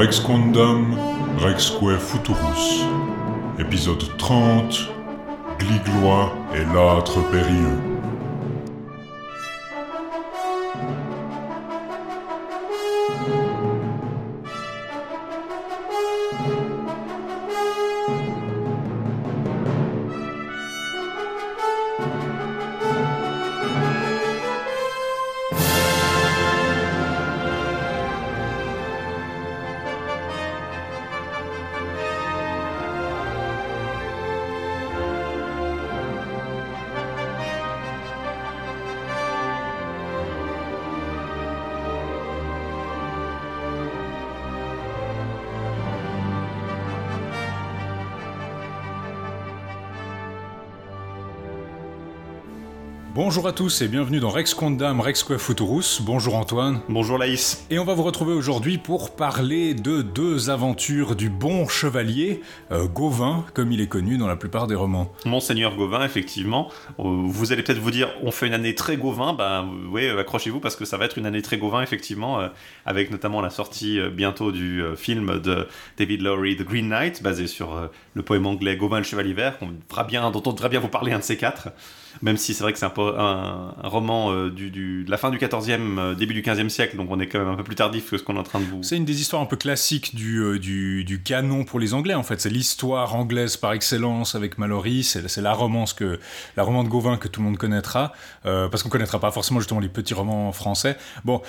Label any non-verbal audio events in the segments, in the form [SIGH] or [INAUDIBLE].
Rex Quondam, Rexque Futurus. Épisode 30 Gliglois et l'âtre périlleux. Bonjour à tous et bienvenue dans Rex Quondam Rexque Futurus. Bonjour Antoine. Bonjour Laïs. Et on va vous retrouver aujourd'hui pour parler de deux aventures du bon chevalier, euh, Gauvin, comme il est connu dans la plupart des romans. Monseigneur Gauvin, effectivement. Euh, vous allez peut-être vous dire, on fait une année très Gauvin. Ben oui, accrochez-vous parce que ça va être une année très Gauvin, effectivement, euh, avec notamment la sortie bientôt du film de David Lowry, The Green Knight, basé sur le poème anglais Gauvin le Chevalier Vert, bien, dont on devrait bien vous parler un de ces quatre même si c'est vrai que c'est un, roman euh, du, de la fin du 14e, euh, début du 15e siècle, donc on est quand même un peu plus tardif que ce qu'on est en train de vous. C'est une des histoires un peu classiques du, euh, du, du canon pour les Anglais, en fait. C'est l'histoire anglaise par excellence avec Mallory, c'est la romance que, la roman de Gauvin que tout le monde connaîtra, parce qu'on connaîtra pas forcément justement les petits romans français. Bon,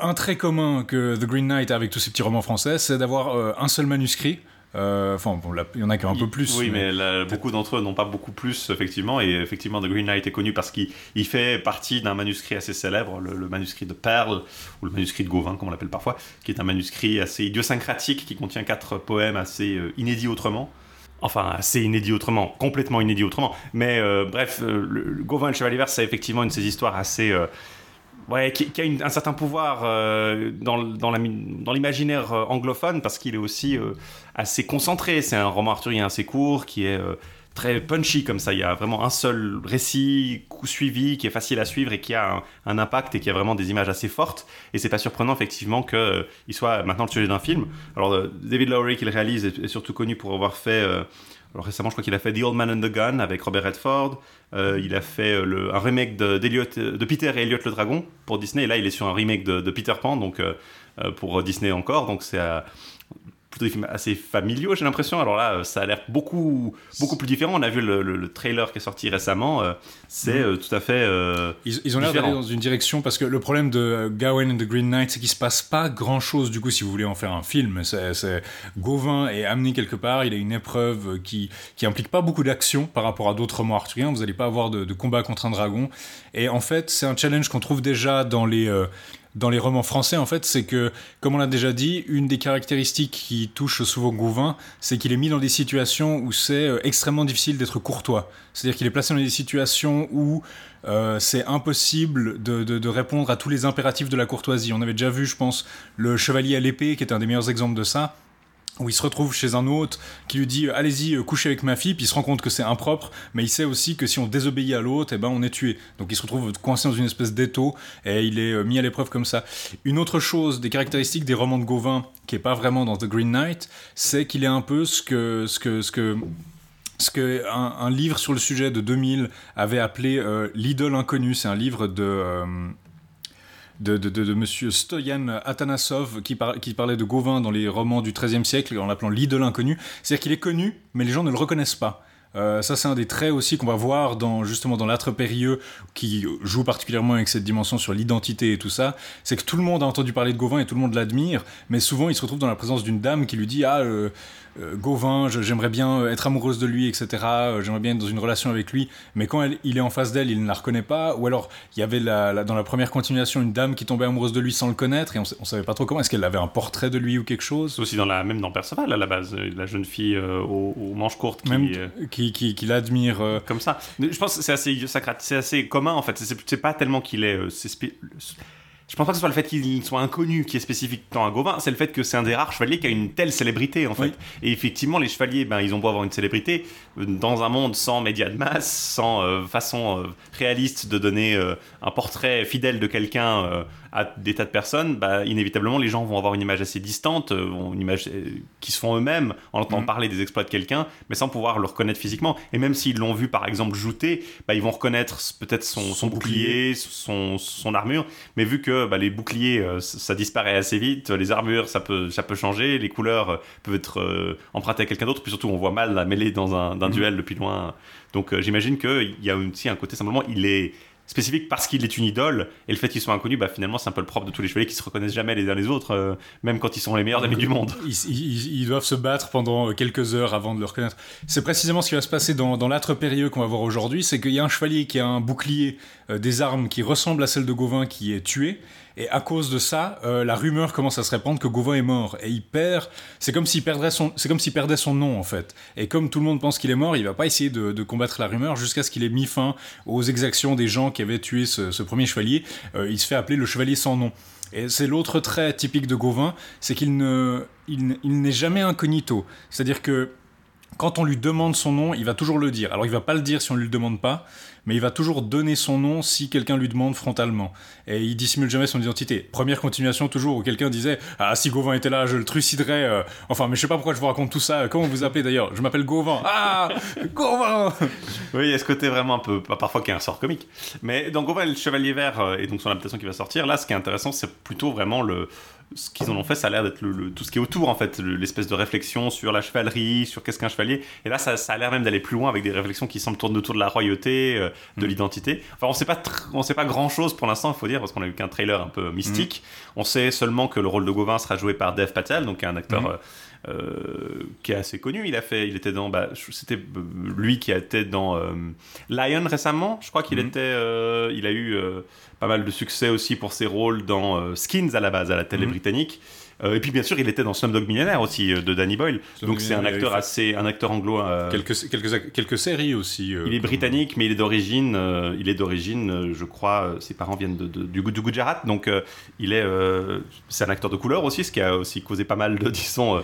un trait commun que The Green Knight a avec tous ces petits romans français, c'est d'avoir un seul manuscrit. Euh, enfin, il y en a qui ont un peu plus. Oui, mais, beaucoup d'entre eux n'ont pas beaucoup plus, effectivement. Et effectivement, The Green Knight est connu parce qu'il fait partie d'un manuscrit assez célèbre, le, manuscrit de Perle, ou le manuscrit de Gauvin, comme on l'appelle parfois, qui est un manuscrit assez idiosyncratique, qui contient quatre poèmes assez euh, inédits autrement. Enfin, assez inédits autrement, complètement inédits autrement. Mais euh, bref, le, Gauvin et le Chevalier Vert, c'est effectivement une de ces histoires assez ouais, qui, a un certain pouvoir euh, dans, l'imaginaire euh, anglophone parce qu'il est aussi euh, assez concentré. C'est un roman arthurien assez court qui est très punchy comme ça. Il y a vraiment un seul récit suivi qui est facile à suivre et qui a un, impact et qui a vraiment des images assez fortes. Et c'est pas surprenant effectivement qu'il soit maintenant le sujet d'un film. Alors David Lowery qui le réalise est, surtout connu pour avoir fait alors récemment, je crois qu'il a fait The Old Man and the Gun avec Robert Redford. Euh, il a fait euh, un remake de, de, Peter et Elliot le Dragon pour Disney. Et là, il est sur un remake de, Peter Pan, donc euh, pour Disney encore. Donc c'est plutôt des films assez familiaux, j'ai l'impression. Alors là, euh, ça a l'air beaucoup, beaucoup plus différent. On a vu le, trailer qui est sorti récemment. Euh, c'est mhm. euh, tout à fait. ils, ont l'air d'aller dans une direction parce que le problème de Gawain and the Green Knight, c'est qu'il se passe pas grand chose. Du coup, si vous voulez en faire un film, c'est Gauvin est amené quelque part. Il a une épreuve qui, qui implique pas beaucoup d'action par rapport à d'autres romans arthuriens. Vous n'allez pas avoir de, de, combat contre un dragon. Et en fait, c'est un challenge qu'on trouve déjà dans les dans les romans français, en fait, c'est que, comme on l'a déjà dit, une des caractéristiques qui touche souvent Gouvin, c'est qu'il est mis dans des situations où c'est euh, extrêmement difficile d'être courtois. C'est-à-dire qu'il est placé dans des situations où euh, c'est impossible de, répondre à tous les impératifs de la courtoisie. On avait déjà vu, je pense, le chevalier à l'épée, qui est un des meilleurs exemples de ça où il se retrouve chez un autre qui lui dit allez-y euh, couchez avec ma fille puis il se rend compte que c'est impropre mais il sait aussi que si on désobéit à et eh ben on est tué. Donc il se retrouve coincé dans une espèce d'étau et il est euh, mis à l'épreuve comme ça. Une autre chose des caractéristiques des romans de Gauvin qui est pas vraiment dans The Green Knight c'est qu'il est un peu ce que ce que ce que ce que un, livre sur le sujet de 2000 avait appelé euh, l'idole inconnue. C'est un livre de de, de, monsieur Stoyan Atanasov qui, parlait de Gauvin dans les romans du XIIIe siècle en l'appelant l'idole inconnue. C'est-à-dire qu'il est connu, mais les gens ne le reconnaissent pas. Euh, ça, c'est un des traits aussi qu'on va voir dans justement dans l'âtre périlleux, qui joue particulièrement avec cette dimension sur l'identité et tout ça. C'est que tout le monde a entendu parler de Gauvin et tout le monde l'admire, mais souvent il se retrouve dans la présence d'une dame qui lui dit ah euh, Gauvin, j'aimerais bien être amoureuse de lui, etc. Euh, j'aimerais bien être dans une relation avec lui. Mais quand il est en face d'elle, il ne la reconnaît pas. Ou alors, il y avait dans la première continuation une dame qui tombait amoureuse de lui sans le connaître et on, ne savait pas trop comment. Est-ce qu'elle avait un portrait de lui ou quelque chose? Aussi dans la même dans Perceval à la base, euh, la jeune fille aux, manches courtes qui qui, l'admire comme ça. Je pense que c'est assez c'est assez commun en fait. C'est pas tellement qu'il est je pense pas que ce soit le fait qu'il soit inconnu qui est spécifique tant à Gauvin, c'est le fait que c'est un des rares chevaliers qui a une telle célébrité en fait. Et effectivement, les chevaliers, ben, ils ont beau avoir une célébrité, euh, dans un monde sans médias de masse, sans euh, façon euh, réaliste de donner un portrait fidèle de quelqu'un à des tas de personnes, bah, inévitablement les gens vont avoir une image assez distante, une image qui se font eux-mêmes en entendant mm. parler des exploits de quelqu'un, mais sans pouvoir le reconnaître physiquement. Et même s'ils l'ont vu par exemple jouter, bah, ils vont reconnaître peut-être son, bouclier, son, son, armure, mais vu que bah, les boucliers, euh, ça disparaît assez vite, les armures, ça peut, ça peut changer, les couleurs euh, peuvent être euh, empruntées à quelqu'un d'autre, puis surtout on voit mal la mêlée dans un, mhm. duel depuis loin. Donc j'imagine qu'il y a aussi un côté simplement, il est spécifique parce qu'il est une idole et le fait qu'il soit inconnu bah finalement c'est un peu le propre de tous les chevaliers qui se reconnaissent jamais les uns les autres même quand ils sont les meilleurs amis du monde. ils, doivent se battre pendant quelques heures avant de le reconnaître. C'est précisément ce qui va se passer dans, dans l'âtre périlleux qu'on va voir aujourd'hui c'est qu'il y a un chevalier qui a un bouclier des armes qui ressemble à celle de Gauvin qui est tué et à cause de ça, euh, la rumeur commence à se répandre que Gauvin est mort. Et il perd. C'est comme s'il son. C'est comme s'il perdait son nom en fait. Et comme tout le monde pense qu'il est mort, il va pas essayer de, combattre la rumeur jusqu'à ce qu'il ait mis fin aux exactions des gens qui avaient tué ce, premier chevalier. Euh, il se fait appeler le chevalier sans nom. Et c'est l'autre trait typique de Gauvin, c'est qu'il ne, il n'est jamais incognito. C'est-à-dire que quand on lui demande son nom, il va toujours le dire. Alors il va pas le dire si on lui le demande pas, mais il va toujours donner son nom si quelqu'un lui demande frontalement. Et il dissimule jamais son identité. Première continuation toujours où quelqu'un disait Ah, si Gauvin était là, je le truciderais. Euh. Enfin, mais je sais pas pourquoi je vous raconte tout ça. Comment vous appelez d'ailleurs? Je m'appelle Gauvin. Ah Gauvin Oui, il y a ce côté vraiment un peu, parfois qui est un sort comique. Mais dans Gauvin le Chevalier Vert, euh, et donc son adaptation qui va sortir, là, ce qui est intéressant, c'est plutôt vraiment le ce qu'ils en ont fait, ça a l'air d'être le, tout ce qui est autour, en fait, l'espèce de réflexion sur la chevalerie, sur qu'est-ce qu'un chevalier. Et là, ça, ça a l'air même d'aller plus loin avec des réflexions qui semblent tourner autour de la royauté, euh, de mm. l'identité. Enfin, on sait pas, on sait pas grand chose pour l'instant, il faut dire, parce qu'on a eu qu'un trailer un peu mystique. Mm. On sait seulement que le rôle de Gauvin sera joué par Dev Patel, donc un acteur. Mm. Euh, euh, qui est assez connu. Il a fait, il était dans, bah, c'était lui qui a été dans Lion récemment. Je crois qu'il était, il a eu pas mal de succès aussi pour ses rôles dans euh, Skins à la base, à la télé mhm. britannique. Euh, et puis bien sûr, il était dans Slumdog Millionnaire aussi euh, de Danny Boyle. Donc c'est un acteur assez, un acteur anglo. Euh, quelques, quelques, quelques séries aussi. il est britannique, mais il est d'origine, il est d'origine, je crois, ses parents viennent de, du, du Gujarat, donc il est, c'est un acteur de couleur aussi, ce qui a aussi causé pas mal de, disons,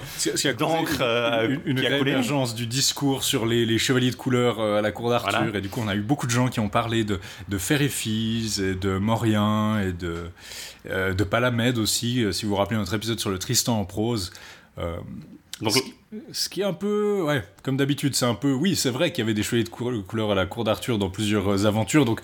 d'encre. Une, une du discours sur les, les chevaliers de couleur à la cour d'Arthur, et du coup on a eu beaucoup de gens qui ont parlé de, de Fils et de Morien et de euh, de Palamède aussi, si vous vous rappelez notre épisode sur le Tristan en prose. Euh, ce, qui est un peu, ouais, comme d'habitude, c'est un peu, oui, c'est vrai qu'il y avait des chevaliers de couleur à la cour d'Arthur dans plusieurs aventures, donc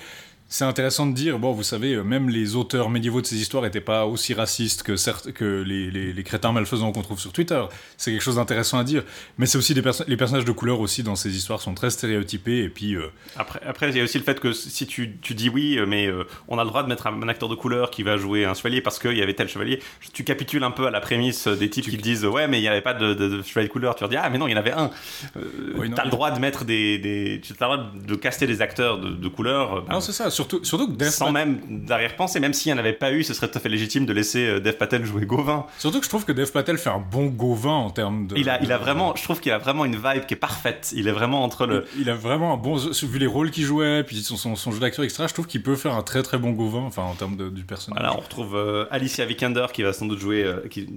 c'est intéressant de dire, bon, vous savez, euh, même les auteurs médiévaux de ces histoires n'étaient pas aussi racistes que, certes, que les, les, crétins malfaisants qu'on trouve sur Twitter. C'est quelque chose d'intéressant à dire. Mais c'est aussi des les personnages de couleur aussi dans ces histoires sont très stéréotypés. Et puis. Euh, après, après, il y a aussi le fait que si tu, tu dis oui, euh, mais on a le droit de mettre un, acteur de couleur qui va jouer un chevalier parce qu'il y avait tel chevalier, tu capitules un peu à la prémisse des types qui disent ouais, mais il n'y avait pas de, de, chevalier de couleur. Tu vas dire ah, mais non, il y en avait un. tu as le droit de mettre des. des tu as le droit de caster des acteurs de, de couleur. non, c'est ça. Surtout, surtout que sans même d'arrière-pensée, même s'il n'y en avait pas eu, ce serait tout à fait légitime de laisser euh, Dev Patel jouer Gauvin. Surtout que je trouve que Dev Patel fait un bon Gauvin en termes de. Il a, il a vraiment, je trouve qu'il a vraiment une vibe qui est parfaite. Il est vraiment entre le. Il, a vraiment un bon, vu les rôles qu'il jouait, puis son, son, jeu d'acteur, etc. Je trouve qu'il peut faire un très très bon Gauvin, enfin en termes de, du personnage. Voilà, on retrouve euh, Alicia Vikander qui va sans doute jouer euh, qui,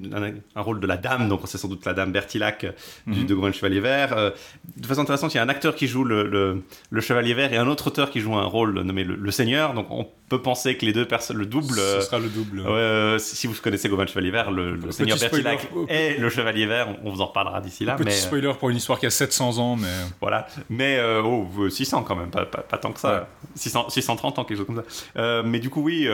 un, rôle de la dame, donc c'est sans doute la dame Bertilac du, mhm. de Gauvin le Chevalier Vert. de façon intéressante, il y a un acteur qui joue le, le, Chevalier Vert et un autre auteur qui joue un rôle nommé le, Seigneur. Donc on peut penser que les deux personnes, le double. Ce sera le double. Euh, si vous connaissez Gauvin le Chevalier Vert, le, Seigneur Bertilac et le Chevalier Vert, on, vous en reparlera d'ici là. Petit mais, spoiler pour une histoire qui a 700 ans, mais. Voilà. Mais, euh, oh, 600 quand même, pas, pas, tant que ça. 600, 630 ans, quelque chose comme ça. Euh, mais du coup, oui,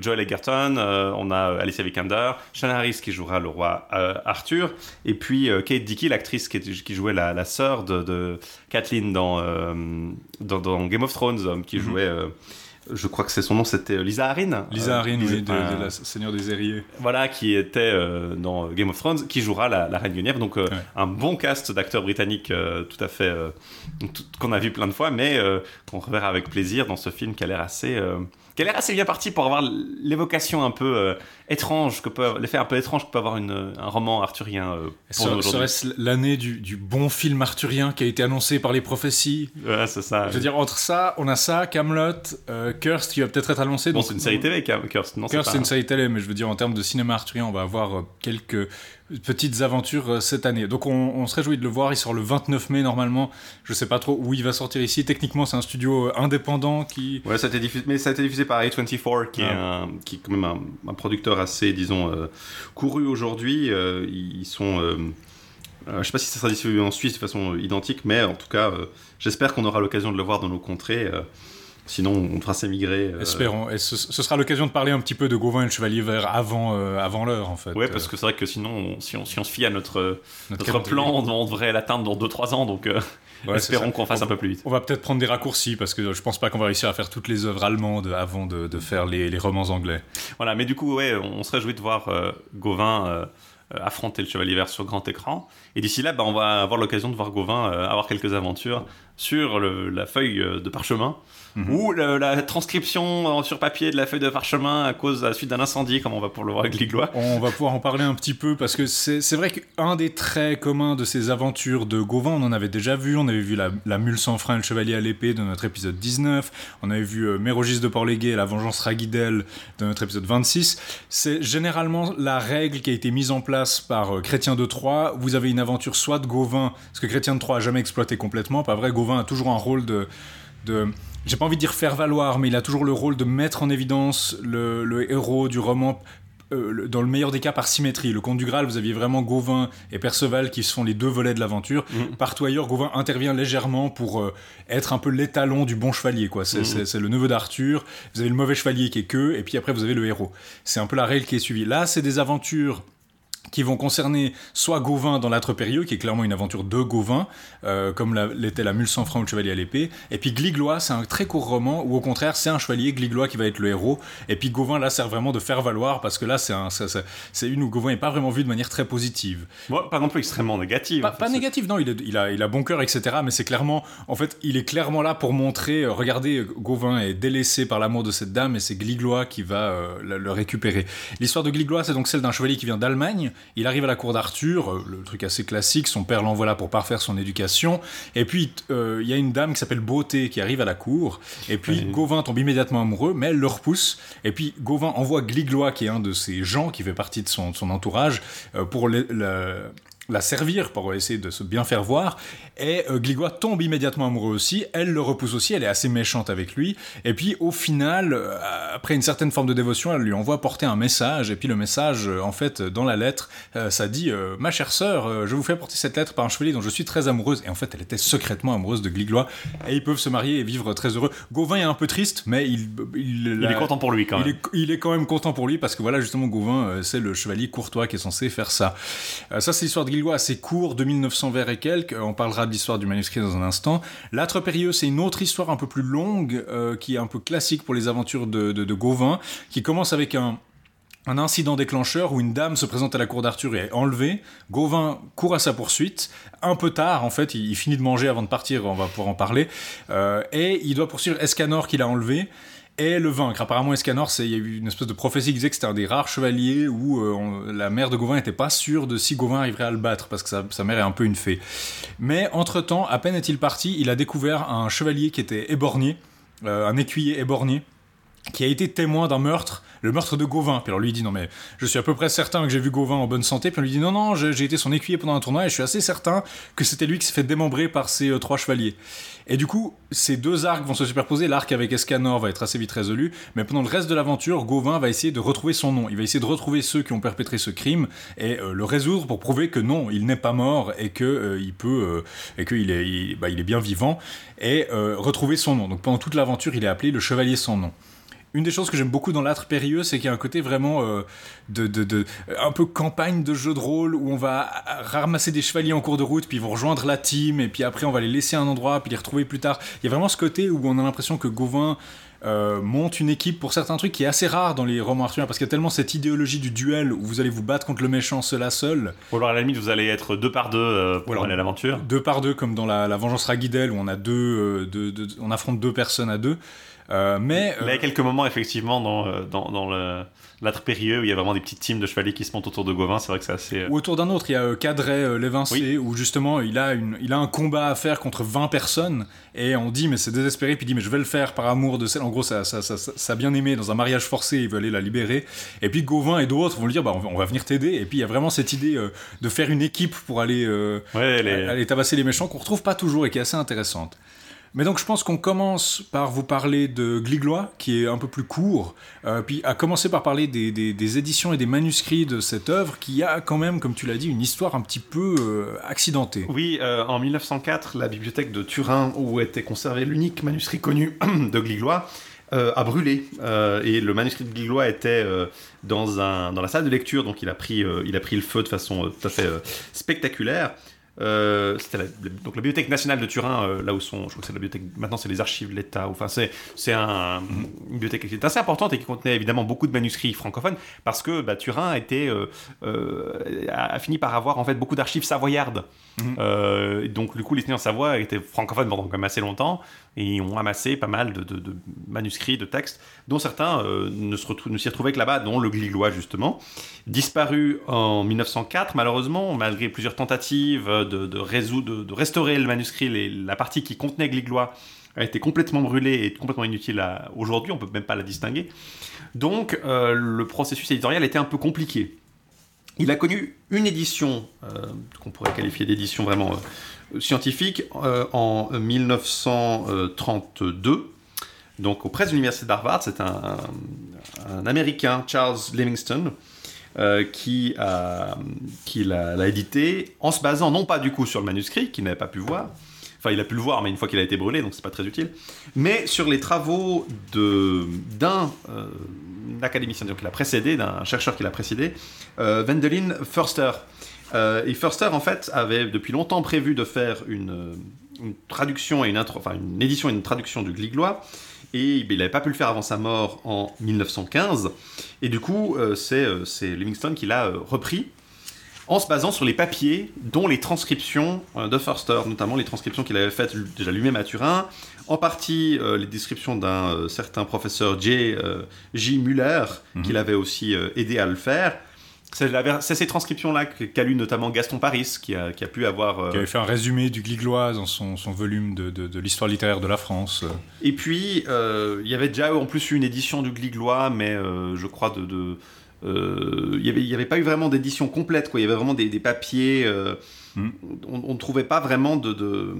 Joel Egerton, on a Alicia Vikander, Shanna Harris qui jouera le roi Arthur, et puis Kate Dickey, l'actrice qui, qui, jouait la, la sœur de, Kathleen dans, dans, Game of Thrones, qui mhm. jouait je crois que c'est son nom, c'était euh, Lisa Harin. Lisa Harin, euh, oui, de, la Seigneur des Aériers. Voilà, qui était euh, dans Game of Thrones, qui jouera la, Reine Guenièvre. Donc, un bon cast d'acteurs britanniques, tout à fait, qu'on a vu plein de fois, mais qu'on reverra avec plaisir dans ce film qui a l'air assez qui a l'air assez bien parti pour avoir l'évocation un peu euh, étrange, que peut, l'effet un peu étrange que peut avoir une, un roman arthurien euh, pour Serait-ce l'année du, du, bon film arthurien qui a été annoncé par les prophéties Ouais, c'est ça. Je veux dire, entre ça, on a ça, Camelot, euh, qui va peut-être être annoncé. Bon, c'est une série télé, Cursed, non Cursed, c'est une série télé, mais je veux dire, en termes de cinéma arthurien, on va avoir euh, quelques petites aventures euh, cette année. Donc on, on, se réjouit de le voir. Il sort le 29 mai normalement. Je sais pas trop où il va sortir ici. Techniquement, c'est un studio euh, indépendant qui. Ouais, ça a été diffusé, mais ça a été diffusé par A24, qui est ah. un, qui est quand même un, producteur assez, disons, euh, couru aujourd'hui. ils sont. je sais pas si ça sera distribué en Suisse de façon identique, mais en tout cas, j'espère qu'on aura l'occasion de le voir dans nos contrées. Sinon, on fera s'émigrer. Euh... Espérons. Et ce, sera l'occasion de parler un petit peu de Gauvin et le Chevalier Vert avant, euh, avant l'heure, en fait. Ouais, parce que c'est vrai que sinon, si, on, si, on, se fie à notre, notre, plan, on devrait l'atteindre dans 2-3 ans. Donc, euh, espérons qu'on fasse un peu plus vite. On va peut-être prendre des raccourcis, parce que je pense pas qu'on va réussir à faire toutes les œuvres allemandes avant de, de faire les, les, romans anglais. Voilà, mais du coup, ouais, on serait joué de voir euh, Gauvin affronter le Chevalier Vert sur grand écran. Et d'ici là, bah, on va avoir l'occasion de voir Gauvin avoir quelques aventures sur le, la feuille de parchemin. Mhm. ou la transcription sur papier de la feuille de parchemin à cause à la suite d'un incendie, comme on va pour le voir avec Liglois. On va pouvoir en parler un petit peu parce que c'est vrai qu'un des traits communs de ces aventures de Gauvin, on en avait déjà vu. On avait vu la, mule sans frein, le chevalier à l'épée de notre épisode 19. On avait vu euh, Mérogis de Port-Légué et la vengeance Raguidel de notre épisode 26. C'est généralement la règle qui a été mise en place par euh, Chrétien de Troyes. Vous avez une aventure soit de Gauvin, parce que Chrétien de Troyes a jamais exploité complètement, pas vrai. Gauvin a toujours un rôle de, de j'ai pas envie de dire faire valoir, mais il a toujours le rôle de mettre en évidence le, héros du roman. Euh, dans le meilleur des cas par symétrie. Le Comte du Graal, vous aviez vraiment Gauvin et Perceval qui sont les deux volets de l'aventure. Mmh. Partout ailleurs, Gauvin intervient légèrement pour euh, être un peu l'étalon du bon chevalier. quoi. Mmh. C'est le neveu d'Arthur. Vous avez le mauvais chevalier qui est que, et puis après vous avez le héros. C'est un peu la règle qui est suivie. Là, c'est des aventures qui vont concerner soit Gauvin dans l'âtre périlleux, qui est clairement une aventure de Gauvin, euh, comme l'était la, mule sans frein ou le chevalier à l'épée. Et puis Gliglois, c'est un très court roman où au contraire c'est un chevalier Gliglois qui va être le héros. Et puis Gauvin là sert vraiment de faire valoir parce que là c'est c'est une où Gauvin n'est pas vraiment vu de manière très positive. Pas non plus extrêmement négative. Pas, négative, non. Il, est, il, a, il a bon cœur, etc. Mais c'est clairement, en fait, il est clairement là pour montrer. Euh, regardez, Gauvin est délaissé par l'amour de cette dame et c'est Gliglois qui va euh, le, le, récupérer. L'histoire de Gliglois, c'est donc celle d'un chevalier qui vient d'Allemagne il arrive à la cour d'Arthur, euh, le truc assez classique, son père l'envoie là pour parfaire son éducation. Et puis, euh, il y a une dame qui s'appelle Beauté qui arrive à la cour. Et puis, Gauvin tombe immédiatement amoureux, mais elle le repousse. Et puis, Gauvin envoie Gliglois, qui est un de ces gens qui fait partie de son, entourage, euh, pour le, la servir pour essayer de se bien faire voir. Et euh, tombe immédiatement amoureux aussi. Elle le repousse aussi. Elle est assez méchante avec lui. Et puis au final, euh, après une certaine forme de dévotion, elle lui envoie porter un message. Et puis le message, euh, en fait, dans la lettre, ça dit Ma chère sœur, je vous fais porter cette lettre par un chevalier dont je suis très amoureuse. Et en fait, elle était secrètement amoureuse de Gliglois. Et ils peuvent se marier et vivre très heureux. Gauvin est un peu triste, mais il, il, est content pour lui quand même. Il est, quand même content pour lui parce que voilà, justement, Gauvin, c'est le chevalier courtois qui est censé faire ça. ça, c'est l'histoire de Gliglois assez court, de 1900 vers et quelques. On parlera de l'histoire du manuscrit dans un instant. L'âtre périlleux, c'est une autre histoire un peu plus longue, euh, qui est un peu classique pour les aventures de, de, Gauvin, qui commence avec un, un incident déclencheur où une dame se présente à la cour d'Arthur et est enlevée. Gauvin court à sa poursuite. Un peu tard, en fait, il, finit de manger avant de partir, on va pouvoir en parler. Euh, et il doit poursuivre Escanor qu'il a enlevé et le vaincre. Apparemment, Escanor, il y a eu une espèce de prophétie qui disait que c'était un des rares chevaliers où euh, la mère de Gauvin n'était pas sûre de si Gauvin arriverait à le battre, parce que sa, mère est un peu une fée. Mais entre-temps, à peine est-il parti, il a découvert un chevalier qui était éborgné, euh, un écuyer éborgné, qui a été témoin d'un meurtre, le meurtre de Gauvin. Puis alors lui dit non mais je suis à peu près certain que j'ai vu Gauvin en bonne santé. Puis on lui dit non non j'ai été son écuyer pendant un tournoi et je suis assez certain que c'était lui qui s'est fait démembrer par ces euh, trois chevaliers. Et du coup ces deux arcs vont se superposer. L'arc avec Escanor va être assez vite résolu, mais pendant le reste de l'aventure, Gauvin va essayer de retrouver son nom. Il va essayer de retrouver ceux qui ont perpétré ce crime et euh, le résoudre pour prouver que non il n'est pas mort et que euh, il peut et qu'il est bah, il est bien vivant et retrouver son nom. Donc pendant toute l'aventure il est appelé le chevalier sans nom une des choses que j'aime beaucoup dans l'âtre périlleux, c'est qu'il y a un côté vraiment euh, de, de, de, un peu campagne de jeu de rôle où on va ramasser des chevaliers en cours de route, puis ils vont rejoindre la team, et puis après on va les laisser à un endroit, puis les retrouver plus tard. Il y a vraiment ce côté où on a l'impression que Gauvin euh, monte une équipe pour certains trucs qui est assez rare dans les romans arthuriens parce qu'il y a tellement cette idéologie du duel où vous allez vous battre contre le méchant seul à seul. Ou alors à la limite vous allez être deux par deux euh, pour aller à l'aventure. Deux par deux comme dans la, la Vengeance Raguidel où on a deux, euh, deux, deux, on affronte deux personnes à deux. Mais il y a quelques moments effectivement dans, dans, dans le l'âtre périlleux où il y a vraiment des petites teams de chevaliers qui se montent autour de Gauvin. C'est vrai que c'est assez. Ou autour d'un autre, il y a Cadret Lévincé où justement il a, une, il a un combat à faire contre 20 personnes et on dit mais c'est désespéré puis il dit mais je vais le faire par amour de celle. En gros, ça, ça, ça, ça, bien aimé dans un mariage forcé, il veut aller la libérer. Et puis Gauvin et d'autres vont lui dire bah on va venir t'aider. Et puis il y a vraiment cette idée de faire une équipe pour aller, aller tabasser les méchants qu'on retrouve pas toujours et qui est assez intéressante. Mais donc je pense qu'on commence par vous parler de Gliglois, qui est un peu plus court, euh, puis à commencer par parler des, éditions et des manuscrits de cette œuvre, qui a quand même, comme tu l'as dit, une histoire un petit peu euh, accidentée. Oui, euh, en 1904, la bibliothèque de Turin, où était conservé l'unique manuscrit connu [CLEARS THROAT] de Gliglois, a brûlé et le manuscrit de Gliglois était dans, la salle de lecture, donc il a pris le feu de façon tout à fait spectaculaire. Euh, c'était la, donc la Bibliothèque nationale de Turin, euh, là où sont, je crois que c'est la bibliothèque, maintenant c'est les archives de l'État, enfin c'est, c'est un, une bibliothèque qui est assez importante et qui contenait évidemment beaucoup de manuscrits francophones, parce que bah, Turin a, été, euh, a, fini par avoir en fait beaucoup d'archives savoyardes. Mhm. donc du coup les en Savoie étaient francophones pendant quand même assez longtemps, et ils ont amassé pas mal de, manuscrits, de textes, dont certains ne, se ne s'y retrouvaient que là-bas, dont le Gliglois justement, disparu en 1904 malheureusement, malgré plusieurs tentatives de, résoudre, de, restaurer le manuscrit, la partie qui contenait Gliglois a été complètement brûlée et complètement inutile aujourd'hui, on peut même pas la distinguer. Donc euh, le processus éditorial était un peu compliqué. Il a connu une édition euh, qu'on pourrait qualifier d'édition vraiment euh, scientifique en 1932 donc auprès de l'université d'Harvard, c'est un, Américain, Charles Livingston, euh, qui, l'a, édité en se basant non pas du coup sur le manuscrit qu'il n'avait pas pu voir, enfin il a pu le voir mais une fois qu'il a été brûlé donc c'est pas très utile, mais sur les travaux d'un euh, académicien qui l'a précédé, d'un chercheur qui l'a précédé, euh, Wendelin Förster. Euh, et Förster en fait avait depuis longtemps prévu de faire une, une traduction et une, édition et une traduction du Gliglois et il n'avait pas pu le faire avant sa mort en 1915. Et du coup, euh, euh, c'est Livingstone qui l'a euh, repris en se basant sur les papiers, dont les transcriptions de Forster, notamment les transcriptions qu'il avait faites déjà lui-même à Turin, en partie les descriptions d'un certain professeur J. J. Muller, mhm. qui l'avait aussi aidé à le faire, c'est ces transcriptions-là qu'a lu notamment Gaston Paris, qui a, pu avoir... Euh, qui avait fait un résumé du Gliglois dans son, volume de, l'histoire littéraire de la France. Et puis, euh, il y avait déjà en plus eu une édition du Gliglois, mais euh, je crois de... il n'y avait, pas eu vraiment d'édition complète, quoi. il y avait vraiment des, papiers... On ne trouvait pas vraiment de,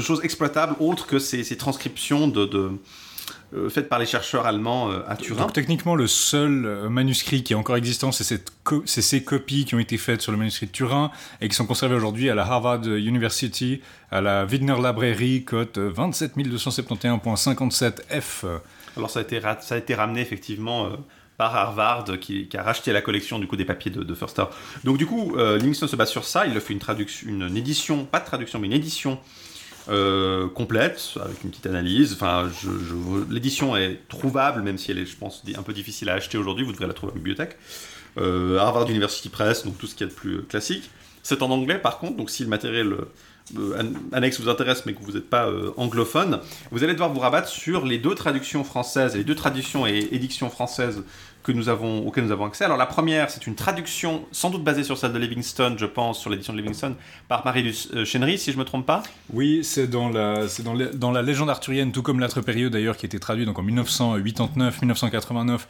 choses exploitables autres que ces, ces transcriptions de euh, faite par les chercheurs allemands euh, à Turin. Donc techniquement, le seul euh, manuscrit qui est encore existant, c'est ces copies qui ont été faites sur le manuscrit de Turin et qui sont conservées aujourd'hui à la Harvard University, à la Widner Library, cote 27271.57F. Alors ça a été, ça a été ramené effectivement par Harvard qui, a racheté la collection du coup des papiers de, de Förster. Donc du coup, Livingston se base sur ça. Il a fait une traduction, une édition, pas de traduction, mais une édition euh, complète, avec une petite analyse. Enfin, l'édition est trouvable, même si elle est, je pense, un peu difficile à acheter aujourd'hui. Vous devrez la trouver en bibliothèque. Euh, Harvard University Press, donc tout ce qui est de plus classique. C'est en anglais, par contre, donc si le matériel euh, annexe vous intéresse, mais que vous n'êtes pas anglophone, vous allez devoir vous rabattre sur les deux traductions françaises, les deux traductions et édictions françaises que nous avons, auquel nous avons accès. Alors la première, c'est une traduction sans doute basée sur celle de Livingstone, je pense, sur l'édition de Livingstone, par Marie-Luce euh, Chénery, si je ne me trompe pas. Oui, c'est dans la, dans, légende arthurienne, tout comme période d'ailleurs, qui a été traduite donc en 1989-1989.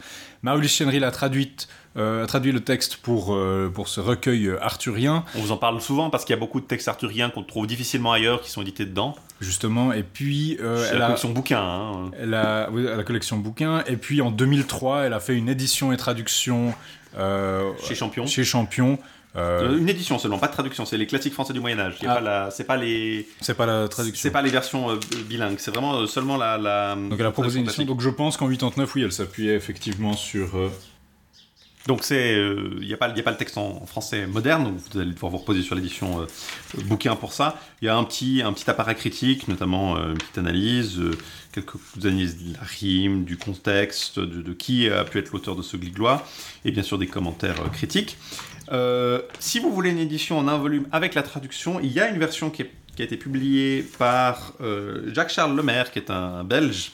Marie-Luce Chénery l'a traduite a traduit le texte pour, euh, pour ce recueil arthurien. On vous en parle souvent parce qu'il y a beaucoup de textes arthuriens qu'on trouve difficilement ailleurs qui sont édités dedans. Justement, et puis... Euh, elle la collection bouquin. Hein. Elle a, la collection bouquin, et puis en 2003, elle a fait une édition et traduction... chez Champion. Chez Champion. une édition seulement, pas de traduction. C'est les classiques français du Moyen Âge. Ah. C'est pas les. C'est pas la traduction. C'est pas les versions bilingues. C'est vraiment seulement la, la. Donc elle a proposé une édition. Donc je pense qu'en 89, oui, elle s'appuyait effectivement sur donc c'est, il euh, n'y a, pas, le texte en, français moderne, vous allez devoir vous reposer sur l'édition euh, bouquin pour ça. Il y a un petit, un petit appareil critique, notamment euh, une petite analyse, quelques analyses de la rime, du contexte, de, qui a pu être l'auteur de ce gliglois, et bien sûr des commentaires critiques. si vous voulez une édition en un volume avec la traduction, il y a une version qui, qui a été publiée par Jacques-Charles Lemaire, qui est un Belge,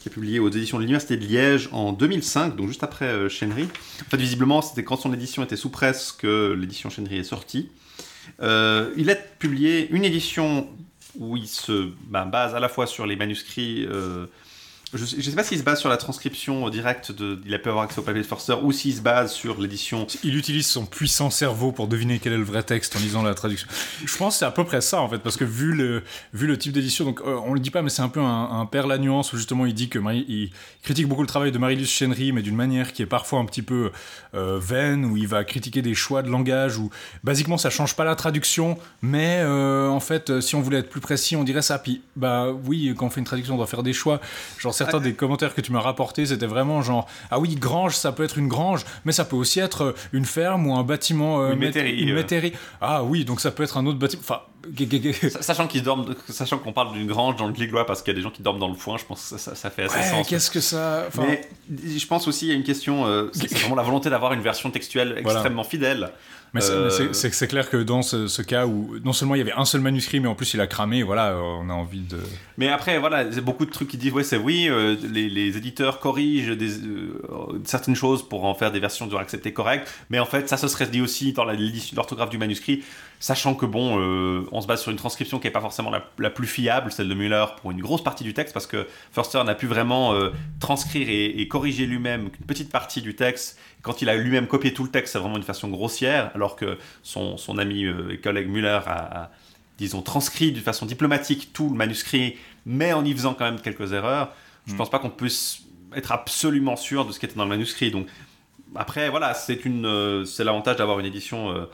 qui a publié aux éditions de l'Université de Liège en 2005, donc juste après euh, Chénery. En fait, visiblement, c'était quand son édition était sous presse que l'édition Chénery est sortie. Euh, il a publié une édition où il se bah, base à la fois sur les manuscrits euh, je ne sais pas s'il se base sur la transcription directe de. Il a pu avoir accès au papier de Forster ou s'il se base sur l'édition. Il utilise son puissant cerveau pour deviner quel est le vrai texte en lisant la traduction. Je pense que c'est à peu près ça en fait, parce que vu le, vu le type d'édition, donc euh, on le dit pas, mais c'est un peu un, un père la nuance où justement il dit que il critique beaucoup le travail de Marie-Luce Chenry, mais d'une manière qui est parfois un petit peu euh, vaine, où il va critiquer des choix de langage, où basiquement ça change pas la traduction, mais euh, en fait, si on voulait être plus précis, on dirait ça. Puis bah oui, quand on fait une traduction, on doit faire des choix. Genre certains des commentaires que tu m'as rapportés, c'était vraiment genre ah oui, grange, ça peut être une grange, mais ça peut aussi être euh, une ferme ou un bâtiment, euh, une métairie. Euh. Ah oui, donc ça peut être un autre bâtiment. Enfin, sachant qu'ils dorment, sachant qu'on parle d'une grange dans le Gliglois parce qu'il y a des gens qui dorment dans le foin, je pense que ça, fait assez sens. Qu'est-ce que ça Mais je pense aussi il y a une question, c'est vraiment la volonté d'avoir une version textuelle extrêmement fidèle. Mais c'est clair que dans ce, cas où non seulement il y avait un seul manuscrit, mais en plus il a cramé, voilà, on a envie de. Mais après, voilà, il y a beaucoup de trucs qui disent ouais, c'est oui, les, éditeurs corrigent des, certaines choses pour en faire des versions de accepter correctes, mais en fait, ça se serait dit aussi dans l'orthographe du manuscrit. Sachant que bon, euh, on se base sur une transcription qui n'est pas forcément la, plus fiable, celle de Müller, pour une grosse partie du texte, parce que Forster n'a pu vraiment euh, transcrire et, corriger lui-même qu'une petite partie du texte. Quand il a lui-même copié tout le texte, c'est vraiment une façon grossière, alors que son, ami euh, et collègue Müller a, disons, transcrit d'une façon diplomatique tout le manuscrit, mais en y faisant quand même quelques erreurs. Je ne mm. pense pas qu'on puisse être absolument sûr de ce qui était dans le manuscrit. Donc après, voilà, c'est une, c'est l'avantage d'avoir une édition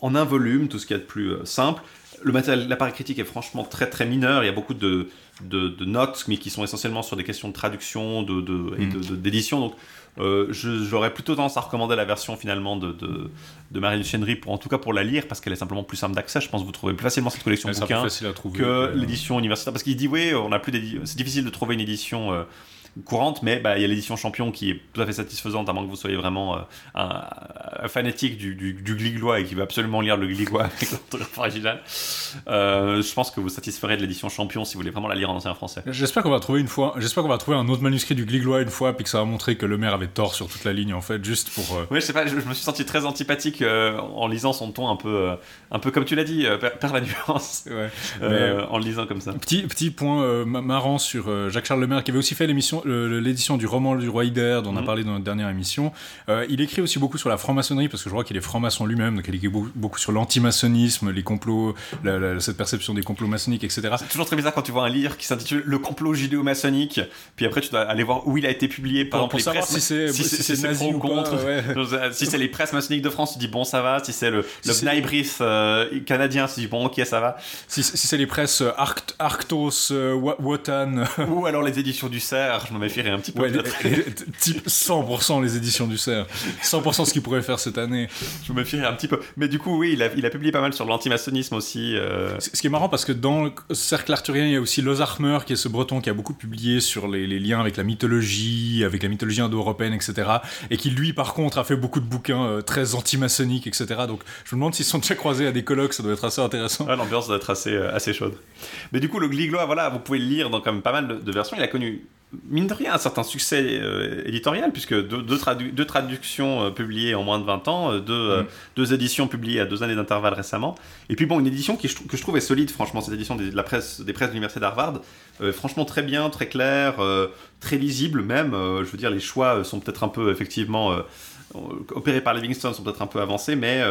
en un volume, tout ce qui est de plus euh, simple. Le matériel, l'appareil critique est franchement très très mineur. Il y a beaucoup de, de, notes, mais qui sont essentiellement sur des questions de traduction de, de et mm. d'édition. Donc, euh, j'aurais plutôt tendance à recommander la version finalement de, de, de Marine Chenry, pour, en tout cas pour la lire, parce qu'elle est simplement plus simple d'accès. Je pense que vous trouvez plus facilement cette collection de bouquins que l'édition universitaire. Parce qu'il dit, oui, on a plus c'est difficile de trouver une édition. Euh, courante, mais bah, il y a l'édition Champion qui est tout à fait satisfaisante, à moins que vous soyez vraiment euh, un, fanatique du, du, Gliglois et qui veut absolument lire le Gliglois avec [LAUGHS] l'orthographe originale. Euh, je pense que vous satisferez de l'édition Champion si vous voulez vraiment la lire en ancien français. J'espère qu'on va trouver une fois, j'espère qu'on va trouver un autre manuscrit du Gliglois une fois, puis que ça va montrer que le maire avait tort sur toute la ligne en fait, juste pour. Euh, oui, je sais pas, je, me suis senti très antipathique en lisant son ton un peu, un peu comme tu l'as dit, perdre la nuance, [LAUGHS] ouais. en le lisant comme ça. Petit petit point marrant sur Jacques Charles Lemaire qui avait aussi fait l'émission l'édition du roman du roi Ider, dont on a mhm. parlé dans notre dernière émission. Euh, il écrit aussi beaucoup sur la franc-maçonnerie, parce que je crois qu'il est franc-maçon lui-même, donc il écrit beaucoup, sur l'antimaçonnisme, les complots, cette perception des complots maçonniques, etc. C'est toujours très bizarre quand tu vois un livre qui s'intitule Le complot judéo-maçonnique, puis après tu dois aller voir où il a été publié, par exemple, les presses, si c'est si nazi ou contre. si c'est les presses maçonniques de France, tu dis bon, ça va. Si c'est le, le euh, canadien, tu dis bon, ok, ça va. Si, c'est les presses euh, Arctos, Wotan. Ou alors les éditions du Cerf, je m'en méfierais un petit peu. type 100% les éditions du Cerf. 100% ce qu'il pourrait faire cette année. Je me fierais un petit peu. Mais du coup, oui, il a, il a publié pas mal sur l'antimaçonnisme aussi. Euh. Ce qui est marrant parce que dans le cercle arthurien, il y a aussi Lozarmer, qui est ce breton qui a beaucoup publié sur les, liens avec la mythologie, avec la mythologie indo-européenne, etc. Et qui, lui, par contre, a fait beaucoup de bouquins euh, très antimaçonniques, etc. Donc je me demande s'ils sont déjà croisés à des colloques, ça doit être assez intéressant. L'ambiance doit être assez, euh, assez chaude. Mais du coup, le Gliglois, voilà, vous pouvez le lire dans quand même pas mal de, de versions. Il a connu mine de rien, un certain succès euh, éditorial, puisque deux, deux, traductions euh, publiées en moins de 20 ans, euh, mm. deux, éditions publiées à deux années d'intervalle récemment. Et puis bon, une édition qui, que je trouve est solide, franchement, cette édition de la presse, des presses de l'Université d'Harvard. franchement, très bien, très clair, très lisible même. je veux dire, les choix sont peut-être un peu, effectivement, opérés par Livingston, sont peut-être un peu avancés, mais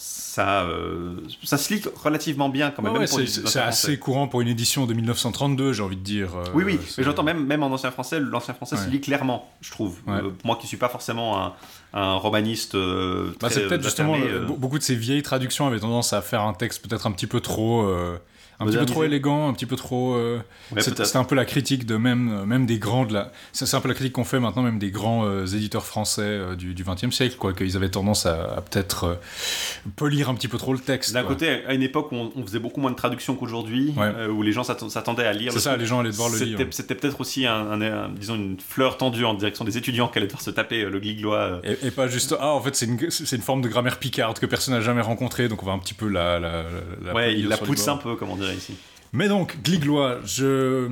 ça, euh, ça se lit relativement bien quand même. c'est assez courant pour une édition de 1932, j'ai envie de dire. Euh, oui, oui, mais j'entends même, même en ancien français, l'ancien français se lit clairement, je trouve. Euh, moi qui suis pas forcément un, un romaniste. Bah, c'est peut-être justement beaucoup de ces vieilles traductions avaient tendance à faire un texte peut-être un petit peu trop un petit peu trop élégant, un petit peu trop. Euh, c'est un peu la critique de même, euh, même des grands. De la... C'est un peu la critique qu'on fait maintenant, même des grands euh, éditeurs français du XXe siècle, quoi, qu'ils avaient tendance à, peut-être polir un petit peu trop le texte. D'un côté, à une époque où on, faisait beaucoup moins de traductions qu'aujourd'hui, où les gens s'attendaient à lire. C'est ça, les gens allaient devoir le lire. C'était peut-être aussi, un, disons, une fleur tendue en direction des étudiants qui allaient devoir se taper le gliglois. Et, pas juste, ah, en fait, c'est une, une, forme de grammaire picarde que personne n'a jamais rencontrée, donc on va un petit peu la. la, la ouais, il la pousse un peu, comment dire ici. Mais donc, Gliglois, je.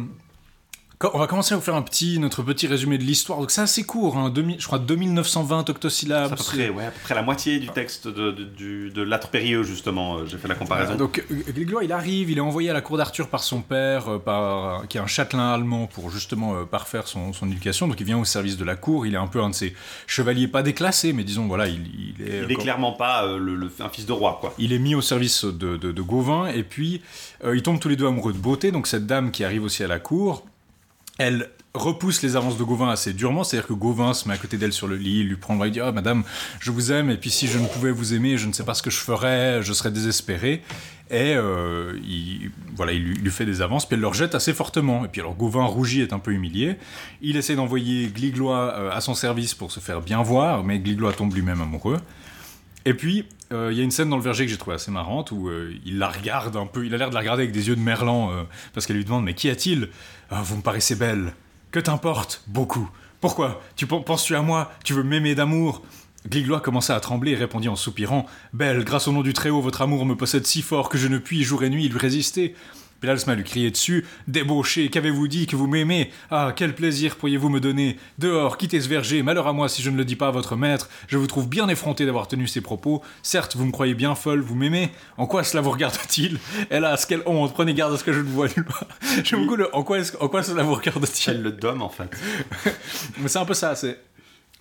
On va commencer à vous faire un petit, notre petit résumé de l'histoire. Donc c'est assez court, hein, je crois 2920 octosyllabes. À peu, près, ouais, à peu près la moitié du texte de, de, de, l'âtre périlleux, justement. Euh, j'ai fait la comparaison. donc Gliglois, il arrive, il est envoyé à la cour d'Arthur par son père, euh, par, qui est un châtelain allemand, pour justement euh, parfaire son, son, éducation. Donc il vient au service de la cour. Il est un peu un de ces chevaliers, pas déclassés, mais disons, voilà, il, il est. Il est clairement pas le, un fils de roi, quoi. Il est mis au service de, de Gauvin, et puis ils tombent tous les deux amoureux de beauté. Donc cette dame qui arrive aussi à la cour elle repousse les avances de Gauvin assez durement, c'est-à-dire que Gauvin se met à côté d'elle sur le lit, lui prend le bras et dit Ah, madame, je vous aime, et puis si je ne pouvais vous aimer, je ne sais pas ce que je ferais, je serais désespéré. Et euh, il, voilà, il lui, fait des avances, puis elle le rejette assez fortement. Et puis alors Gauvin rougit, est un peu humilié. Il essaie d'envoyer Gliglois euh, à son service pour se faire bien voir, mais Gliglois tombe lui-même amoureux. Et puis, euh, il y a une scène dans le verger que j'ai trouvé assez marrante où il la regarde un peu, il a l'air de la regarder avec des yeux de merlan parce qu'elle lui demande Mais qu'y a-t-il? Ah, Vous me paraissez belle. Que t'importe Beaucoup. Pourquoi? Tu penses-tu à moi? Tu veux m'aimer d'amour? Gliglois commença à trembler et répondit en soupirant Belle, grâce au nom du Très-Haut, votre amour me possède si fort que je ne puis jour et nuit lui résister. Pilalsma lui criait dessus Débauché, qu'avez-vous dit que vous m'aimez? Ah, quel plaisir pourriez-vous me donner Dehors, quittez ce verger, malheur à moi si je ne le dis pas à votre maître. Je vous trouve bien effronté d'avoir tenu ces propos. Certes, vous me croyez bien folle, vous m'aimez. En quoi cela vous regarde-t-il? Hélas, quelle honte Prenez garde à ce que je ne vois nulle part. J'aime beaucoup le en quoi, en quoi cela vous regarde-t-il? Elle le domme en fait. [LAUGHS] Mais c'est un peu ça, c'est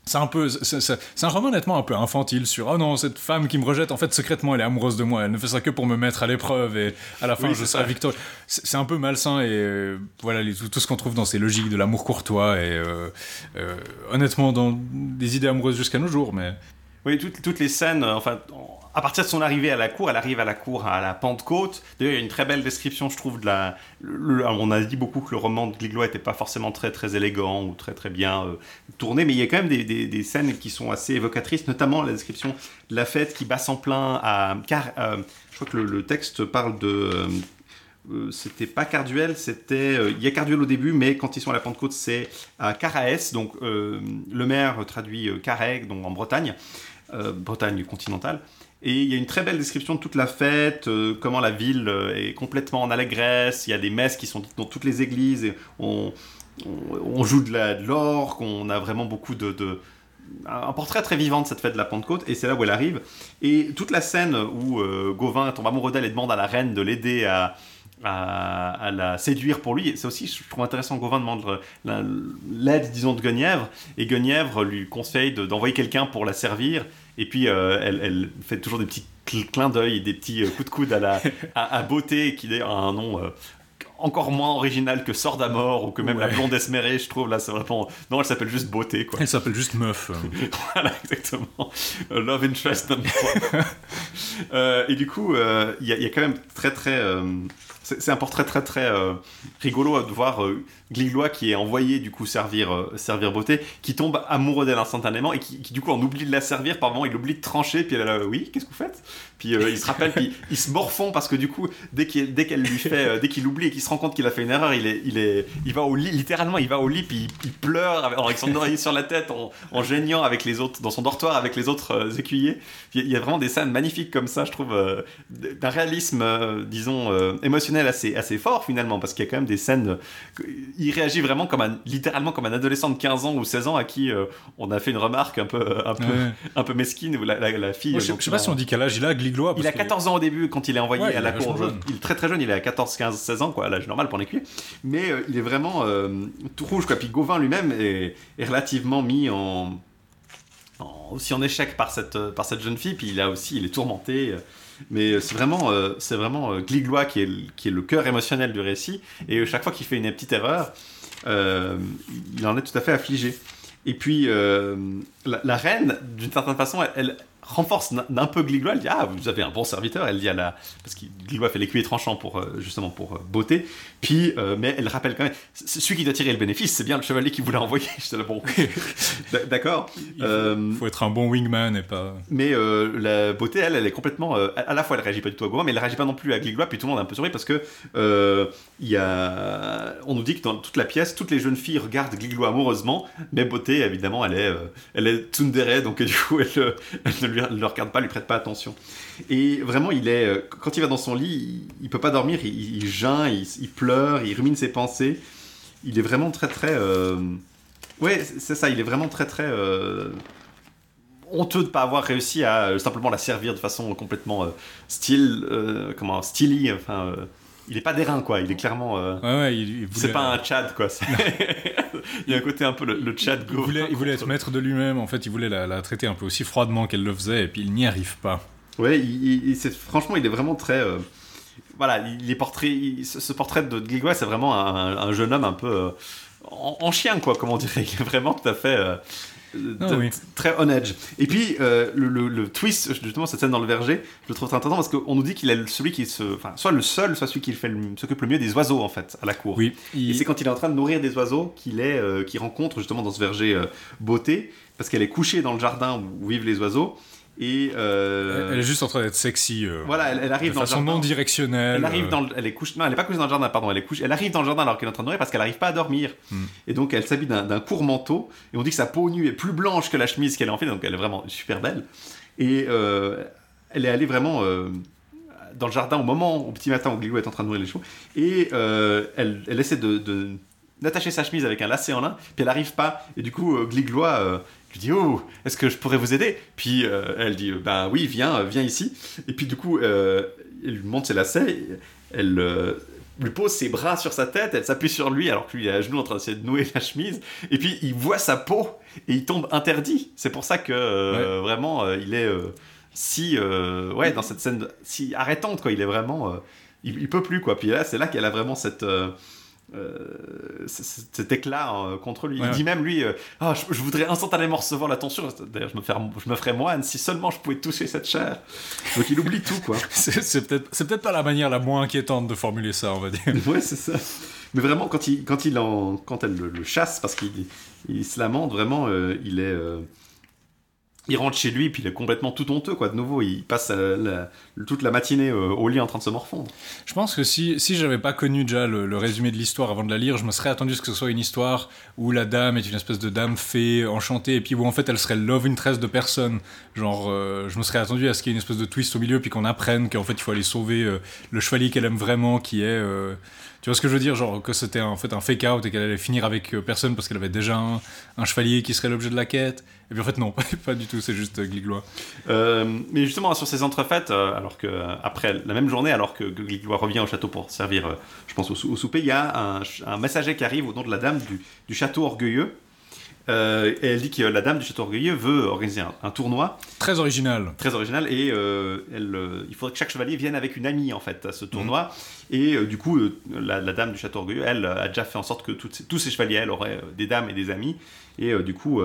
c'est un peu, c'est un roman honnêtement un peu infantile sur oh non cette femme qui me rejette en fait secrètement elle est amoureuse de moi elle ne fait ça que pour me mettre à l'épreuve et à la fin je serai victorieux. C'est un peu malsain et euh, voilà tout, ce qu'on trouve dans ces logiques de l'amour courtois et euh, euh, honnêtement dans des idées amoureuses jusqu'à nos jours mais oui toutes, toutes les scènes enfin à partir de son arrivée à la cour, elle arrive à la cour à la Pentecôte. D'ailleurs, il y a une très belle description, je trouve, de la. on a dit beaucoup que le roman de Gliglois n'était pas forcément très très élégant ou très très bien euh, tourné, mais il y a quand même des, des, scènes qui sont assez évocatrices, notamment la description de la fête qui bat en plein à. Car, euh, je crois que le, texte parle de. Euh, c'était pas Carduel, c'était. il y a Carduel au début, mais quand ils sont à la Pentecôte, c'est à Caraès, donc le maire traduit Carreg, donc en Bretagne, Bretagne continentale. Et il y a une très belle description de toute la fête, euh, comment la ville euh, est complètement en allégresse. Il y a des messes qui sont dites dans toutes les églises. On, joue de l'orgue, on a vraiment beaucoup de, un portrait très vivant de cette fête de la Pentecôte, et c'est là où elle arrive. Et toute la scène où euh, Gauvin tombe amoureux d'elle et demande à la reine de l'aider à, la séduire pour lui. C'est aussi, je trouve intéressant, Gauvin demande l'aide, disons, de Guenièvre, et Guenièvre lui conseille d'envoyer quelqu'un pour la servir, et puis euh, elle, fait toujours des petits clins d'œil des petits euh, coups de coude à, la, [LAUGHS] à, Beauté, qui a un nom euh, encore moins original que Sort d'Amor ou que même la blonde esmérée, je trouve. Là, c'est vraiment. Non, elle s'appelle juste Beauté, quoi. Elle s'appelle juste Meuf. [LAUGHS] voilà, exactement. Love Interest [LAUGHS] et du coup, il y, y, a quand même très, très c'est un portrait très très euh, rigolo de voir euh, qui est envoyé du coup servir euh, servir beauté, qui tombe amoureux d'elle instantanément et qui, du coup en oublie de la servir par moment, il oublie de trancher puis elle est là oui qu'est-ce que vous faites? Puis il se rappelle puis il se morfond parce que du coup dès qu'il dès qu'elle lui fait dès qu'il oublie et qu'il se rend compte qu'il a fait une erreur il est il est il va au lit littéralement il va au lit puis il, pleure avec, son oreiller sur la tête en, en, gênant avec les autres dans son dortoir avec les autres écuyers. Il y a vraiment des scènes magnifiques comme ça je trouve d'un réalisme disons émotionnel assez, assez fort finalement, parce qu'il y a quand même des scènes. Il réagit vraiment comme un, littéralement comme un adolescent de 15 ans ou 16 ans à qui euh, on a fait une remarque un peu, un peu, un peu mesquine, ou la, la, fille. je, sais pas si on dit quel âge il a, Gliglois. Il a 14 ans au début quand il est envoyé à la cour. Il est très très jeune, il est à 14, 15, 16 ans, quoi, l'âge normal pour les Mais euh, il est vraiment euh, tout rouge, quoi. Puis Gauvin lui-même est, est, relativement mis en, aussi en échec par cette, par cette jeune fille, puis il a aussi, il est tourmenté. Mais euh, c'est vraiment, euh, c'est vraiment euh, Gliglois qui est, qui est le cœur émotionnel du récit. Et chaque fois qu'il fait une petite erreur, il en est tout à fait affligé. Et puis, la, reine, d'une certaine façon, elle, renforce d'un peu Gliglois. Elle dit Ah, vous avez un bon serviteur. Elle dit à la. Parce que Gliglois fait l'écuyer tranchant pour, euh, justement pour euh, beauté. Puis, euh, mais elle rappelle quand même celui qui doit tirer le bénéfice, c'est bien le chevalier qui voulait envoyer. [LAUGHS] J'étais là, bon. [LAUGHS] D'accord. Il faut, être un bon wingman et pas. Mais la beauté, elle, elle est complètement. à la fois, elle réagit pas du tout à Gauvin, mais elle réagit pas non plus à Gliglois. Puis tout le monde est un peu surpris parce que. il y a... On nous dit que dans toute la pièce, toutes les jeunes filles regardent Gliglois amoureusement, mais beauté, évidemment, elle est, elle est tsundere, donc du coup, elle, elle ne ne le regarde pas, lui prête pas attention. Et vraiment, il est, euh, quand il va dans son lit, il, peut pas dormir, il, il geint, il, pleure, il rumine ses pensées. il est vraiment très très. Ouais, c'est ça, il est vraiment très très honteux de pas avoir réussi à simplement la servir de façon complètement style, comment, stylie, enfin il est pas d'airain quoi, il est clairement. Euh, ouais, ouais, il, C'est pas un [LAUGHS] Tchad quoi. [LAUGHS] il y a un côté un peu le, Tchad go. Il voulait, il voulait être maître de lui-même, en fait, il voulait la, traiter un peu aussi froidement qu'elle le faisait, et puis il n'y arrive pas. Ouais, il, franchement, il est vraiment très. Euh, voilà, ce, portrait de Gligua, c'est vraiment un, jeune homme un peu euh, en, chien quoi, comme on dirait. [LAUGHS] Il est vraiment tout à fait ah très on edge. Et puis, euh, le, twist, justement, cette scène dans le verger, je le trouve très intéressant parce qu'on nous dit qu'il est celui qui se. Enfin, soit le seul, soit celui qui s'occupe le mieux des oiseaux, en fait, à la cour. Oui. Et c'est quand il est en train de nourrir des oiseaux qu'il est, euh, rencontre justement dans ce verger euh, beauté, parce qu'elle est couchée dans le jardin où vivent les oiseaux. Et euh, elle est juste en train d'être sexy. Euh, voilà, elle, arrive de dans façon non directionnelle. Elle arrive euh. dans, elle est couche, non, elle est pas couchée dans le jardin, pardon. Elle est couche, elle arrive dans le jardin alors qu'elle est en train de nourrir parce qu'elle n'arrive pas à dormir. Hmm. Et donc elle s'habille d'un court manteau et on dit que sa peau nue est plus blanche que la chemise qu'elle a en fait, donc elle est vraiment super belle. Et elle est allée vraiment dans le jardin au moment, au petit matin où Glilou est en train de nourrir les chevaux, et elle, elle, essaie de, d'attacher sa chemise avec un lacet en lin, puis elle n'arrive pas, et du coup Gliglois je dis oh, est-ce que je pourrais vous aider? Puis euh, elle dit ben oui, viens, viens ici. Et puis du coup, euh, elle lui monte ses lacets, elle euh, lui pose ses bras sur sa tête, elle s'appuie sur lui alors que lui est à genoux en train d'essayer de nouer [LAUGHS] la chemise. Et puis il voit sa peau et il tombe interdit. C'est pour ça que vraiment il est si ouais dans cette scène si arrêtante quoi. Il est vraiment il, il, peut plus quoi. Puis là c'est là qu'elle a vraiment cette euh, cet éclat euh, contre lui. il dit même lui, euh, ah, je, voudrais instantanément recevoir l'attention. D'ailleurs, je me, je me ferais moine si seulement je pouvais toucher cette chair. Donc il oublie tout, quoi. [LAUGHS] c'est peut-être peut pas la manière la moins inquiétante de formuler ça, on va dire. ouais, c'est ça. Mais vraiment, quand, il, quand, il en, quand elle le, chasse, parce qu'il il se lamente, vraiment, il est il rentre chez lui, puis il est complètement tout honteux, quoi. De nouveau, il passe euh, toute la matinée euh, au lit en train de se morfondre. Je pense que si, si j'avais pas connu déjà le, résumé de l'histoire avant de la lire, je me serais attendu que ce soit une histoire où la dame est une espèce de dame fée enchantée, et puis où en fait elle serait love interest de personne. Genre, euh, je me serais attendu à ce qu'il y ait une espèce de twist au milieu, puis qu'on apprenne qu'en fait il faut aller sauver le chevalier qu'elle aime vraiment, qui est tu vois ce que je veux dire Genre que c'était en fait un fake out et qu'elle allait finir avec euh, personne parce qu'elle avait déjà un, chevalier qui serait l'objet de la quête. Et puis en fait, non, [LAUGHS] pas, du tout, c'est juste euh, Gliglois. Euh, mais justement, sur ces entrefaites, alors que après la même journée, alors que Gliglois revient au château pour servir, je pense, au, souper, il y a un, messager qui arrive au nom de la dame du château orgueilleux euh, et elle dit que la dame du château orgueilleux veut organiser un, tournoi. Très original. Très original. Et euh, elle, euh, il faudrait que chaque chevalier vienne avec une amie, en fait, à ce tournoi. Mhm. Et du coup, la, dame du château orgueilleux, elle, a déjà fait en sorte que tous ces chevaliers, elle, auraient des dames et des amis. Et du coup,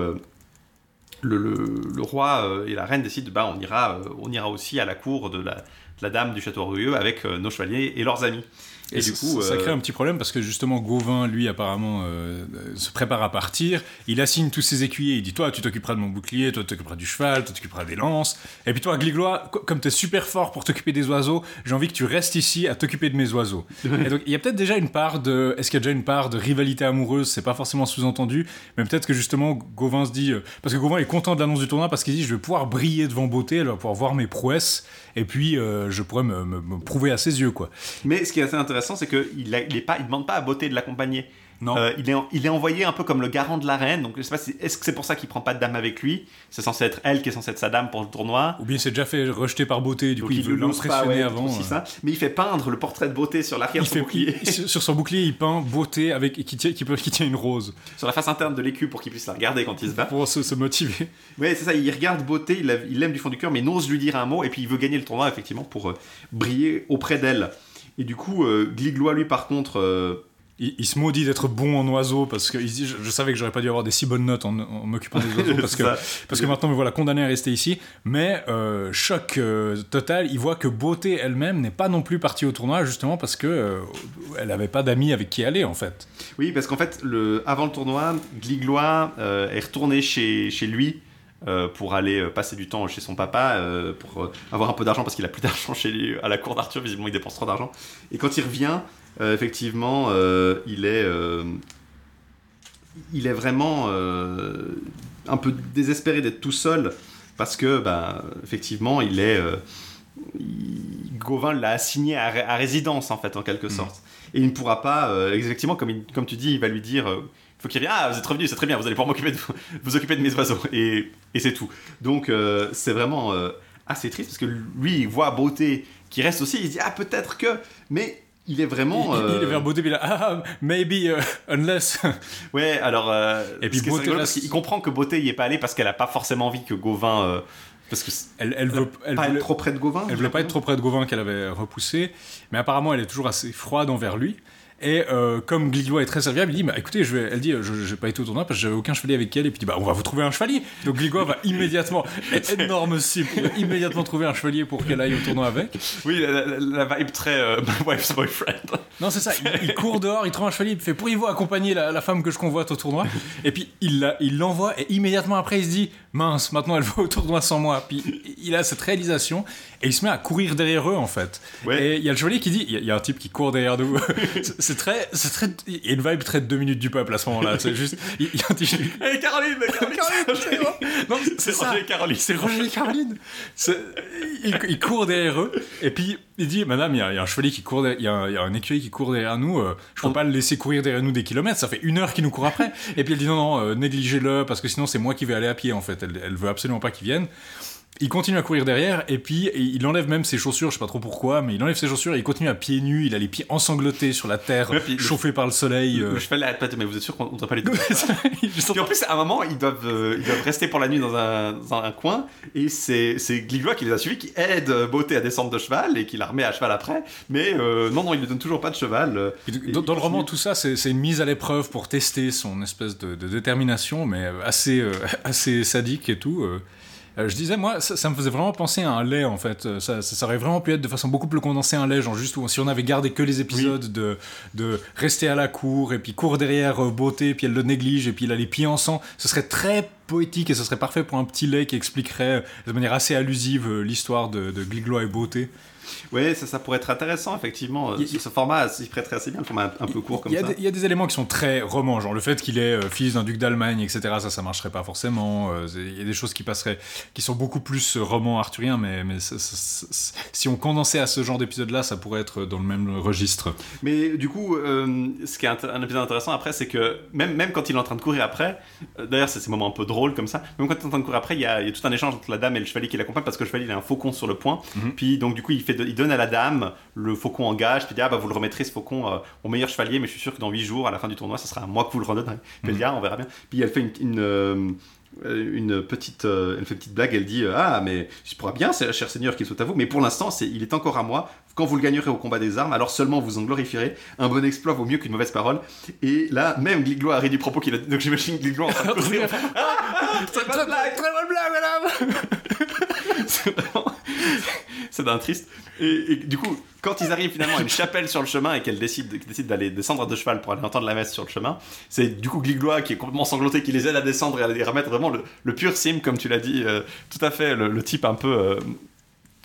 le, roi et la reine décident, bah, on, ira, on ira aussi à la cour de la, de la dame du château orgueilleux avec nos chevaliers et leurs amis. Et, du coup, ça, crée euh, un petit problème parce que justement Gauvin, lui, apparemment, euh, se prépare à partir. Il assigne tous ses écuyers. Il dit Toi, tu t'occuperas de mon bouclier, toi, tu t'occuperas du cheval, toi, tu t'occuperas des lances. Et puis toi, Gliglois, comme tu es super fort pour t'occuper des oiseaux, j'ai envie que tu restes ici à t'occuper de mes oiseaux. [LAUGHS] et donc, il y a peut-être déjà une part de. Est-ce qu'il y a déjà une part de rivalité amoureuse? C'est pas forcément sous-entendu, mais peut-être que justement Gauvin se dit. Euh, parce que Gauvin est content de l'annonce du tournoi parce qu'il dit Je vais pouvoir briller devant beauté, elle va pouvoir voir mes prouesses, et puis je pourrais me, me, prouver à ses yeux, quoi. Mais ce qui est assez intéressant, c'est qu'il il ne demande pas à Beauté de l'accompagner. Non. Euh, il, est, il est envoyé un peu comme le garant de la reine. Donc, je sais pas si, est-ce que c'est pour ça qu'il prend pas de dame avec lui? C'est censé être elle qui est censée être sa dame pour le tournoi. Ou bien c'est déjà fait rejeter par beauté, du coup il, veut l'impressionner avant. Euh. Ça. Mais il fait peindre le portrait de beauté sur l'arrière de son bouclier. sur son bouclier, il peint beauté avec qui tient, qui, qui tient une rose. Sur la face interne de l'écu pour qu'il puisse la regarder quand il se bat. Pour se, motiver. Oui, c'est ça. Il regarde beauté, il l'aime du fond du cœur, mais n'ose lui dire un mot. Et puis il veut gagner le tournoi effectivement pour euh, briller auprès d'elle. Et du coup, Gliglois, lui, par contre, il, se maudit d'être bon en oiseau parce que il dit je, savais que j'aurais pas dû avoir des si bonnes notes en, m'occupant des [LAUGHS] oiseaux parce que parce que maintenant me voilà condamné à rester ici. Mais euh, choc euh, total il voit que beauté elle-même n'est pas non plus partie au tournoi justement parce que euh, elle n'avait pas d'amis avec qui aller en fait. Oui parce qu'en fait le avant le tournoi Gliglois est retourné chez, chez lui pour aller passer du temps chez son papa, pour avoir un peu d'argent parce qu'il a plus d'argent [LAUGHS] chez lui à la cour d'Arthur, visiblement il dépense trop d'argent. Et quand il revient, euh, effectivement, euh, il est euh, il est vraiment un peu désespéré d'être tout seul parce que, bah, effectivement, il est. Gauvin l'a assigné à, résidence en fait en quelque mm. sorte. Et il ne pourra pas, exactement comme, comme tu dis, il va lui dire faut qu'il revienne. Ah, vous êtes revenu, c'est très bien, vous allez pouvoir m'occuper de, [LAUGHS] vous occuper de mes oiseaux. Et, et c'est tout. Donc, euh, c'est vraiment euh, assez triste parce que lui, il voit Beauté qui reste aussi. Il se dit, ah, peut-être que. Mais il est vraiment. Il, est euh, vers Beauté, il a, ah, maybe, unless. [LAUGHS] ouais, alors. et puis Beauté, il comprend que Beauté y est pas allé parce qu'elle a pas forcément envie que Gauvin. parce que elle, elle veut elle pas être trop près de Gauvin. Elle voulait pas être trop près de Gauvin qu'elle avait repoussé, mais apparemment elle est toujours assez froide envers lui. Et euh, comme Gliglois est très serviable, il dit bah, écoutez, je vais, elle dit je n'ai pas été au tournoi parce que j'avais aucun chevalier avec elle. Et puis il dit bah, on va vous trouver un chevalier. Donc Gliglois va immédiatement, [LAUGHS] énorme cible, immédiatement trouver un chevalier pour qu'elle aille au tournoi avec. Oui, la, vibe très euh, [LAUGHS] my wife's boyfriend. Non, c'est ça. Il, court dehors, il trouve un chevalier, il fait pourriez-vous accompagner la, femme que je convoite au tournoi? Et puis il l'envoie et immédiatement après il se dit mince, maintenant elle va au tournoi sans moi. Puis il a cette réalisation et il se met à courir derrière eux en fait. Et il y a le chevalier qui dit il y, a un type qui court derrière nous. [LAUGHS] c'est très, c'est très, il y a une vibe très deux minutes du peuple à ce moment-là. C'est juste, il, y a un type. Hey Caroline, Caroline, Caroline c'est Roger Caroline. C'est Roger Caroline. Il, il, court derrière eux et puis il dit Madame, il y, a, un chevalier qui court, il y, a un écuyer qui court derrière nous. Euh, je peux pas le laisser courir derrière nous des kilomètres. Ça fait une heure qu'il nous court après. Et puis elle dit non, non, euh, négligez-le parce que sinon c'est moi qui vais aller à pied en fait. Elle, elle veut absolument pas qu'il vienne il continue à courir derrière et puis il enlève même ses chaussures, je sais pas trop pourquoi, mais il enlève ses chaussures et il continue à pieds nus. Il a les pieds ensanglotés sur la terre, chauffés par le soleil. Le, cheval la mais vous êtes sûr qu'on ne doit pas les [LAUGHS] Et en plus, à un moment, ils doivent, euh, ils doivent rester pour la nuit dans un, dans un coin et c'est Gliglois qui les a suivis, qui aide Beauté à descendre de cheval et qui la remet à cheval après. Mais euh, non, non, il ne donne toujours pas de cheval. dans, le roman, tout ça, c'est une mise à l'épreuve pour tester son espèce de, détermination, mais assez, euh, [LAUGHS] assez sadique et tout. Euh, je disais, moi, ça, me faisait vraiment penser à un lait, en fait. Euh, ça, ça, aurait vraiment pu être de façon beaucoup plus condensée un lait, genre juste où, si on avait gardé que les épisodes de, de rester à la cour, et puis court derrière euh, beauté, puis elle le néglige, et puis il a les pieds en sang, ce serait très poétique et ce serait parfait pour un petit lait qui expliquerait de manière assez allusive l'histoire de, de Gliglois et Beauté. Oui, ça, ça pourrait être intéressant, effectivement. ce format, il prêterait assez bien, le format un, peu court comme ça. Il y a des éléments qui sont très romans, genre le fait qu'il est euh, fils d'un duc d'Allemagne, etc. Ça, ça marcherait pas forcément. Euh, il y a des choses qui passeraient, qui sont beaucoup plus euh, romans arthuriens, mais, mais si on condensait à ce genre d'épisode-là, ça pourrait être dans le même registre. Mais du coup, ce qui est un épisode intéressant après, c'est que même, même quand il est en train de courir après, d'ailleurs, c'est ces moments un peu drôles comme ça, même quand il est en train de courir après, il y, a, tout un échange entre la dame et le chevalier qui l'accompagne parce que le chevalier il a un faucon sur le poing. Mhm. Puis donc, du coup, il fait il donne à la dame le faucon en gage, puis il dit ah bah vous le remettrez ce faucon euh, au meilleur chevalier, mais je suis sûr que dans 8 jours, à la fin du tournoi, ce sera moi que vous le redonnerez. Puis elle dit ah on verra bien. Puis elle fait une, euh, une petite, euh, elle fait une petite blague, elle dit Ah, mais je pourrais bien, cher Seigneur, qu'il soit à vous, mais pour l'instant, il est encore à moi. Quand vous le gagnerez au combat des armes, alors seulement vous en glorifierez. Un bon exploit vaut mieux qu'une mauvaise parole. Et là, même Gliglois a réduit propos qu'il a. Donc j'imagine Gliglois en train de [LAUGHS] ah, Très bonne blague, très bonne blague, madame [LAUGHS] C'est vraiment. [LAUGHS] C'est d'un triste. Et, du coup, quand ils arrivent finalement à une chapelle sur le chemin et qu'elle décide, décide d'aller descendre de cheval pour aller entendre la messe sur le chemin, c'est du coup Gliglois qui est complètement sangloté qui les aide à descendre et à les remettre vraiment le, pur sim, comme tu l'as dit, euh, tout à fait, le, type un peu euh,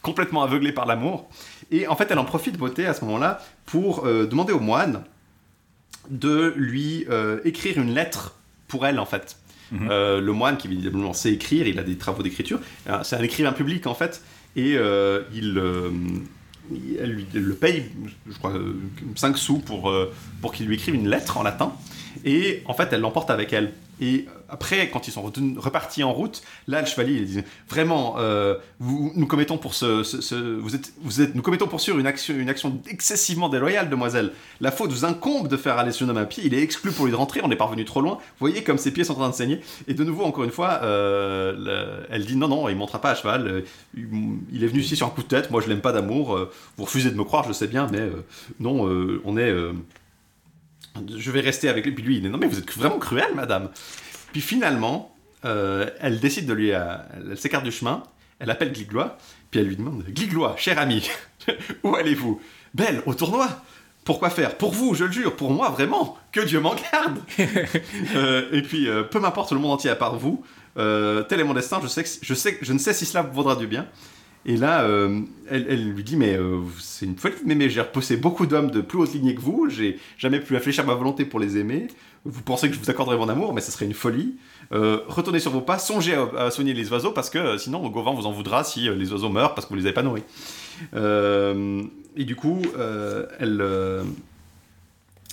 complètement aveuglé par l'amour. Et en fait, elle en profite, beauté, à ce moment-là, pour euh, demander au moine de lui écrire une lettre pour elle, en fait. Mhm. le moine qui évidemment sait écrire, il a des travaux d'écriture. C'est un écrivain public en fait, et il, elle lui le paye, je crois, 5 sous pour, pour qu'il lui écrive une lettre en latin. Et en fait, elle l'emporte avec elle. Et après, quand ils sont repartis en route, là, le chevalier, il dit vraiment, euh, nous commettons pour ce, vous nous commettons pour sûr une action, une action excessivement déloyale, demoiselle. La faute vous incombe de faire aller ce homme à pied. Il est exclu pour lui de rentrer. On est parvenu trop loin. Vous voyez comme ses pieds sont en train de saigner. Et de nouveau, encore une fois, euh, elle dit non, non, il montera pas à cheval. Il est venu ici sur un coup de tête. Moi, je l'aime pas d'amour. Vous refusez de me croire, je sais bien, mais euh, non, on est je vais rester avec lui. Puis lui, il dit non mais vous êtes vraiment cruel, madame. Puis finalement, euh, elle décide de lui, euh, elle s'écarte du chemin. Elle appelle Gliglois, puis elle lui demande Gliglois, cher ami, [LAUGHS] où allez-vous? Belle, au tournoi. Pourquoi faire? Pour vous, je le jure, pour moi, vraiment, que Dieu m'en garde. [LAUGHS] Euh, et puis, peu m'importe le monde entier à part vous, tel est mon destin. Je sais, que, je sais, je ne sais si cela vous vaudra du bien. Et là, euh, elle, lui dit, mais euh, c'est une folie mais j'ai repoussé beaucoup d'hommes de plus haute lignée que vous, j'ai jamais pu réfléchir à ma volonté pour les aimer, vous pensez que je vous accorderai mon amour, mais ce serait une folie. Euh, retournez sur vos pas, songez à, soigner les oiseaux, parce que sinon Gauvin vous en voudra si les oiseaux meurent parce que vous les avez pas nourris. et du coup, elle,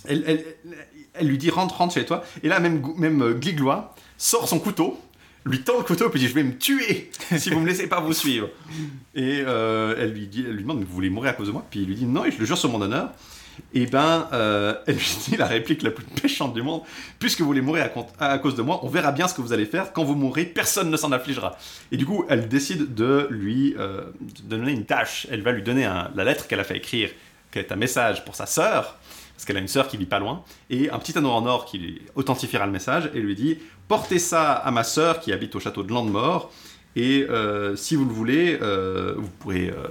elle, elle, lui dit, rentre, rentre chez toi. Et là, même, même Gliglois sort son couteau, lui tend le couteau, puis dit Je vais me tuer si vous me laissez pas vous suivre. Et euh, elle, lui dit, elle lui demande Vous voulez mourir à cause de moi? Puis il lui dit Non, et je le jure sur mon honneur. Et ben, euh, elle lui dit la réplique la plus méchante du monde Puisque vous voulez mourir à, cause de moi, on verra bien ce que vous allez faire. Quand vous mourrez, personne ne s'en affligera. Et du coup, elle décide de lui euh, donner une tâche. Elle va lui donner la lettre qu'elle a fait écrire, qui est un message pour sa sœur parce qu'elle a une sœur qui vit pas loin, et un petit anneau en or qui authentifiera le message et lui dit portez ça à ma sœur qui habite au château de Landemort, et euh, si vous le voulez, euh, vous pourrez. Euh,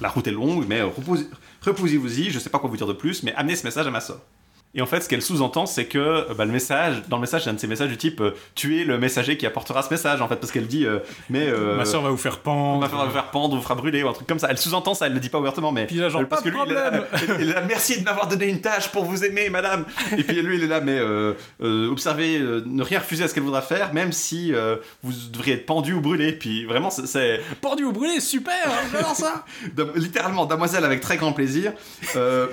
la route est longue, mais reposez-vous-y, je sais pas quoi vous dire de plus, mais amenez ce message à ma sœur. Et en fait, ce qu'elle sous-entend, c'est que euh, bah, le message, dans le message, c'est un de ces messages du type euh, tuer le messager qui apportera ce message, en fait, parce qu'elle dit euh, mais ma soeur va vous faire pendre, ma soeur va vous faire pendre, vous fera brûler ou un truc comme ça. Elle sous-entend ça, elle le dit pas ouvertement, mais puis là, genre, parce que lui, il est, là, [LAUGHS] merci de m'avoir donné une tâche pour vous aimer, madame. Et puis lui, il est là, mais observez, ne rien refuser à ce qu'elle voudra faire, même si vous devriez être pendu ou brûlé. Puis vraiment, c'est [LAUGHS] pendu ou brûlé, super, j'adore ça. [LAUGHS] Littéralement, damoiselle avec très grand plaisir,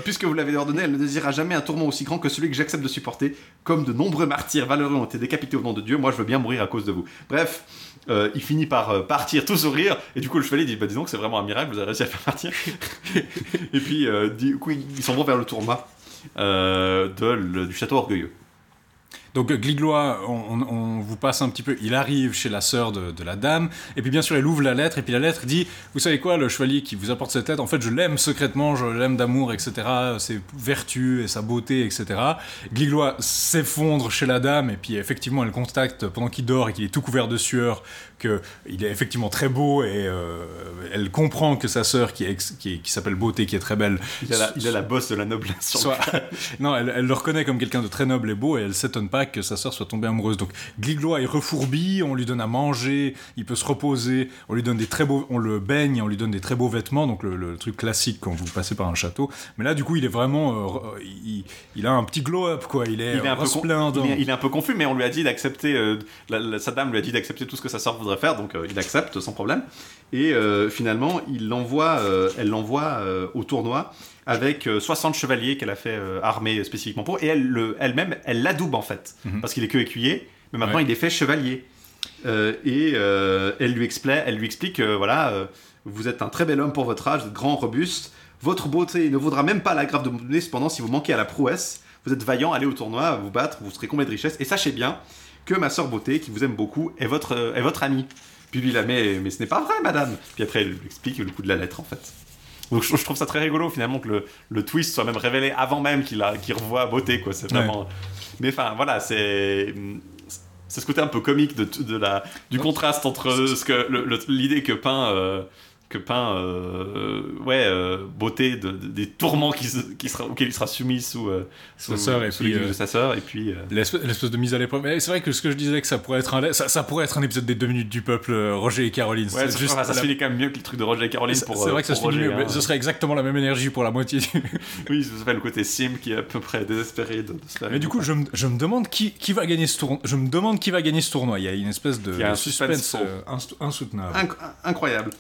puisque vous l'avez ordonné, elle ne désirera jamais un tourment aussi que celui que j'accepte de supporter. Comme de nombreux martyrs valeureux ont été décapités au nom de Dieu, moi je veux bien mourir à cause de vous. Bref, euh, il finit par euh, partir tout sourire, et du coup le chevalier dit Bah dis donc, c'est vraiment un miracle, vous avez réussi à faire partir. [LAUGHS] et puis, euh, du coup, ils s'en vont vers le tournoi du château orgueilleux. Donc Gliglois, on, vous passe un petit peu, il arrive chez la sœur de, la dame, et puis bien sûr elle ouvre la lettre, et puis la lettre dit, vous savez quoi, le chevalier qui vous apporte cette lettre, en fait je l'aime secrètement, je l'aime d'amour, etc., ses vertus et sa beauté, etc. Gliglois s'effondre chez la dame, et puis effectivement elle contacte pendant qu'il dort et qu'il est tout couvert de sueur, qu'il est effectivement très beau, et euh, elle comprend que sa sœur, qui, qui, s'appelle Beauté, qui est très belle... Il a la, il a la bosse de la noblesse. Soit, [LAUGHS] non, elle, elle le reconnaît comme quelqu'un de très noble et beau, et elle s'étonne pas que sa sœur soit tombée amoureuse. Donc Gliglois est refourbi, on lui donne à manger, il peut se reposer, on lui donne des très beaux, on le baigne, on lui donne des très beaux vêtements, donc le, truc classique quand vous passez par un château. Mais là, du coup, il est vraiment, euh, il, a un petit glow-up quoi. Il est, il est un peu il, est, un peu confus, mais on lui a dit d'accepter, euh, sa dame lui a dit d'accepter tout ce que sa sœur voudrait faire, donc euh, il accepte sans problème. Et finalement, il l'envoie, elle l'envoie au tournoi avec 60 euh, chevaliers qu'elle a fait euh, armer spécifiquement pour, et elle, elle-même, elle l'adoube en fait, mhm. parce qu'il est que écuyer, mais maintenant il est fait chevalier. Euh, et elle, lui explique, elle lui explique que voilà, vous êtes un très bel homme pour votre âge, vous êtes grand, robuste, votre beauté ne vaudra même pas la grave de donner, cependant si vous manquez à la prouesse, vous êtes vaillant, allez au tournoi, vous battre, vous serez comblé de richesse, et sachez bien que ma soeur beauté, qui vous aime beaucoup, est votre, est votre amie. Puis lui, il a mais, mais ce n'est pas vrai, madame. Puis après, elle lui explique le coup de la lettre, en fait. Donc je, trouve ça très rigolo finalement que le, le twist soit même révélé avant même qu'il qu revoit beauté quoi. C'est vraiment. Mais enfin voilà, c'est c'est ce côté un peu comique de, de la, du contraste entre ce que l'idée que peint euh, que peint euh, ouais euh, beauté de, des tourments qui, qui sera, auxquels il sera soumis sous, euh, sa sœur et puis de sa sœur et puis l'espèce de mise à l'épreuve. C'est vrai que ce que je disais que ça pourrait être un ça, ça, pourrait être un épisode des deux minutes du peuple Roger et Caroline. Ouais, juste ça, se finit quand même mieux que le truc de Roger et Caroline c'est vrai que ça se finit mieux mais hein. ce serait exactement la même énergie pour la moitié [LAUGHS] oui ce serait le côté sim qui est à peu près désespéré de, se faire mais du coup je me, je me demande qui, qui va gagner ce tournoi je me demande qui va gagner ce tournoi. Il y a une espèce de, suspense, insoutenable. Incroyable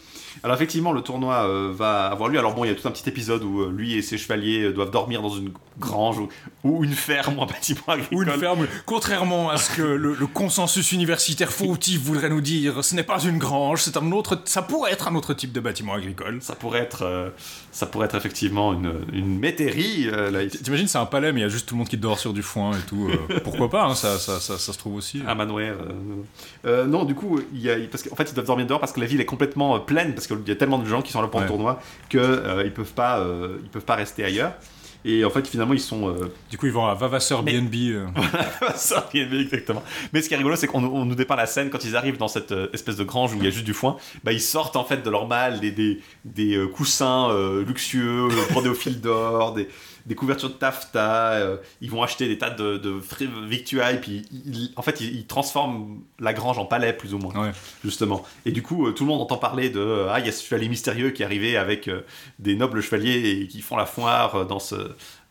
alors effectivement, le tournoi euh, va avoir lieu. Alors bon, il y a tout un petit épisode où euh, lui et ses chevaliers euh, doivent dormir dans une grange ou, une ferme ou un bâtiment agricole. Ou une ferme. Contrairement à ce que [LAUGHS] le, consensus universitaire fautif voudrait nous dire, ce n'est pas une grange, c'est un autre. Ça pourrait être un autre type de bâtiment agricole. Ça pourrait être, ça pourrait être effectivement une, une métairie. T'imagines, c'est un palais, mais il y a juste tout le monde qui dort sur du foin et tout. pourquoi pas hein, ça, ça, ça, se trouve aussi. Un manoir. Non, du coup, il y a, parce qu'en fait, ils doivent dormir dehors parce que la ville est complètement pleine parce qu'il y a tellement de gens qui sont là pour le tournoi qu'ils euh, ils peuvent pas euh, ils peuvent pas rester ailleurs. Et en fait, finalement, ils sont. Euh, du coup, ils vont à Vavasseur BNB. Vavasseur BNB, exactement. Mais ce qui est rigolo, c'est qu'on nous dépeint la scène quand ils arrivent dans cette espèce de grange où il y a juste du foin. Bah, ils sortent en fait de leur malle des, des, des coussins luxueux brodés au fil d'or, des, des couvertures de taffetas, ils vont acheter des tas de, de victuailles, puis en fait, ils, transforment la grange en palais, plus ou moins, justement. Et du coup, tout le monde entend parler de Ah, il y a ce chevalier mystérieux qui est arrivé avec des nobles chevaliers et qui font la foire dans ce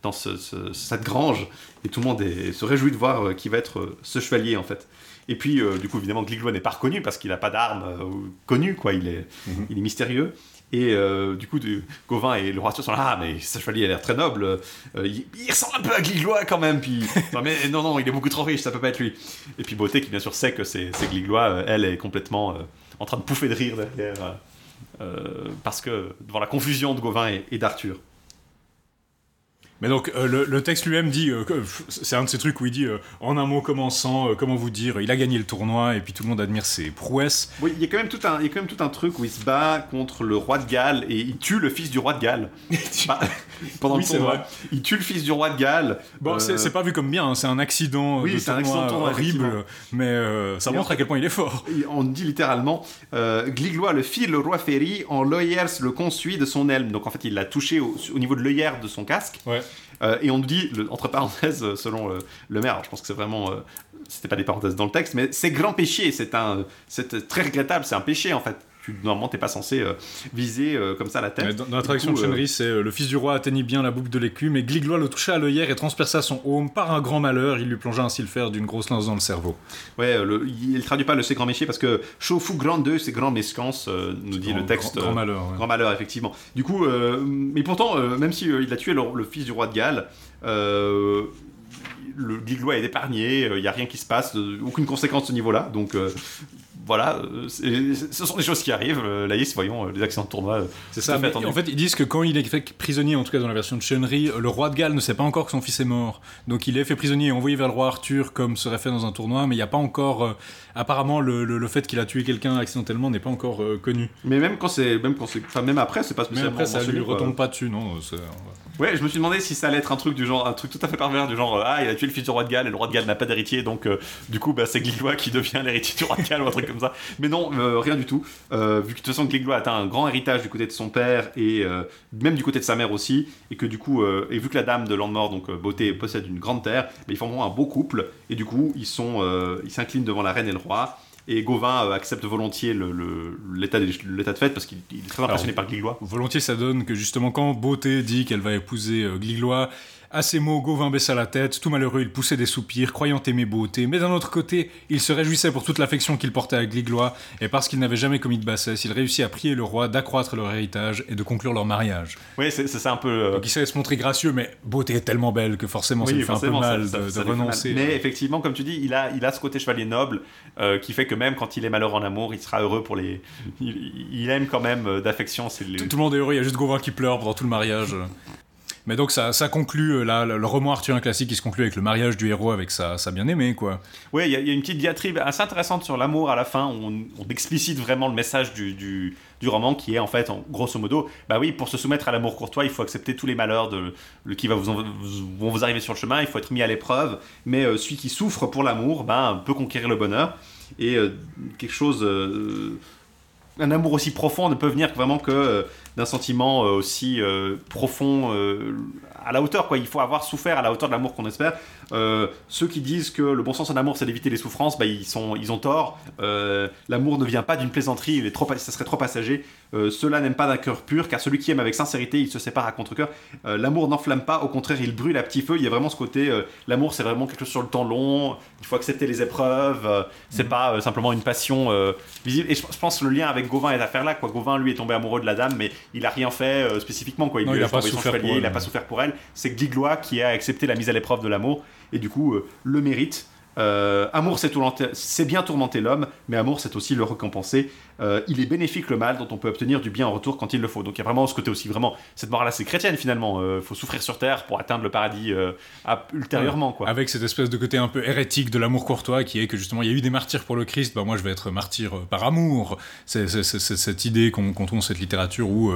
dans cette grange et tout le monde se réjouit de voir qui va être ce chevalier en fait. Et puis, euh, du coup, évidemment, Gliglois n'est pas reconnu parce qu'il n'a pas d'arme euh, connue, quoi. Il est, mhm. il est mystérieux. Et euh, du coup, Gauvin et le roi sont là, ah, mais ce chevalier a l'air très noble. il, ressemble un peu à Gliglois quand même. Puis, [LAUGHS] non, mais non, non, il est beaucoup trop riche, ça peut pas être lui. Et puis Beauté, qui bien sûr sait que c'est Gliglois, elle est complètement en train de pouffer de rire derrière. parce que devant la confusion de Gauvin et d'Arthur. Mais donc euh, le, texte lui-même dit, euh, c'est un de ces trucs où il dit, euh, en un mot commençant, comment vous dire, il a gagné le tournoi et puis tout le monde admire ses prouesses. Oui, il y a quand même tout un, il y a quand même tout un truc où il se bat contre le roi de Galles et il tue le fils du roi de Galles. [LAUGHS] Bah, pendant oui, le tournoi, il tue le fils du roi de Galles. Bon, c'est pas vu comme bien, hein, c'est un accident oui, de un accident horrible, mais ça montre à quel point il est fort. On dit littéralement, Gliglois le fit le roi Ferry en l'œillers le consuit de son helme. Donc en fait, il l'a touché au, au, niveau de l'œillère de son casque. Ouais. Euh, et on nous dit, entre parenthèses, euh, selon euh, le maire, je pense que c'est vraiment c'était pas des parenthèses dans le texte, mais c'est grand péché, c'est très regrettable, c'est un péché en fait tu, normalement t'es pas censé euh, viser euh, comme ça la tête. Dans, dans, la traduction de Chenry, euh, c'est le fils du roi atteignit bien la boucle de l'écume et Gliglois le toucha à l'œillère et transperça son home par un grand malheur. Il lui plongea ainsi le fer d'une grosse lance dans le cerveau. Ouais, le, il traduit pas le c'est grand métier parce que chaud fou grand deux c'est grand mescance nous dit le texte. Grand, malheur. Grand malheur effectivement. Du coup, mais pourtant même si il a tué le, le, fils du roi de Galles le Gliglois est épargné, il n'y a rien qui se passe, aucune conséquence à ce niveau-là. Donc, voilà, euh, ce sont des choses qui arrivent. Euh, Laïs, voyons, euh, les accidents de tournoi. c'est ça. Mais en fait, ils disent que quand il est fait prisonnier, en tout cas dans la version de Chenry, le roi de Galles ne sait pas encore que son fils est mort. Donc il est fait prisonnier et envoyé vers le roi Arthur comme serait fait dans un tournoi, mais il n'y a pas encore. apparemment, le, fait qu'il a tué quelqu'un accidentellement n'est pas encore connu. Mais même quand c'est, même quand même après, c'est pas spécialement. Après, ça lui retombe pas dessus, non. Ouais, je me suis demandé si ça allait être un truc du genre, un truc tout à fait pervers du genre, ah, il a tué le fils du roi de Galles et le roi de Galles n'a pas d'héritier, donc du coup, bah, c'est Gliglois qui devient l'héritier du roi de Galles ou un truc comme ça. Mais non, euh, rien du tout. Euh, vu que de toute façon, Gliglois a un grand héritage du côté de son père et euh, même du côté de sa mère aussi, et que du coup, et vu que la dame de Landmort, donc Beauté, possède une grande terre, ils formeront un beau couple, et du coup, ils sont, ils s'inclinent devant la reine et le roi. Et Gauvin accepte volontiers l'état de, de fait parce qu'il est très impressionné par Gliglois. Volontiers, ça donne que justement, quand Beauté dit qu'elle va épouser Gliglois, à ces mots, Gauvin baissa la tête, tout malheureux, il poussait des soupirs, croyant aimer beauté, mais d'un autre côté, il se réjouissait pour toute l'affection qu'il portait à Gliglois, et parce qu'il n'avait jamais commis de bassesse, il réussit à prier le roi d'accroître leur héritage et de conclure leur mariage. Oui, c'est ça un peu. Euh, Donc il savait se montrer gracieux, mais beauté est tellement belle que forcément ça lui fait un peu mal de, renoncer. Mais effectivement, comme tu dis, il a, il a ce côté chevalier noble euh, qui fait que même quand il est malheureux en amour, il sera heureux pour les. Il, aime quand même euh, d'affection. Tout, tout, le monde est heureux, il y a juste Gauvin qui pleure pendant tout le mariage. Mais donc ça, conclut, euh, là, le, roman arthurien classique, qui se conclut avec le mariage du héros avec sa, bien-aimée, quoi. Oui, il y, a une petite diatribe assez intéressante sur l'amour à la fin, on, on, explicite vraiment le message du, roman, qui est en fait, en, grosso modo, bah oui, pour se soumettre à l'amour courtois, il faut accepter tous les malheurs de, qui va vous, vont vous arriver sur le chemin, il faut être mis à l'épreuve, mais euh, celui qui souffre pour l'amour, bah, peut conquérir le bonheur. Et euh, quelque chose un amour aussi profond ne peut venir vraiment que d'un sentiment euh, aussi euh, profond euh, à la hauteur quoi. Il faut avoir souffert à la hauteur de l'amour qu'on espère ceux qui disent que le bon sens en amour c'est d'éviter les souffrances bah, ils sont ils ont tort. L'amour ne vient pas d'une plaisanterie il est trop ça serait trop passager. Cela n'aime pas d'un cœur pur car celui qui aime avec sincérité il se sépare à contre-cœur l'amour n'enflamme pas au contraire il brûle à petit feu. Il y a vraiment ce côté l'amour c'est vraiment quelque chose sur le temps long. Il faut accepter les épreuves c'est mm. pas simplement une passion visible. Et je, pense que le lien avec Gauvin est à faire là quoi. Gauvin lui est tombé amoureux de la dame mais il a rien fait euh, spécifiquement quoi. Il, n'a pas souffert pour elle, il a pas souffert pour elle. C'est Gliglois qui a accepté la mise à l'épreuve de l'amour et du coup euh, le mérite. Euh, amour, c'est bien tourmenter l'homme, mais amour, c'est aussi le récompenser. Euh, il est bénéfique le mal dont on peut obtenir du bien en retour quand il le faut. Donc il y a vraiment ce côté aussi, vraiment, cette morale assez chrétienne finalement. Il euh, faut souffrir sur terre pour atteindre le paradis ultérieurement. Quoi. Avec cette espèce de côté un peu hérétique de l'amour courtois qui est que justement il y a eu des martyrs pour le Christ, bah moi je vais être martyr par amour. C'est cette idée qu'on trouve cette littérature où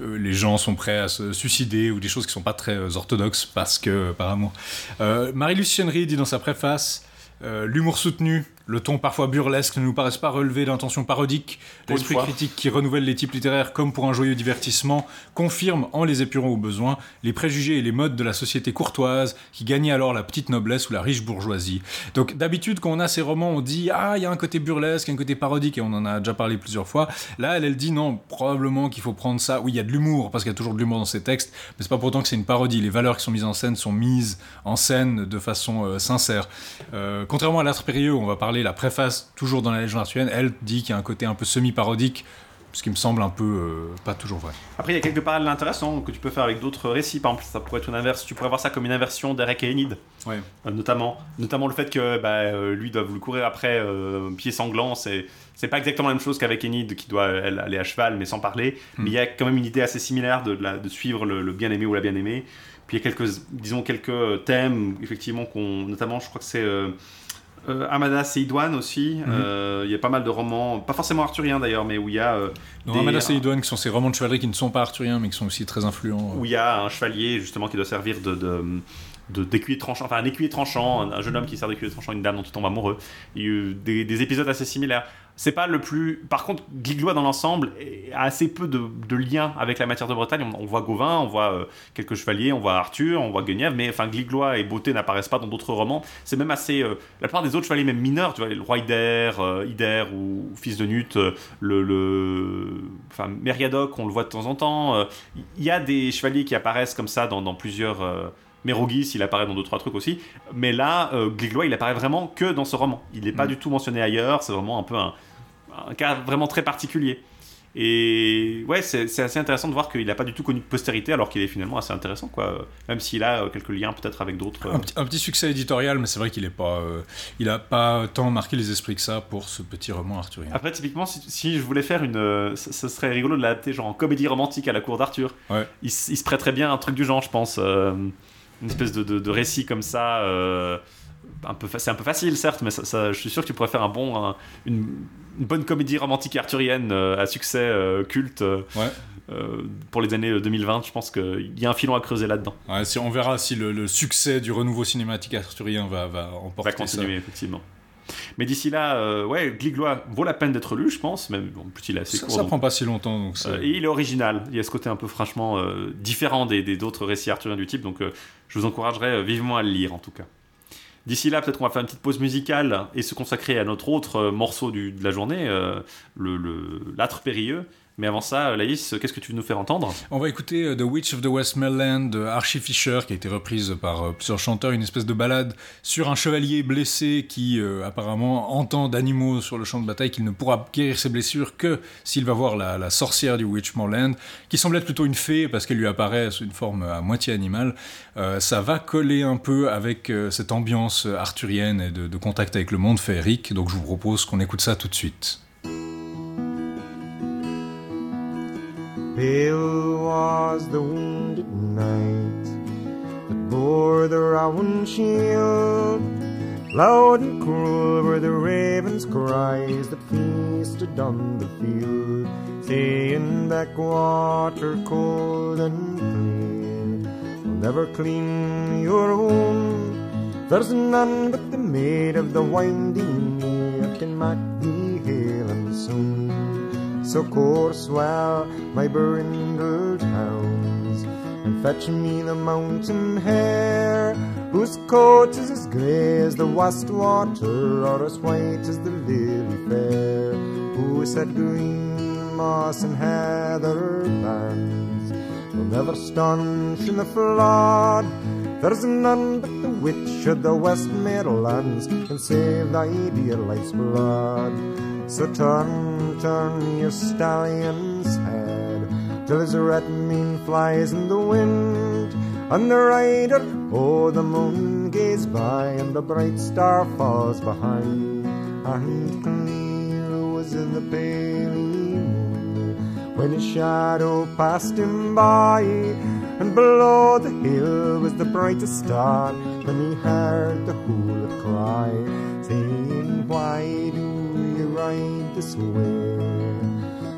les gens sont prêts à se suicider ou des choses qui sont pas très orthodoxes parce que par amour. Marie-Luce dit dans sa préface euh, l'humour soutenu le ton parfois burlesque ne nous paraissent pas relever d'intentions parodiques. L'esprit critique qui renouvelle les types littéraires comme pour un joyeux divertissement confirme, en les épurant au besoin, les préjugés et les modes de la société courtoise qui gagnait alors la petite noblesse ou la riche bourgeoisie. Donc d'habitude, quand on a ces romans, on dit Ah, il y a un côté burlesque, un côté parodique, et on en a déjà parlé plusieurs fois. Là, elle, elle dit non, probablement qu'il faut prendre ça. Oui, il y a de l'humour, parce qu'il y a toujours de l'humour dans ces textes, mais c'est pas pourtant que c'est une parodie. Les valeurs qui sont mises en scène sont mises en scène de façon euh, sincère. Euh, contrairement à l'Astre Périlleux, on va parler la préface, toujours dans la légende arthurienne, elle dit qu'il y a un côté un peu semi-parodique ce qui me semble un peu euh, pas toujours vrai. Après, il y a quelques parallèles intéressants que tu peux faire avec d'autres récits. Par exemple, ça pourrait être une inverse. Tu pourrais voir ça comme une inversion d'Eric et Enid. Ouais. notamment, notamment le fait que bah, lui doit le courir après pied sanglant, c'est c'est pas exactement la même chose qu'avec Enid qui doit elle, aller à cheval mais sans parler. Hmm. Mais il y a quand même une idée assez similaire de, de suivre le, bien-aimé ou la bien-aimée. Puis il y a quelques, disons, quelques thèmes, effectivement, qu'on, notamment, je crois que c'est euh, euh, Amadas et Idouane aussi. Hmm. Euh, il y a pas mal de romans, pas forcément arthuriens d'ailleurs, mais où il y a. non, Amadas et Idouane qui sont ces romans de chevalerie qui ne sont pas arthuriens, mais qui sont aussi très influents. Où il y a un chevalier justement qui doit servir de, de d'écuyer tranchant, enfin un écuyer tranchant, un, jeune homme qui sert d'écuyer tranchant, une dame dont il tombe amoureux. Il y a eu des, des épisodes assez similaires c'est pas le plus. Par contre, Gliglois dans l'ensemble a assez peu de, liens avec la matière de Bretagne. On, voit Gauvin, on voit euh, quelques chevaliers, on voit Arthur, on voit Guenièvre, mais enfin Gliglois et Beauté n'apparaissent pas dans d'autres romans. C'est même assez. Euh, la plupart des autres chevaliers, même mineurs, tu vois, le roi Ider, euh, ou, fils de Nut, le. Enfin, Meriadoc, on le voit de temps en temps. Il y a des chevaliers qui apparaissent comme ça dans plusieurs. Mérogis, il apparaît dans deux trois trucs aussi, mais là, Gliglois, il apparaît vraiment que dans ce roman. Il n'est pas mm. du tout mentionné ailleurs. C'est vraiment un peu un, un cas vraiment très particulier. Et ouais, c'est assez intéressant de voir qu'il n'a pas du tout connu de postérité, alors qu'il est finalement assez intéressant, quoi. Même s'il a euh, quelques liens peut-être avec d'autres. Un, petit succès éditorial, mais c'est vrai qu'il n'a pas, euh, il a pas tant marqué les esprits que ça pour ce petit roman arthurien. Après, typiquement, si, je voulais faire une, euh, ce serait rigolo de l'adapter genre en comédie romantique à la cour d'Arthur. Ouais. Il, se prêterait bien un truc du genre, je pense, une espèce de, de, récit comme ça c'est un peu facile certes, mais ça, je suis sûr que tu pourrais faire un bon, une, bonne comédie romantique arthurienne euh, à succès euh, culte. Euh, pour les années 2020, je pense qu'il y a un filon à creuser là-dedans. si on verra si le, succès du renouveau cinématique arthurien va, va emporter va continuer, effectivement. Mais d'ici là, ouais, Gliglois vaut la peine d'être lu, je pense. Même en plus, il est assez ça, court. Ça prend pas si longtemps, donc. et il est original. Il y a ce côté un peu franchement différent des d'autres récits arthuriens du type. Donc, je vous encouragerais vivement à le lire, en tout cas. D'ici là, peut-être qu'on va faire une petite pause musicale et se consacrer à notre autre euh, morceau de la journée, euh, le l'âtre périlleux. Mais avant ça, Laïs, qu'est-ce que tu veux nous faire entendre? On va écouter euh, The Witch of the Westmoreland de Archie Fisher, qui a été reprise par euh, plusieurs chanteurs, une espèce de balade sur un chevalier blessé qui euh, apparemment entend d'animaux sur le champ de bataille qu'il ne pourra guérir ses blessures que s'il va voir la, sorcière du Witchmoreland, qui semble être plutôt une fée parce qu'elle lui apparaît sous une forme à moitié animale. ça va coller un peu avec cette ambiance arthurienne et de contact avec le monde féerique, donc je vous propose qu'on écoute ça tout de suite. Pale was the wounded knight that bore the rowan shield. Loud and cruel were the raven's cries that feasted on the field, saying backwater cold and clear will never clean your wound. There's none but the maid of the winding mere can mat thee hale and soon. So course well my brindled hounds, and fetch me the mountain hare, whose coat is as grey as the west water, or as white as the lily fair, who said green moss and heather bands will never stanch in the flood. There's none but the witch of the West Midlands can save thy dear life's blood. So turn, turn your stallion's head till his red mane flies in the wind. And the rider, oh, the moon gaze by, and the bright star falls behind. And clear was in the pale moon when his shadow passed him by. And below the hill was the brightest star when he heard the hula cry, saying, Why do you ride this way.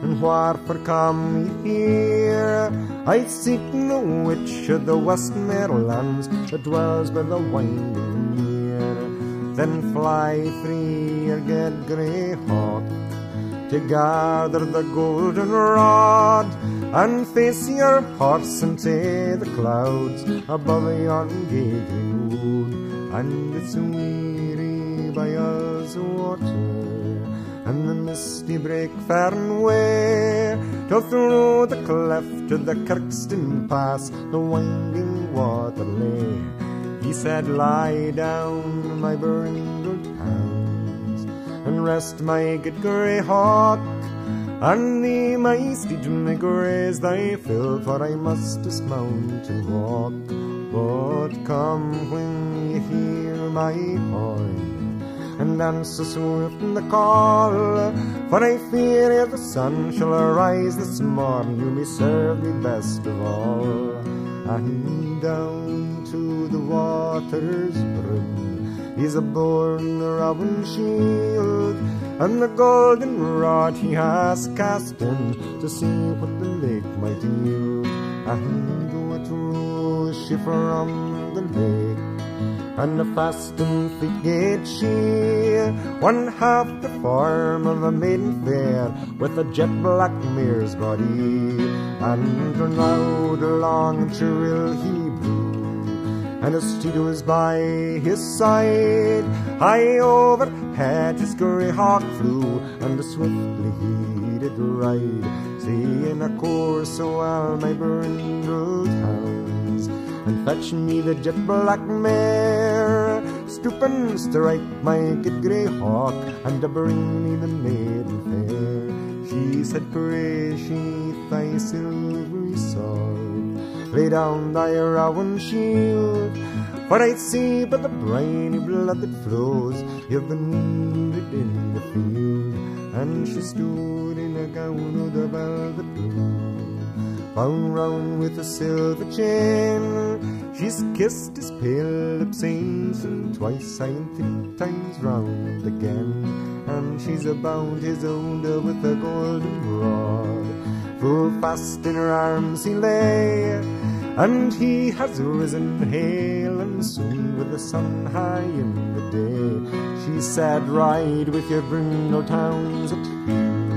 And wherefore come ye here? I seek no witch of the West Midlands that dwells by the winding mere. then fly free or get grey hawk to gather the golden rod and face your horse into the clouds above yon gay wood and it's weary by us water and the misty break fern way till through the cleft to the Kirkston Pass the winding water lay. He said, Lie down, my brindled hounds, and rest my good grey hawk. And thee, my steed, graze thy fill, for I must dismount and walk. But come when you hear my horn and answer swift in the call. For I fear ere the sun shall arise this morn, you may serve me best of all. And down to the water's brim is a born Robin shield, and the golden rod he has cast in to see what the lake might yield. And what rose she from the lake and the fasten gate she one half the form of a maiden fair with a jet black mare's body and loud long and shrill he blew and a steed was by his side high overhead his grey hawk flew and swiftly he did ride seeing a course so well my brindled hounds and fetch me the jet black mare. Stoop and strike my good grey hawk, and bring me the maiden fair. She said, Pray, sheath thy silvery sword, lay down thy rowan shield. For I see by the briny blood that flows, you've been in the field. And she stood in a gown of the velvet blue bound round with a silver chain. She's kissed his pale lips ain't and twice and three times round again. And she's bound his own with a golden rod. Full fast in her arms he lay, and he has risen hale and soon with the sun high in the day. She said, Ride with your brindle towns at heel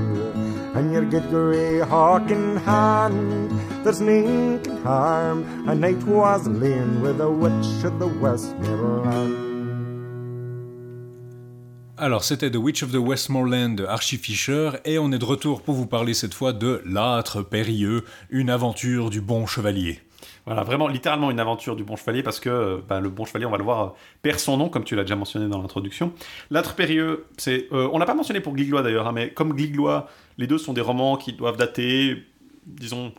and your good grey hawk in hand. There's none can harm a night was laying with a witch of the Westmoreland. Alors, c'était The Witch of the Westmoreland de Archie Fisher, et on est de retour pour vous parler cette fois de L'âtre périlleux, une aventure du bon chevalier. Voilà, vraiment, littéralement une aventure du bon chevalier parce que bah, le bon chevalier, on va le voir, perd son nom, comme tu l'as déjà mentionné dans l'introduction. L'âtre périlleux, c'est. Euh, on l'a pas mentionné pour Gliglois d'ailleurs, hein, mais comme Gliglois, les deux sont des romans qui doivent dater, disons,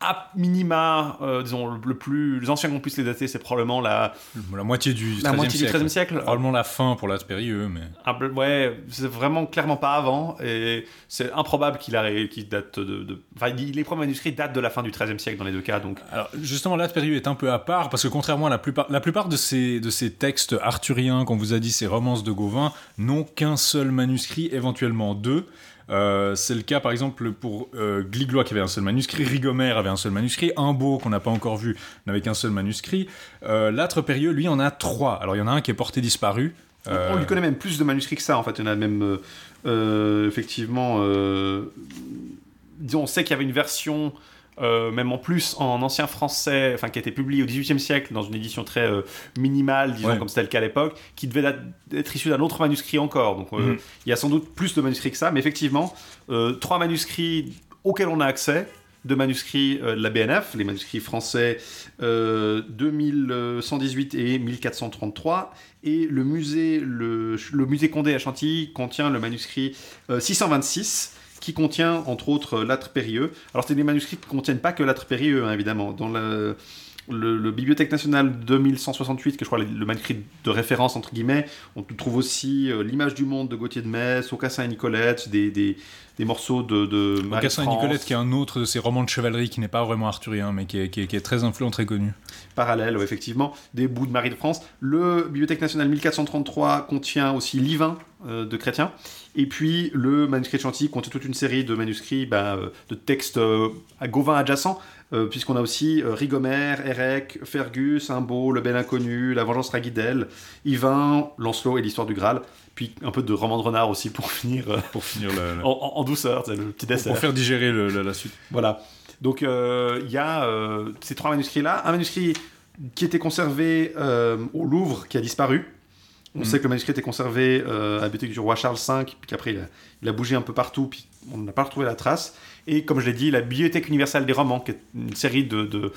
à minima, euh, disons, le plus, les anciens qu'on puisse les dater, c'est probablement la... La moitié du la moitié siècle. du XIIIe siècle. Probablement la fin pour l'âtre périlleux, mais... Ah, ouais, c'est vraiment clairement pas avant, et c'est improbable qu'il qu date de, de... Enfin, les premiers manuscrits datent de la fin du XIIIe siècle dans les deux cas, donc... Alors, justement, l'âtre périlleux est un peu à part, parce que contrairement à la plupart, la plupart de, ces, de ces textes arthuriens qu'on vous a dit, ces romances de Gauvin, n'ont qu'un seul manuscrit, éventuellement deux, euh, c'est le cas par exemple pour euh, Gliglois qui avait un seul manuscrit, Rigomère avait un seul manuscrit, Imbeau qu'on n'a pas encore vu n'avait qu'un seul manuscrit. Euh, L'âtre Périeux, lui, en a trois. Alors il y en a un qui est porté disparu. On lui connaît même plus de manuscrits que ça en fait. Il y en a même effectivement. disons, on sait qu'il y avait une version euh, même en plus en ancien français, enfin qui a été publié au XVIIIe siècle dans une édition très euh, minimale, disons comme c'était le cas à l'époque, qui devait être issu d'un autre manuscrit encore. Donc euh, mhm. il y a sans doute plus de manuscrits que ça, mais effectivement, trois manuscrits auxquels on a accès, deux manuscrits de la BNF, les manuscrits français 2118 et 1433, et le musée, le, le musée Condé à Chantilly contient le manuscrit 626 qui contient entre autres l'âtre périlleux. Alors c'est des manuscrits qui ne contiennent pas que l'âtre périlleux, hein, évidemment. Dans le, le, Bibliothèque nationale 2168, que je crois le, manuscrit de référence entre guillemets, on trouve aussi euh, l'image du monde de Gauthier de Metz, Aucassin et Nicolette, des, des, des morceaux de, de Aucassin et Nicolette, qui est un autre de ces romans de chevalerie qui n'est pas vraiment arthurien, mais qui est, qui est, très influent, très connu. Parallèle, effectivement, des bouts de Marie de France. Le Bibliothèque nationale 1433 contient aussi Livin euh, de Chrétien. Et puis le manuscrit de Chantilly contient toute une série de manuscrits, bah, euh, de textes à Gauvin adjacents, euh, puisqu'on a aussi euh, Rigomère, Erec, Fergus, Imbo, Le Bel Inconnu, La Vengeance Raguidel, Yvain, Lancelot et l'Histoire du Graal. Puis un peu de roman de renard aussi pour finir, euh, Pour finir en, en douceur, le petit dessert. pour faire digérer le- la, la suite. Voilà. Donc euh, il y a euh, ces trois manuscrits-là. Un manuscrit qui était conservé euh, au Louvre, qui a disparu. On Mhm. sait que le manuscrit était conservé euh, à la bibliothèque du roi Charles V, puis qu'après il a, il a bougé un peu partout, puis on n'a pas retrouvé la trace. Et comme je l'ai dit, la Bibliothèque universelle des romans, qui est une série de, de,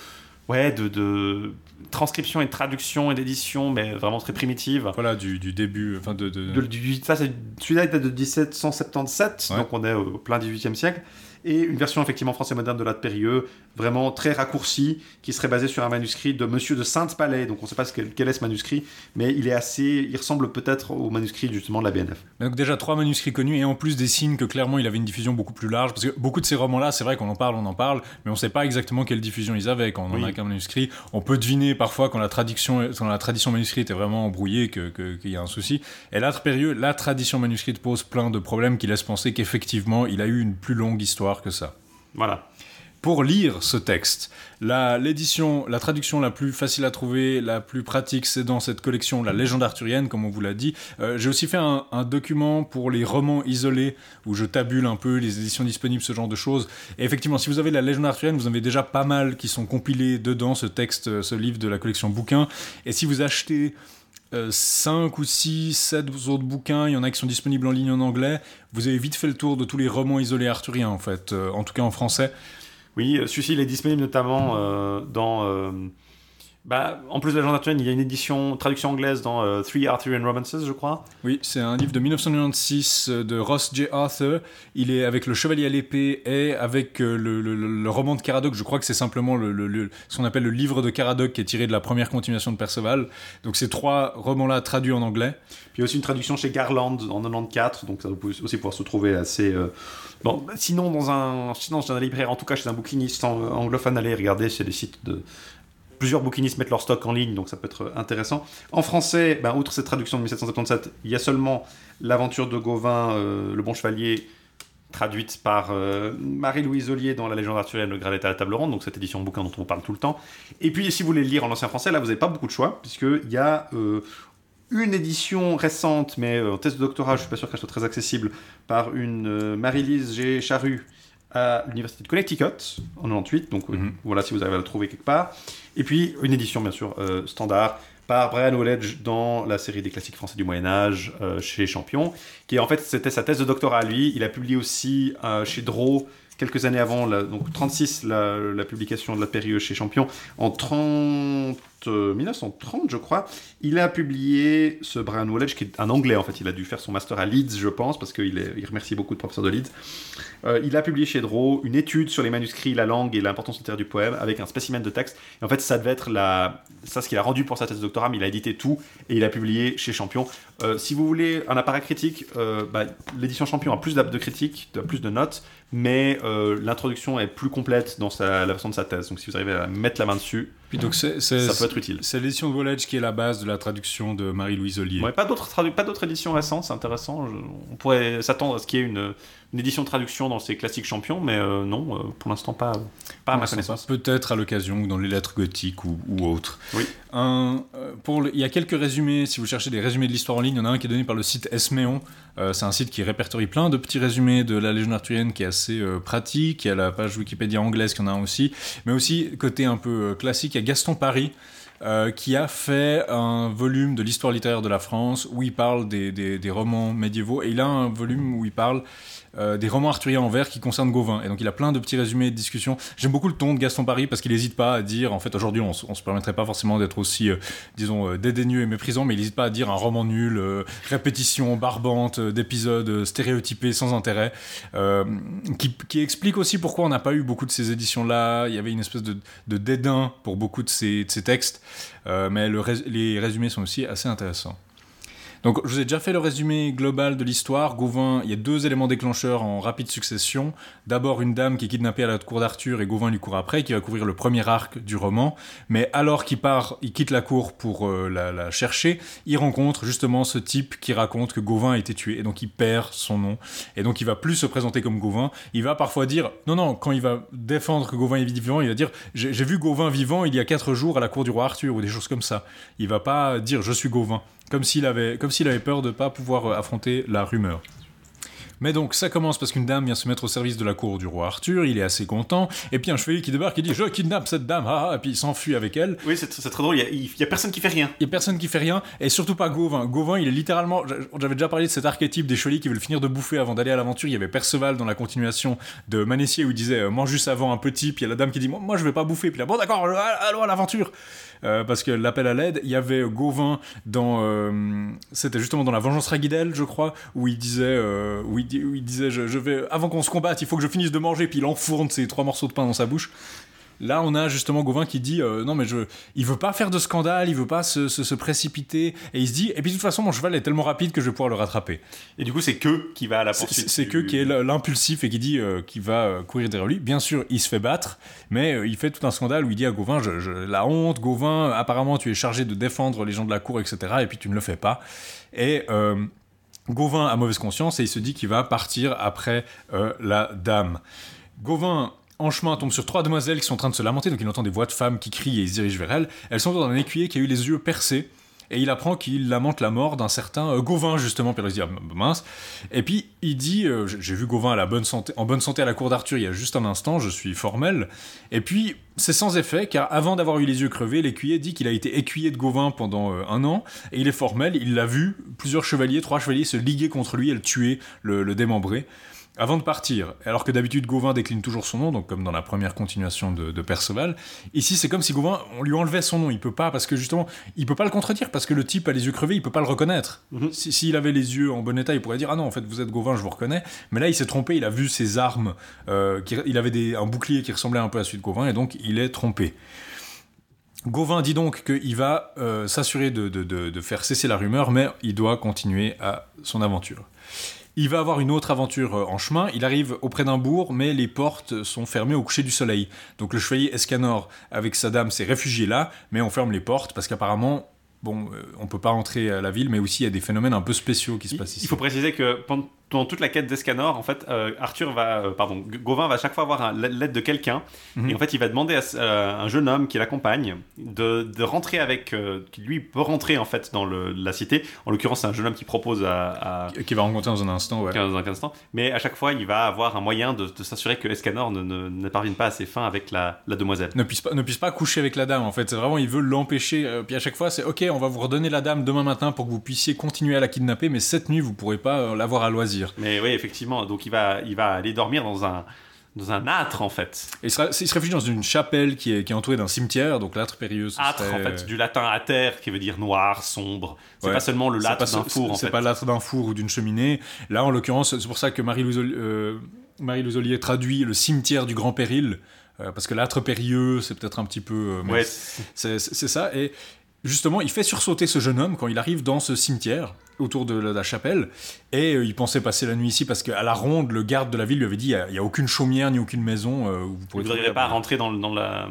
ouais, de, de transcriptions et de traductions et d'éditions, mais vraiment très primitives. Voilà, du, du début, enfin de... de- De- du- ça, celui-là il date de 1777, Ouais. donc on est au plein 18e siècle. Et une version effectivement français moderne de l'Ade Périlleux, vraiment très raccourcie, qui serait basée sur un manuscrit de Monsieur de Sainte-Palais. Donc on ne sait pas ce quel, est ce manuscrit, mais il est assez, il ressemble peut-être au manuscrit justement de la BNF. Donc déjà trois manuscrits connus et en plus des signes que clairement il avait une diffusion beaucoup plus large parce que beaucoup de ces romans-là, c'est vrai qu'on en parle, on en parle, mais on sait pas exactement quelle diffusion ils avaient. Quand on en Oui. a qu'un manuscrit, on peut deviner parfois quand la tradition, quand la tradition manuscrite est vraiment embrouillée que- qu'il y a un souci. Et l'âtre périlleux, la tradition manuscrite pose plein de problèmes qui laissent penser qu'effectivement il a eu une plus longue histoire que ça. Voilà. Pour lire ce texte, la, l'édition, la traduction la plus facile à trouver, la plus pratique, c'est dans cette collection La Légende arthurienne, comme on vous l'a dit. Euh, j'ai aussi fait un, un document pour les romans isolés, où je tabule un peu les éditions disponibles, ce genre de choses. Et effectivement, si vous avez La Légende arthurienne, vous en avez déjà pas mal qui sont compilés dedans, ce texte, ce livre de la collection bouquins. Et si vous achetez 5 ou 6, 7 autres bouquins, il y en a qui sont disponibles en ligne en anglais, vous avez vite fait le tour de tous les romans isolés arthuriens, en fait, euh, en tout cas en français. Oui, euh, celui-ci il est disponible notamment euh, dans. Euh, bah, en plus de la légende arthurienne, il y a une édition, traduction anglaise dans euh, Three Arthurian Romances, je crois. Oui, c'est un livre de 1996 de Ross J. Arthur. Il est avec le Chevalier à l'épée et avec euh, le, le- le- le roman de Caradoc. Je crois que c'est simplement le, le- le- ce qu'on appelle le livre de Caradoc qui est tiré de la première continuation de Perceval. Donc ces trois romans-là traduits en anglais. Puis il y a aussi une traduction chez Garland en 94, donc ça peut aussi pouvoir se trouver assez. euh, Bon, sinon, dans un, sinon, chez un libraire, en tout cas chez un bouquiniste anglophone, allez regarder, c'est des sites de. Plusieurs bouquinistes mettent leur stock en ligne, donc ça peut être intéressant. En français, ben, outre cette traduction de 1777, il y a seulement l'aventure de Gauvin, euh, le bon chevalier, traduite par euh, Marie-Louise Ollier dans La légende arthurienne, le Graal à la table ronde, donc cette édition bouquin dont on parle tout le temps. Et puis, si vous voulez le lire en ancien français, là, vous n'avez pas beaucoup de choix, puisqu'il y a euh, une édition récente, mais en thèse de doctorat, je suis pas sûr qu'elle soit très accessible, par une Marie-Lise G. Charru à l'université de Connecticut en 98. Donc euh, Mhm. voilà si vous arrivez à la trouver quelque part. Et puis une édition bien sûr euh, standard par Brian Woledge dans la série des classiques français du Moyen Âge euh, chez Champion, qui en fait c'était sa thèse de doctorat à lui. Il a publié aussi euh, chez Draw quelques années avant, donc 36 la, la publication de la période chez Champion en 30 euh, 1930 je crois. Il a publié ce Brian Woledge qui est un anglais en fait. Il a dû faire son master à Leeds je pense parce qu'il remercie beaucoup de professeurs de Leeds. Euh, il a publié chez Draw une étude sur les manuscrits, la langue et l'importance littéraire du poème avec un spécimen de texte. Et en fait, ça devait être la... ça ce qu'il a rendu pour sa thèse de doctorat, mais il a édité tout et il a publié chez Champion. Euh, si vous voulez un appareil critique, euh, bah, l'édition Champion a plus de critiques, de- plus de notes, mais euh, l'introduction est plus complète dans sa- la version de sa thèse. Donc si vous arrivez à mettre la main dessus, Puis donc ça peut être utile. c'est l'édition de Vollage qui est la base de la traduction de Marie-Louise Ollier. Ouais, pas d'autres tradu- pas d'autres éditions récentes, c'est intéressant. Je- on pourrait s'attendre à ce qu'il y ait une, une édition de traduction dans ces classiques champions, mais euh, non, euh, pour l'instant pas, pas à ma connaissance. Peut-être à l'occasion ou dans les lettres gothiques ou, ou autres. Oui. Un, euh, pour le- il y a quelques résumés, si vous cherchez des résumés de l'histoire en ligne, il y en a un qui est donné par le site Esméon. Euh, c'est un site qui répertorie plein de petits résumés de la Légion arthurienne qui est assez pratique. Il y a la page Wikipédia anglaise qui en a un aussi. Mais aussi, côté un peu classique, il y a Gaston Paris. euh, qui a fait un volume de l'histoire littéraire de la France où il parle des, des- des romans médiévaux et il a un volume où il parle euh, des romans arthuriens en vers qui concernent Gauvin. Et donc il a plein de petits résumés de discussions. J'aime beaucoup le ton de Gaston Paris parce qu'il n'hésite pas à dire, en fait aujourd'hui on, on se permettrait pas forcément d'être aussi, euh, disons, euh, dédaigneux et méprisant, mais il n'hésite pas à dire un roman nul, répétition barbante d'épisodes stéréotypés sans intérêt, qui, explique aussi pourquoi on n'a pas eu beaucoup de ces éditions-là. Il y avait une espèce de, dédain pour beaucoup de ces, textes, mais les résumés sont aussi assez intéressants. Donc, je vous ai déjà fait le résumé global de l'histoire. Gauvin, il y a deux éléments déclencheurs en rapide succession. D'abord, une dame qui est kidnappée à la cour d'Arthur et Gauvin lui court après, qui va couvrir le premier arc du roman. Mais alors qu'il part, il quitte la cour pour euh, la, la, chercher, il rencontre justement ce type qui raconte que Gauvin a été tué. Et donc, il perd son nom. Et donc, il va plus se présenter comme Gauvin. Il va parfois dire, non, non, quand il va défendre que Gauvin est vivant, il va dire, j'ai vu Gauvin vivant il y a quatre jours à la cour du roi Arthur, ou des choses comme ça. Il va pas dire, je suis Gauvin comme s'il avait, comme s'il avait peur de ne pas pouvoir euh, affronter la rumeur. Mais donc ça commence parce qu'une dame vient se mettre au service de la cour du roi Arthur, il est assez content, et puis un chevalier qui débarque et dit je kidnappe cette dame, ah, ah et puis il s'enfuit avec elle. Oui, c'est très drôle, il y, a, personne qui fait rien. Il y a personne qui fait rien, et surtout pas Gauvin. Gauvin, il est littéralement, j'avais déjà parlé de cet archétype des chevaliers qui veulent finir de bouffer avant d'aller à l'aventure. Il y avait Perceval dans la continuation de Manessier où il disait euh, mange juste avant un petit, puis il y a la dame qui dit moi, je vais pas bouffer, puis là bon d'accord, allons à l'aventure. Euh, parce que l'appel à l'aide, il y avait Gauvin dans, euh, c'était justement dans la Vengeance Raguidel, je crois, où il disait, euh, où, il, disait, je, je vais, avant qu'on se combatte, il faut que je finisse de manger, puis il enfourne ses trois morceaux de pain dans sa bouche. Là, on a justement Gauvin qui dit euh, non mais je, il veut pas faire de scandale, il veut pas se, précipiter, et il se dit et puis de toute façon mon cheval est tellement rapide que je vais pouvoir le rattraper. Et du coup c'est que qui va à la poursuite. C'est que qui est l'impulsif et qui dit euh, qu'il va euh, courir derrière lui. Bien sûr, il se fait battre, mais il fait tout un scandale où il dit à Gauvin je, la honte, Gauvin, apparemment tu es chargé de défendre les gens de la cour, etc. Et puis tu ne le fais pas. Et Gauvin a mauvaise conscience et il se dit qu'il va partir après la dame. Gauvin en chemin, tombe sur trois demoiselles qui sont en train de se lamenter, donc il entend des voix de femmes qui crient et il se dirige vers elles. Elles sont dans un écuyer qui a eu les yeux percés. Et il apprend qu'il lamente la mort d'un certain euh, Gauvin, justement, puis il se dit, ah, mince. Et puis, il dit, euh, j'ai vu Gauvin à la bonne santé, en bonne santé à la cour d'Arthur il y a juste un instant, je suis formel. Et puis, c'est sans effet, car avant d'avoir eu les yeux crevés, l'écuyer dit qu'il a été écuyer de Gauvin pendant euh, un an, et il est formel, il l'a vu, plusieurs chevaliers, trois chevaliers se liguer contre lui et le tuer, le, le démembrer avant de partir, alors que d'habitude Gauvin décline toujours son nom, donc comme dans la première continuation de, Perceval, ici c'est comme si Gauvin, on lui enlevait son nom, il peut pas, parce que justement, il peut pas le contredire, parce que le type a les yeux crevés, il peut pas le reconnaître. Mhm. S'il avait les yeux en bon état, il pourrait dire, ah non, en fait, vous êtes Gauvin, je vous reconnais, mais là il s'est trompé, il a vu ses armes, euh, il avait des, un bouclier qui ressemblait un peu à celui de Gauvin, et donc il est trompé. Gauvin dit donc qu'il va euh, s'assurer de, de, faire cesser la rumeur, mais il doit continuer à son aventure. Il va avoir une autre aventure euh, en chemin. Il arrive auprès d'un bourg, mais les portes sont fermées au coucher du soleil. Donc le chevalier Escanor, avec sa dame, s'est réfugié là, mais on ferme les portes parce qu'apparemment, bon, euh, on peut pas entrer à la ville, mais aussi il y a des phénomènes un peu spéciaux qui se passent ici. Il faut préciser que dans toute la quête d'Escanor, en fait, euh, Arthur va, euh, pardon, Gauvin va à chaque fois avoir l'aide de quelqu'un, mhm. et en fait, il va demander à, euh, un jeune homme qui l'accompagne de, de, rentrer avec, qui lui peut rentrer en fait dans le, la cité. En l'occurrence, c'est un jeune homme qui propose à, qui va rencontrer dans un instant, ouais. Dans un instant, mais à chaque fois, il va avoir un moyen de, s'assurer que Escanor ne, ne, parvienne pas à ses fins avec la, la, demoiselle. Ne puisse pas, ne puisse pas coucher avec la dame. En fait, c'est vraiment, il veut l'empêcher. puis à chaque fois, c'est ok, on va vous redonner la dame demain matin pour que vous puissiez continuer à la kidnapper, mais cette nuit, vous pourrez pas l'avoir à loisir. Mais oui, effectivement donc il va, il va aller dormir dans un, dans un âtre en fait. Et il, se réfugie dans une chapelle qui est, qui est entourée d'un cimetière, donc l'âtre périlleux. Âtre en fait, du latin ater qui veut dire noir, sombre. C'est pas seulement le l'âtre d'un four en fait. C'est pas l'âtre d'un four ou d'une cheminée. Là en l'occurrence, c'est pour ça que Marie-Louise euh, Marie traduit le cimetière du grand péril. Euh, parce que l'âtre périlleux, c'est peut-être un petit peu. Euh, ouais. C'est ça. Et justement, il fait sursauter ce jeune homme quand il arrive dans ce cimetière autour de la, chapelle et euh, il pensait passer la nuit ici parce qu'à la ronde, le garde de la ville lui avait dit il n'y a, aucune chaumière ni aucune maison euh, où vous n'arriverez pas rentrer dans, dans la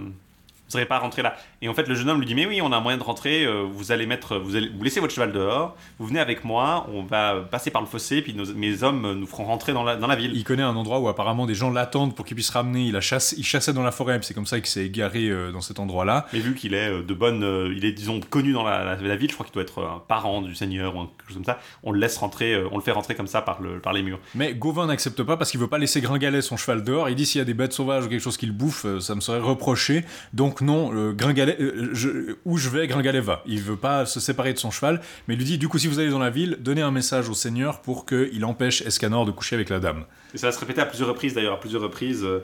vous pas rentrer là. Et en fait, le jeune homme lui dit Mais oui, on a un moyen de rentrer, euh, vous allez mettre, vous allez vous laissez votre cheval dehors, vous venez avec moi, on va passer par le fossé, puis mes hommes nous feront rentrer dans la, dans la ville. Il connaît un endroit où apparemment des gens l'attendent pour qu'il puisse ramener. Il, a chassé, il chassait dans la forêt, c'est comme ça qu'il s'est égaré euh, dans cet endroit-là. Mais vu qu'il est euh, de bonne. il est, disons, connu dans la, la, ville, je crois qu'il doit être un parent du seigneur ou quelque chose comme ça, on le laisse rentrer, on le fait rentrer comme ça par, le, par les murs. Mais Gauvin n'accepte pas parce qu'il veut pas laisser Gringalet son cheval dehors. Il dit S'il y a des bêtes sauvages ou quelque chose qu'il bouffe, ça me serait reproché. Donc non, Gringalet euh, où je vais, Gringalet va. Il veut pas se séparer de son cheval, mais il lui dit du coup, si vous allez dans la ville, donnez un message au seigneur pour qu'il empêche Escanor de coucher avec la dame. Et ça va se répéter à plusieurs reprises d'ailleurs, à plusieurs reprises. Euh,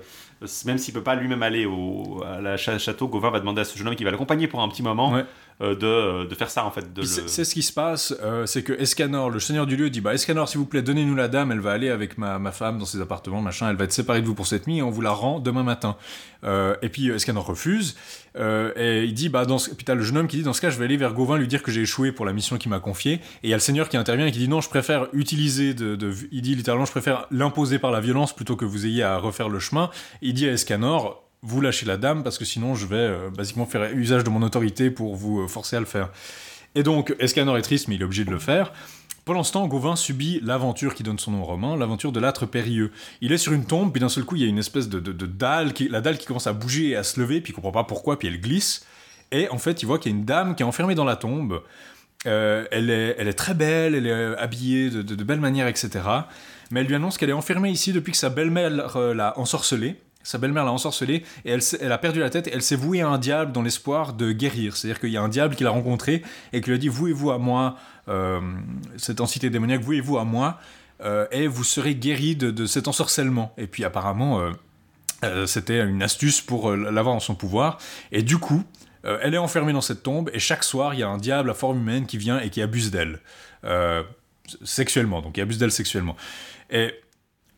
même s'il peut pas lui-même aller au à la château, Gauvin va demander à ce jeune homme qui va l'accompagner pour un petit moment de, de, faire ça en fait. C'est ce qui se passe, euh, c'est que Escanor, le seigneur du lieu, dit bah Escanor, s'il vous plaît, donnez-nous la dame, elle va aller avec ma, ma, femme dans ses appartements, machin, elle va être séparée de vous pour cette nuit et on vous la rend demain matin. Euh, et puis Escanor refuse et il dit bah dans ce... puis t'as le jeune homme qui dit dans ce cas je vais aller vers Gauvin lui dire que j'ai échoué pour la mission qu'il m'a confiée et il y a le seigneur qui intervient et qui dit non je préfère utiliser de, de... il dit littéralement je préfère l'imposer par la violence plutôt que vous ayez à refaire le chemin. il dit à Escanor vous lâchez la dame parce que sinon je vais euh, basiquement faire usage de mon autorité pour vous euh, forcer à le faire. Et donc, Escanor est triste, mais il est obligé de le faire. Pendant ce temps, Gauvin subit l'aventure qui donne son nom au roman, l'aventure de l'âtre périlleux. Il est sur une tombe, puis d'un seul coup, il y a une espèce de, dalle, la dalle qui commence à bouger et à se lever, puis il comprend pas pourquoi, puis elle glisse. Et en fait, il voit qu'il y a une dame qui est enfermée dans la tombe. Euh, elle, est, très belle, elle est habillée de, de manière, etc. Mais elle lui annonce qu'elle est enfermée ici depuis que sa belle-mère l'a ensorcelée sa belle-mère l'a ensorcelée et elle, a perdu la tête et elle s'est vouée à un diable dans l'espoir de guérir. C'est-à-dire qu'il y a un diable qui l'a rencontré et qui lui a dit Vouez-vous à moi, euh, cette entité démoniaque, vouez-vous à moi euh, et vous serez guéri de, cet ensorcellement. Et puis apparemment, euh, c'était une astuce pour l'avoir en son pouvoir. Et du coup, elle est enfermée dans cette tombe et chaque soir, il y a un diable à forme humaine qui vient et qui abuse d'elle. sexuellement, donc il abuse d'elle sexuellement. Et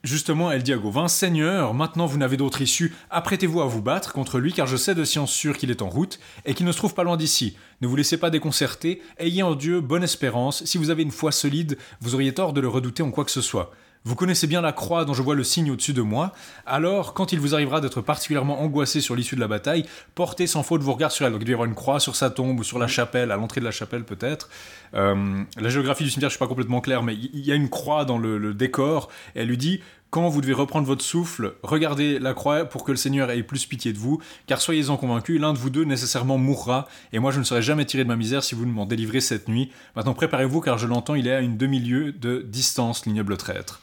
Justement, elle dit à Gauvin Seigneur, maintenant vous n'avez d'autre issue, apprêtez-vous à vous battre contre lui, car je sais de science sûre qu'il est en route, et qu'il ne se trouve pas loin d'ici. Ne vous laissez pas déconcerter, ayez en Dieu bonne espérance, si vous avez une foi solide, vous auriez tort de le redouter en quoi que ce soit. Vous connaissez bien la croix dont je vois le signe au-dessus de moi, alors quand il vous arrivera d'être particulièrement angoissé sur l'issue de la bataille, portez sans faute vos regards sur elle. Donc il doit y avoir une croix sur sa tombe ou sur la chapelle, à l'entrée de la chapelle peut-être. Euh, la géographie du cimetière, je suis pas complètement clair, mais il y, a une croix dans le, décor, et elle lui dit quand vous devez reprendre votre souffle, regardez la croix pour que le Seigneur ait plus pitié de vous, car soyez-en convaincus, l'un de vous deux nécessairement mourra, et moi je ne serai jamais tiré de ma misère si vous ne m'en délivrez cette nuit. Maintenant préparez-vous, car je l'entends, il est à une demi-lieue de distance, l'ignoble traître.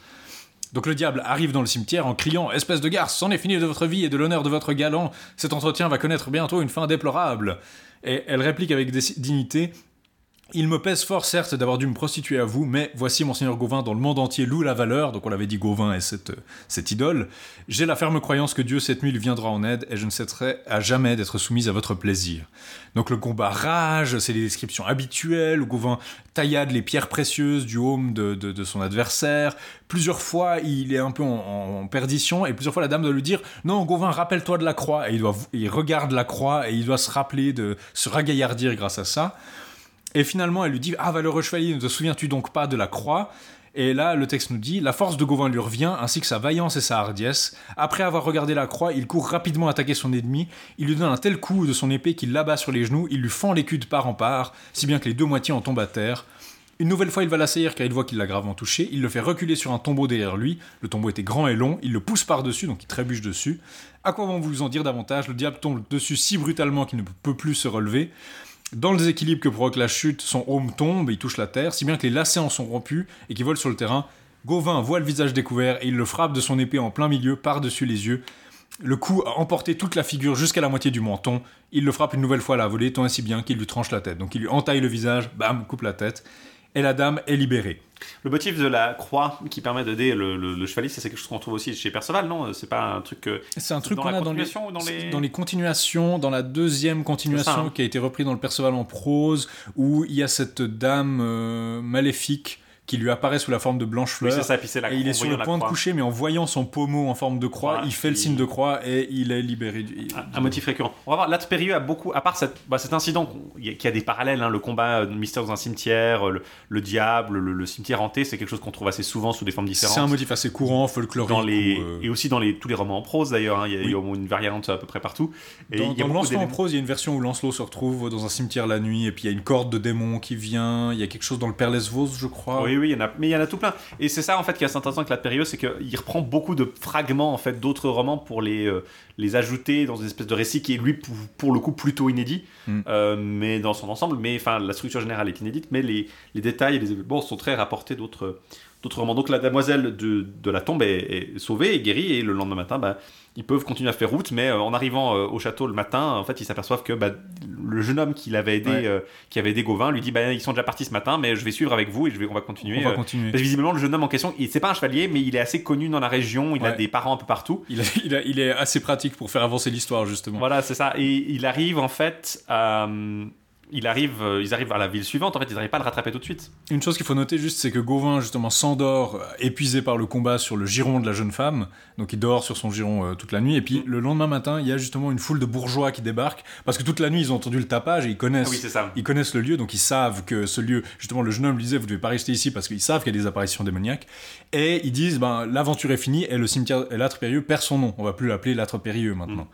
Donc le diable arrive dans le cimetière en criant Espèce de garce, c'en est fini de votre vie et de l'honneur de votre galant, cet entretien va connaître bientôt une fin déplorable. Et elle réplique avec dignité il me pèse fort, certes, d'avoir dû me prostituer à vous, mais voici, monseigneur Gauvin, dont le monde entier loue la valeur, donc on l'avait dit Gauvin est cette, cette idole. J'ai la ferme croyance que Dieu, cette nuit, lui viendra en aide, et je ne cesserai à jamais d'être soumise à votre plaisir. Donc le combat rage, c'est les descriptions habituelles, Gauvin taillade les pierres précieuses du home de, son adversaire. Plusieurs fois, il est un peu en, perdition, et plusieurs fois, la dame doit lui dire Non, Gauvin, rappelle-toi de la croix. Et il, doit, il regarde la croix, et il doit se rappeler de se ragaillardir grâce à ça. Et finalement, elle lui dit Ah, valeureux chevalier, ne te souviens-tu donc pas de la croix? Et là, le texte nous dit La force de Gauvin lui revient, ainsi que sa vaillance et sa hardiesse. Après avoir regardé la croix, il court rapidement attaquer son ennemi. Il lui donne un tel coup de son épée qu'il l'abat sur les genoux. Il lui fend l'écu de part en part, si bien que les deux moitiés en tombent à terre. Une nouvelle fois, il va l'assaillir car il voit qu'il l'a gravement touché. Il le fait reculer sur un tombeau derrière lui. Le tombeau était grand et long. Il le pousse par-dessus, donc il trébuche dessus. À quoi vont vous en dire davantage? Le diable tombe dessus si brutalement qu'il ne peut plus se relever. Dans le déséquilibre que provoque la chute, son home tombe, il touche la terre, si bien que les lacets en sont rompus et qu'il vole sur le terrain. Gauvin voit le visage découvert et il le frappe de son épée en plein milieu, par-dessus les yeux. Le coup a emporté toute la figure jusqu'à la moitié du menton. Il le frappe une nouvelle fois à la volée, tant ainsi bien qu'il lui tranche la tête. Donc il lui entaille le visage, bam, coupe la tête. Et la dame est libérée. Le motif de la croix qui permet d'aider le, le, chevalier, c'est quelque chose qu'on trouve aussi chez Perceval, non? C'est pas un truc. C'est un truc qu'on a dans les, dans les... dans les continuations, dans la deuxième continuation hein. qui a été repris dans le Perceval en prose, où il y a cette dame euh, maléfique qui lui apparaît sous la forme de blanche fleur. et il est sur le point de coucher, mais en voyant son pommeau en forme de croix, il fait le signe de croix et il est libéré. Du... Un, motif récurrent. On va voir, Latpérieux a beaucoup, à part cette, bah, cet incident, qui a des parallèles, hein, le combat de mystère dans un cimetière, le, diable, le, cimetière hanté, c'est quelque chose qu'on trouve assez souvent sous des formes différentes. C'est un motif assez courant, folklorique. Dans les, euh, Et aussi dans les, tous les romans en prose d'ailleurs, hein, il y a, au moins une variante à peu près partout. Et dans, il y a Lancelot en prose, il y a une version où Lancelot se retrouve dans un cimetière la nuit et puis il y a une corde de démons qui vient, il y a quelque chose dans le Père Lesvos, je crois. Oui, oui, il y en a, mais il y en a plein. Et c'est ça en fait qui est intéressant avec la période, c'est qu'il reprend beaucoup de fragments en fait d'autres romans pour les euh, les ajouter dans une espèce de récit qui est lui pour, le coup plutôt inédit, mm. euh, mais dans son ensemble. Mais enfin la structure générale est inédite, mais les, les détails et les événements sont très rapportés d'autres d'autres romans. Donc la demoiselle de, de la tombe est, sauvée et guérie et le lendemain matin, bah, ils peuvent continuer à faire route, mais euh, en arrivant euh, au château le matin, en fait, ils s'aperçoivent que bah, le jeune homme qui l'avait aidé, euh, qui avait aidé Gauvin, lui dit bah, ils sont déjà partis ce matin, mais je vais suivre avec vous et je vais, on va continuer. On va continuer. Parce que visiblement, le jeune homme en question, c'est pas un chevalier, mais il est assez connu dans la région, il a des parents un peu partout. Il, il, est assez pratique pour faire avancer l'histoire, justement. Voilà, c'est ça. Et il arrive en fait à il arrive, euh, ils arrivent à la ville suivante, en fait, ils n'arrivent pas à le rattraper tout de suite. Une chose qu'il faut noter juste, c'est que Gauvin, justement, s'endort, euh, épuisé par le combat sur le giron de la jeune femme. Donc il dort sur son giron euh, toute la nuit. Et puis le lendemain matin, il y a justement une foule de bourgeois qui débarquent. Parce que toute la nuit, ils ont entendu le tapage et ils connaissent, Ah oui, c'est ça. ils connaissent le lieu. Donc ils savent que ce lieu, justement, le jeune homme lui disait, vous devez pas rester ici parce qu'ils savent qu'il y a des apparitions démoniaques. Et ils disent, ben, l'aventure est finie et le cimetière, et l'âtre périlleux perd son nom. On va plus l'appeler l'âtre périlleux maintenant.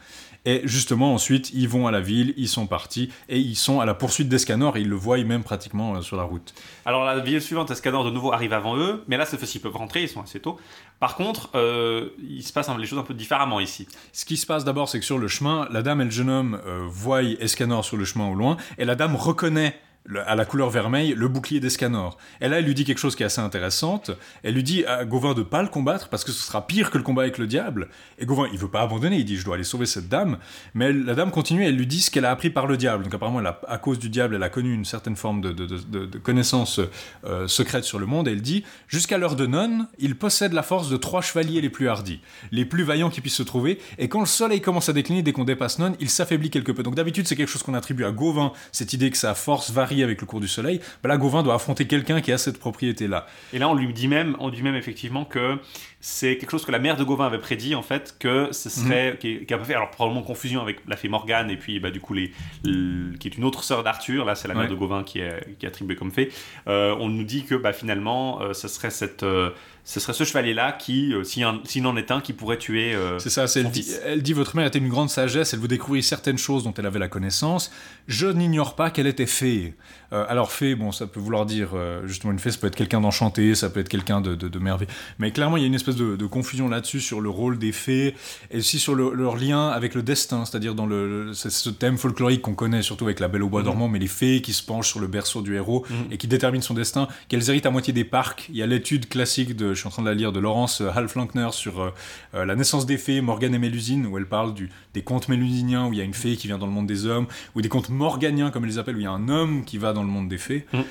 Et justement, ensuite, ils vont à la ville, ils sont partis, et ils sont à la poursuite d'Escanor, et ils le voient même pratiquement euh, sur la route. Alors la ville suivante, Escanor de nouveau arrive avant eux, mais là cette fois-ci ils peuvent rentrer, ils sont assez tôt. Par contre, euh, il se passe un- les choses un peu différemment ici. Ce qui se passe d'abord, c'est que sur le chemin, la dame et le jeune homme euh, voient Escanor sur le chemin au loin, et la dame reconnaît à la couleur vermeille le bouclier d'Escanor. Et là, elle lui dit quelque chose qui est assez intéressante. Elle lui dit à Gauvin de pas le combattre parce que ce sera pire que le combat avec le diable. Et Gauvin, il veut pas abandonner. Il dit je dois aller sauver cette dame. Mais la dame continue. et Elle lui dit ce qu'elle a appris par le diable. Donc apparemment, à cause du diable, elle a connu une certaine forme de, connaissance euh, secrète sur le monde. Et elle dit jusqu'à l'heure de nonne, il possède la force de trois chevaliers les plus hardis, les plus vaillants qui puissent se trouver. Et quand le soleil commence à décliner, dès qu'on dépasse nonne, il s'affaiblit quelque peu. Donc d'habitude, c'est quelque chose qu'on attribue à Gauvin, cette idée que sa force avec le cours du soleil. Bah là, Gauvin doit affronter quelqu'un qui a cette propriété-là. Et là on lui dit même, on dit même effectivement que c'est quelque chose que la mère de Gauvin avait prédit en fait, que ce Mhm. serait, qui, qui a fait, alors probablement confusion avec la fée Morgane et puis bah, du coup les, le- qui est une autre sœur d'Arthur, là c'est la mère de Gauvin qui est, qui est attribuée comme fée. Euh, on nous dit que bah, finalement euh, ce serait cette, euh, ce serait ce chevalier là qui, s'il en- est un, qui pourrait tuer. C'est ça, elle dit, elle dit votre mère était une grande sagesse, elle vous découvrit certaines choses dont elle avait la connaissance. Je n'ignore pas qu'elle était fée. Euh, alors fée, bon, ça peut vouloir dire euh, justement une fée, ça peut être quelqu'un d'enchanté, ça peut être quelqu'un de, de, de merveilleux. Mais clairement, il y a une espèce de, de confusion là-dessus sur le rôle des fées et aussi sur le- leur lien avec le destin, c'est-à-dire dans le, ce thème folklorique qu'on connaît surtout avec la Belle au bois dormant, mais les fées qui se penchent sur le berceau du héros et qui déterminent son destin, qu'elles héritent à moitié des parcs. Il y a l'étude classique de, je suis en train de la lire, de Laurence euh, Halflankner sur euh, la naissance des fées, Morgane et Mélusine, où elle parle du, des contes mélusiniens, où il y a une fée qui vient dans le monde des hommes, ou des contes morganiens, comme elle les appelle, où il y a un homme qui va dans le monde des fées. Mhm.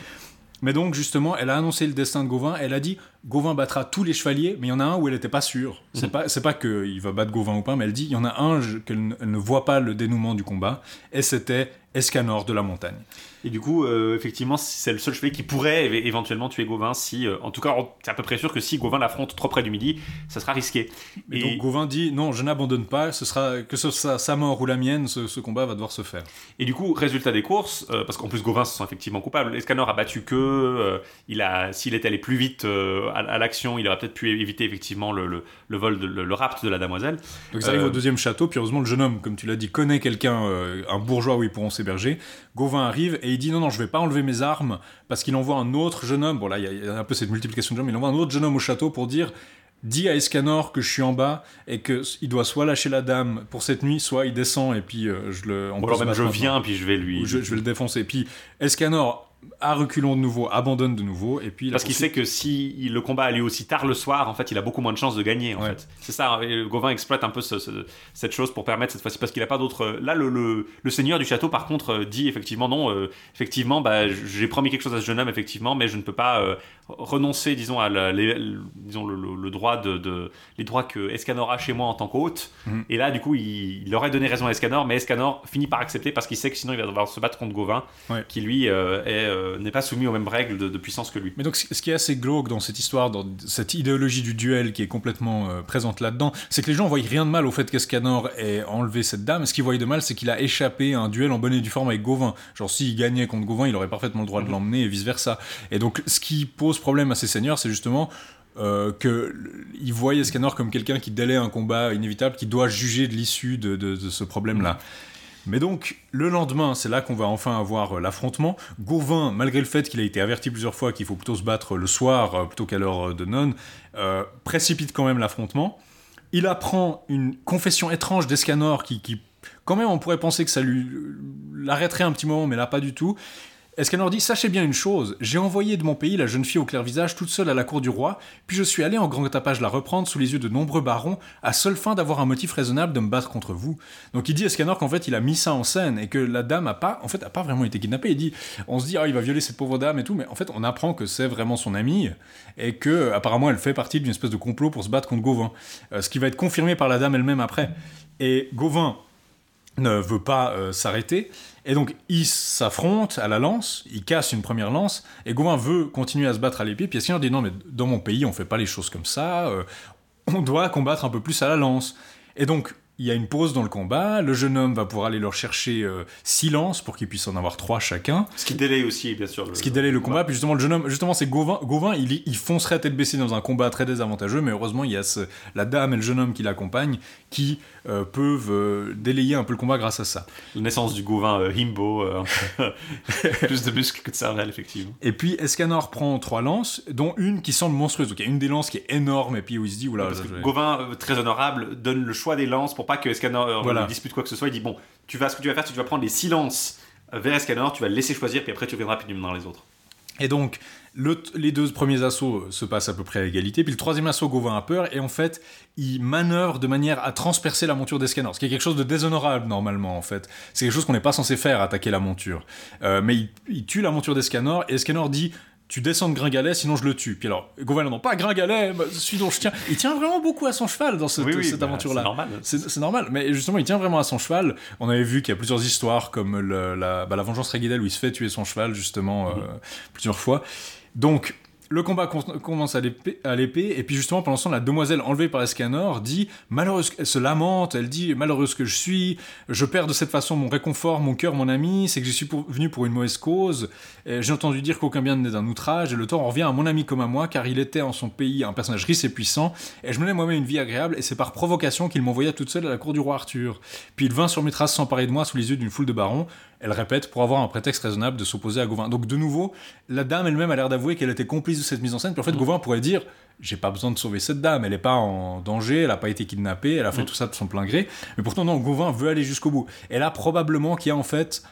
Mais donc, justement, elle a annoncé le destin de Gauvin, elle a dit Gauvin battra tous les chevaliers, mais il y en a un où elle n'était pas sûre. C'est Mhm. pas, pas qu'il va battre Gauvin ou pas, mais elle dit il y en a un qu'elle ne- elle ne voit pas le dénouement du combat, et c'était Escanor de la montagne. Et du coup, euh, effectivement, c'est le seul chevalier qui pourrait éventuellement tuer Gauvin si, euh, en tout cas, c'est à peu près sûr que si Gauvin l'affronte trop près du midi, ça sera risqué. Et, donc Gauvin dit non, je n'abandonne pas, ce sera que ce soit sa mort ou la mienne, ce, ce combat va devoir se faire. Et du coup, résultat des courses, euh, parce qu'en plus Gauvin se sent effectivement coupable. Escanor a battu que, il a, s'il était allé plus vite à, à l'action, il aurait peut-être pu éviter effectivement le, le, le vol, de, le, le rapt de la damoiselle. Donc ils arrivent au deuxième château, puis heureusement le jeune homme, comme tu l'as dit, connaît quelqu'un, un bourgeois où ils pourront s'héberger. Gauvin arrive et il dit non non je vais pas enlever mes armes parce qu'il envoie un autre jeune homme. Bon là il y a- il y, a un peu cette multiplication de gens, mais il envoie un autre jeune homme au château pour dire dis à Escanor que je suis en bas et que il doit soit lâcher la dame pour cette nuit, soit il descend et puis euh, je le. on Ou peut alors même je viens, puis je vais lui. Je, je vais le défoncer. Puis Escanor à reculons de nouveau, abandonne de nouveau et puis Parce qu'il sait que si le combat a lieu aussi tard le soir, en fait, il a beaucoup moins de chances de gagner. En Ouais. fait, c'est ça. et Gauvin exploite un peu ce- ce- cette chose pour permettre cette fois-ci parce qu'il a pas d'autre. Là, le, le- le seigneur du château, par contre, euh, dit effectivement non. euh, effectivement, bah, j'ai promis quelque chose à ce jeune homme, effectivement, mais je ne peux pas euh, renoncer, disons, à la- les- le- disons le, le- le droit de, de- les droits que Escanor a chez moi en tant qu'hôte. Mhm. Et là, du coup, il, il aurait donné raison à Escanor, mais Escanor finit par accepter parce qu'il sait que sinon il va devoir se battre contre Gauvin, Ouais. qui lui euh, euh, n'est pas soumis aux mêmes règles de, de puissance que lui. Mais donc, ce qui est assez glauque dans cette histoire, dans cette idéologie du duel qui est complètement euh, présente là-dedans, c'est que les gens voient rien de mal au fait qu'Escanor ait enlevé cette dame. Ce qu'ils voient de mal, c'est qu'il a échappé à un duel en bonne et due forme avec Gauvin. Genre, s'il gagnait contre Gauvin, il aurait parfaitement le droit de l'emmener et vice-versa. Et donc, ce qui pose problème à ces seigneurs, c'est justement euh, que l- ils voient Escanor comme quelqu'un qui délaie un combat inévitable, qui doit juger de l'issue de, ce problème-là. Mais donc, le lendemain, c'est là qu'on va enfin avoir euh, l'affrontement. Gauvin, malgré le fait qu'il a été averti plusieurs fois qu'il faut plutôt se battre le soir euh, plutôt qu'à l'heure euh, de euh, précipite quand même l'affrontement. Il apprend une confession étrange d'Escanor qui, qui, quand même, on pourrait penser que ça lui l'arrêterait un petit moment, mais là, pas du tout. Escanor dit Sachez bien une chose, j'ai envoyé de mon pays la jeune fille au clair visage toute seule à la cour du roi, puis je suis allé en grand tapage la reprendre sous les yeux de nombreux barons, à seule fin d'avoir un motif raisonnable de me battre contre vous. Donc il dit Escanor qu'en fait il a mis ça en scène et que la dame a pas, en fait, a pas vraiment été kidnappée. Il dit On se dit Ah, il va violer cette pauvre dame et tout, mais en fait on apprend que c'est vraiment son amie et que apparemment elle fait partie d'une espèce de complot pour se battre contre Gauvin. Euh, ce qui va être confirmé par la dame elle-même après. Et Gauvin ne veut pas euh, s'arrêter. Et donc, ils s'affrontent à la lance, ils cassent une première lance, et Gauvin veut continuer à se battre à l'épée, puis Escanor dit non, mais dans mon pays, on fait pas les choses comme ça, euh, on doit combattre un peu plus à la lance. Et donc, il y a une pause dans le combat, le jeune homme va pouvoir aller leur chercher euh, silence pour qu'ils puissent en avoir trois chacun. Ce qui délaye aussi, bien sûr. Le, Ce qui délaye le combat, puis justement, le jeune homme, justement, c'est Gauvin, Gauvin il, il foncerait à tête baissée dans un combat très désavantageux, mais heureusement, il y a ce- la dame et le jeune homme qui l'accompagnent qui euh, peuvent euh, délayer un peu le combat grâce à ça. La naissance du Gauvin euh, Himbo, euh, [LAUGHS] plus de muscles que de cervelle, effectivement. Et puis Escanor prend trois lances, dont une qui semble monstrueuse. Donc il y a une des lances qui est énorme, et puis où il se dit, oula, Parce là, que Gauvin, très honorable, donne le choix des lances pour pas que Escanor Voilà. dispute quoi que ce soit. Il dit bon, tu vas, ce que tu vas faire, c'est que tu vas prendre les silences euh, vers Escanor, tu vas le laisser choisir, puis après tu reviendras puis dans les autres. Et donc, le- les deux premiers assauts se passent à peu près à égalité, puis le troisième assaut, Gauvin a peur, et en fait, il manœuvre de manière à transpercer la monture d'Escanor, ce qui est quelque chose de déshonorable normalement, en fait. C'est quelque chose qu'on n'est pas censé faire, attaquer la monture. Euh, mais il, il tue la monture d'Escanor, et Escanor dit tu descends de Gringalet, sinon je le tue. Puis alors, Gauvin, non, pas Gringalet, bah, celui dont je tiens. Il tient vraiment beaucoup à son cheval dans cette, Oui, oui, cette bah, aventure-là. c'est normal. C'est normal, mais justement, il tient vraiment à son cheval. On avait vu qu'il y a plusieurs histoires, comme le- la, bah, la vengeance Régidel, où il se fait tuer son cheval, justement, euh, plusieurs fois. Donc, le combat commence à l'épée, et puis justement, pendant ce temps, la demoiselle enlevée par Escanor dit malheureuse, elle se lamente, elle dit malheureuse que je suis, je perds de cette façon mon réconfort, mon cœur, mon ami, c'est que je suis venu pour une mauvaise cause. J'ai entendu dire qu'aucun bien n'est d'un outrage, et le en revient à mon ami comme à moi, car il était en son pays un personnage riche et puissant, et je menais moi-même une vie agréable, et c'est par provocation qu'il m'envoya toute seule à la cour du roi Arthur. Puis il vint sur mes traces s'emparer de moi sous les yeux d'une foule de barons, elle répète, pour avoir un prétexte raisonnable de s'opposer à Gauvin. Donc de nouveau, la dame elle-même a l'air d'avouer qu'elle était complice de cette mise en scène, puis en fait Gauvin pourrait dire, j'ai pas besoin de sauver cette dame, elle est pas en danger, elle a pas été kidnappée, elle a fait tout ça de son plein gré, mais pourtant non, Gauvin veut aller jusqu'au bout. Et là probablement qu'il y a en fait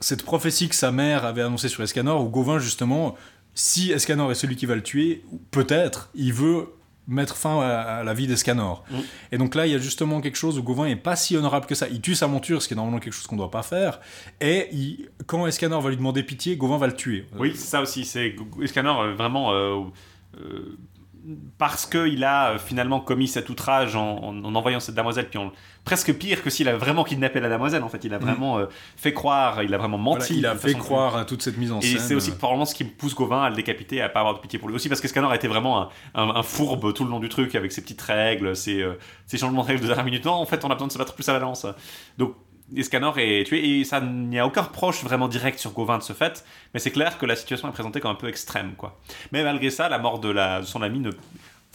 cette prophétie que sa mère avait annoncée sur Escanor, où Gauvin justement, si Escanor est celui qui va le tuer, peut-être, il veut mettre fin à, à la vie d'Escanor. Mm. Et donc là, il y a justement quelque chose où Gauvin est pas si honorable que ça. Il tue sa monture, ce qui est normalement quelque chose qu'on doit pas faire. Et il- quand Escanor va lui demander pitié, Gauvin va le tuer. Oui, c'est ça aussi. C'est Escanor euh, vraiment euh, euh, parce qu'il a euh, finalement commis cet outrage en, en- en envoyant cette demoiselle, puis en- presque pire que s'il a vraiment kidnappé la demoiselle. En fait, il a vraiment euh, fait croire, il a vraiment Voilà, menti. il a fait croire à toute cette mise en Et scène. c'est aussi euh, probablement ce qui pousse Gauvin à le décapiter, à pas avoir de pitié pour lui. Aussi parce qu'Escanor a été vraiment un, un- un fourbe tout le long du truc, avec ses petites règles, ses, euh, ses changements de règles de dernière minute. Non, en fait, on a besoin de se battre plus à la lance. Donc, Escanor est tué, et ça n'y a aucun reproche vraiment direct sur Gauvin de ce fait, mais c'est clair que la situation est présentée comme un peu extrême, quoi. Mais malgré ça, la mort de, son ami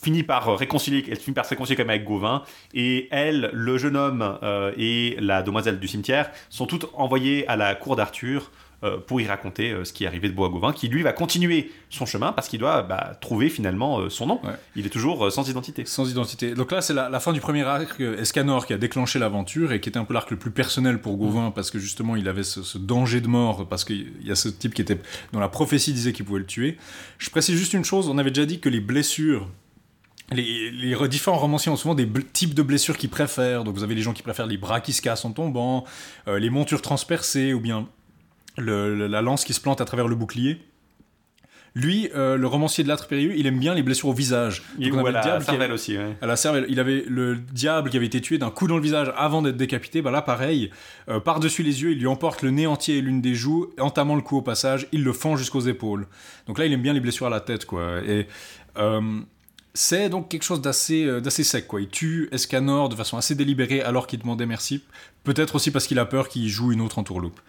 finit par réconcilier, elle finit par se réconcilier avec Gauvin, et elle, le jeune homme euh, et la demoiselle du cimetière sont toutes envoyées à la cour d'Arthur euh, pour y raconter euh, ce qui est arrivé de Bois Gauvin, qui lui va continuer son chemin parce qu'il doit bah, trouver finalement euh, son nom. Ouais. Il est toujours sans identité. Sans identité. Donc là, c'est la, la fin du premier arc Escanor qui a déclenché l'aventure et qui était un peu l'arc le plus personnel pour Gauvin parce que justement il avait ce, ce danger de mort parce qu'il y a ce type qui était dont la prophétie disait qu'il pouvait le tuer. Je précise juste une chose, on avait déjà dit que les blessures les, les re- différents romanciers ont souvent des types de blessures qu'ils préfèrent. Donc vous avez les gens qui préfèrent les bras qui se cassent en tombant, euh, les montures transpercées ou bien le- la lance qui se plante à travers le bouclier. Lui, euh, le romancier de l'âtre périlleux, il aime bien les blessures au visage. On ou à la avait- cervelle aussi. ouais. à la cervelle. Il avait le diable qui avait été tué d'un coup dans le visage avant d'être décapité. Bah là, pareil, euh, par-dessus les yeux, il lui emporte le nez entier et l'une des joues, entamant le coup au passage, il le fend jusqu'aux épaules. Donc là, il aime bien les blessures à la tête, quoi. Et euh, c'est donc quelque chose d'assez d'assez sec, quoi. Il tue Escanor de façon assez délibérée alors qu'il demandait merci. Peut-être aussi parce qu'il a peur qu'il joue une autre entourloupe.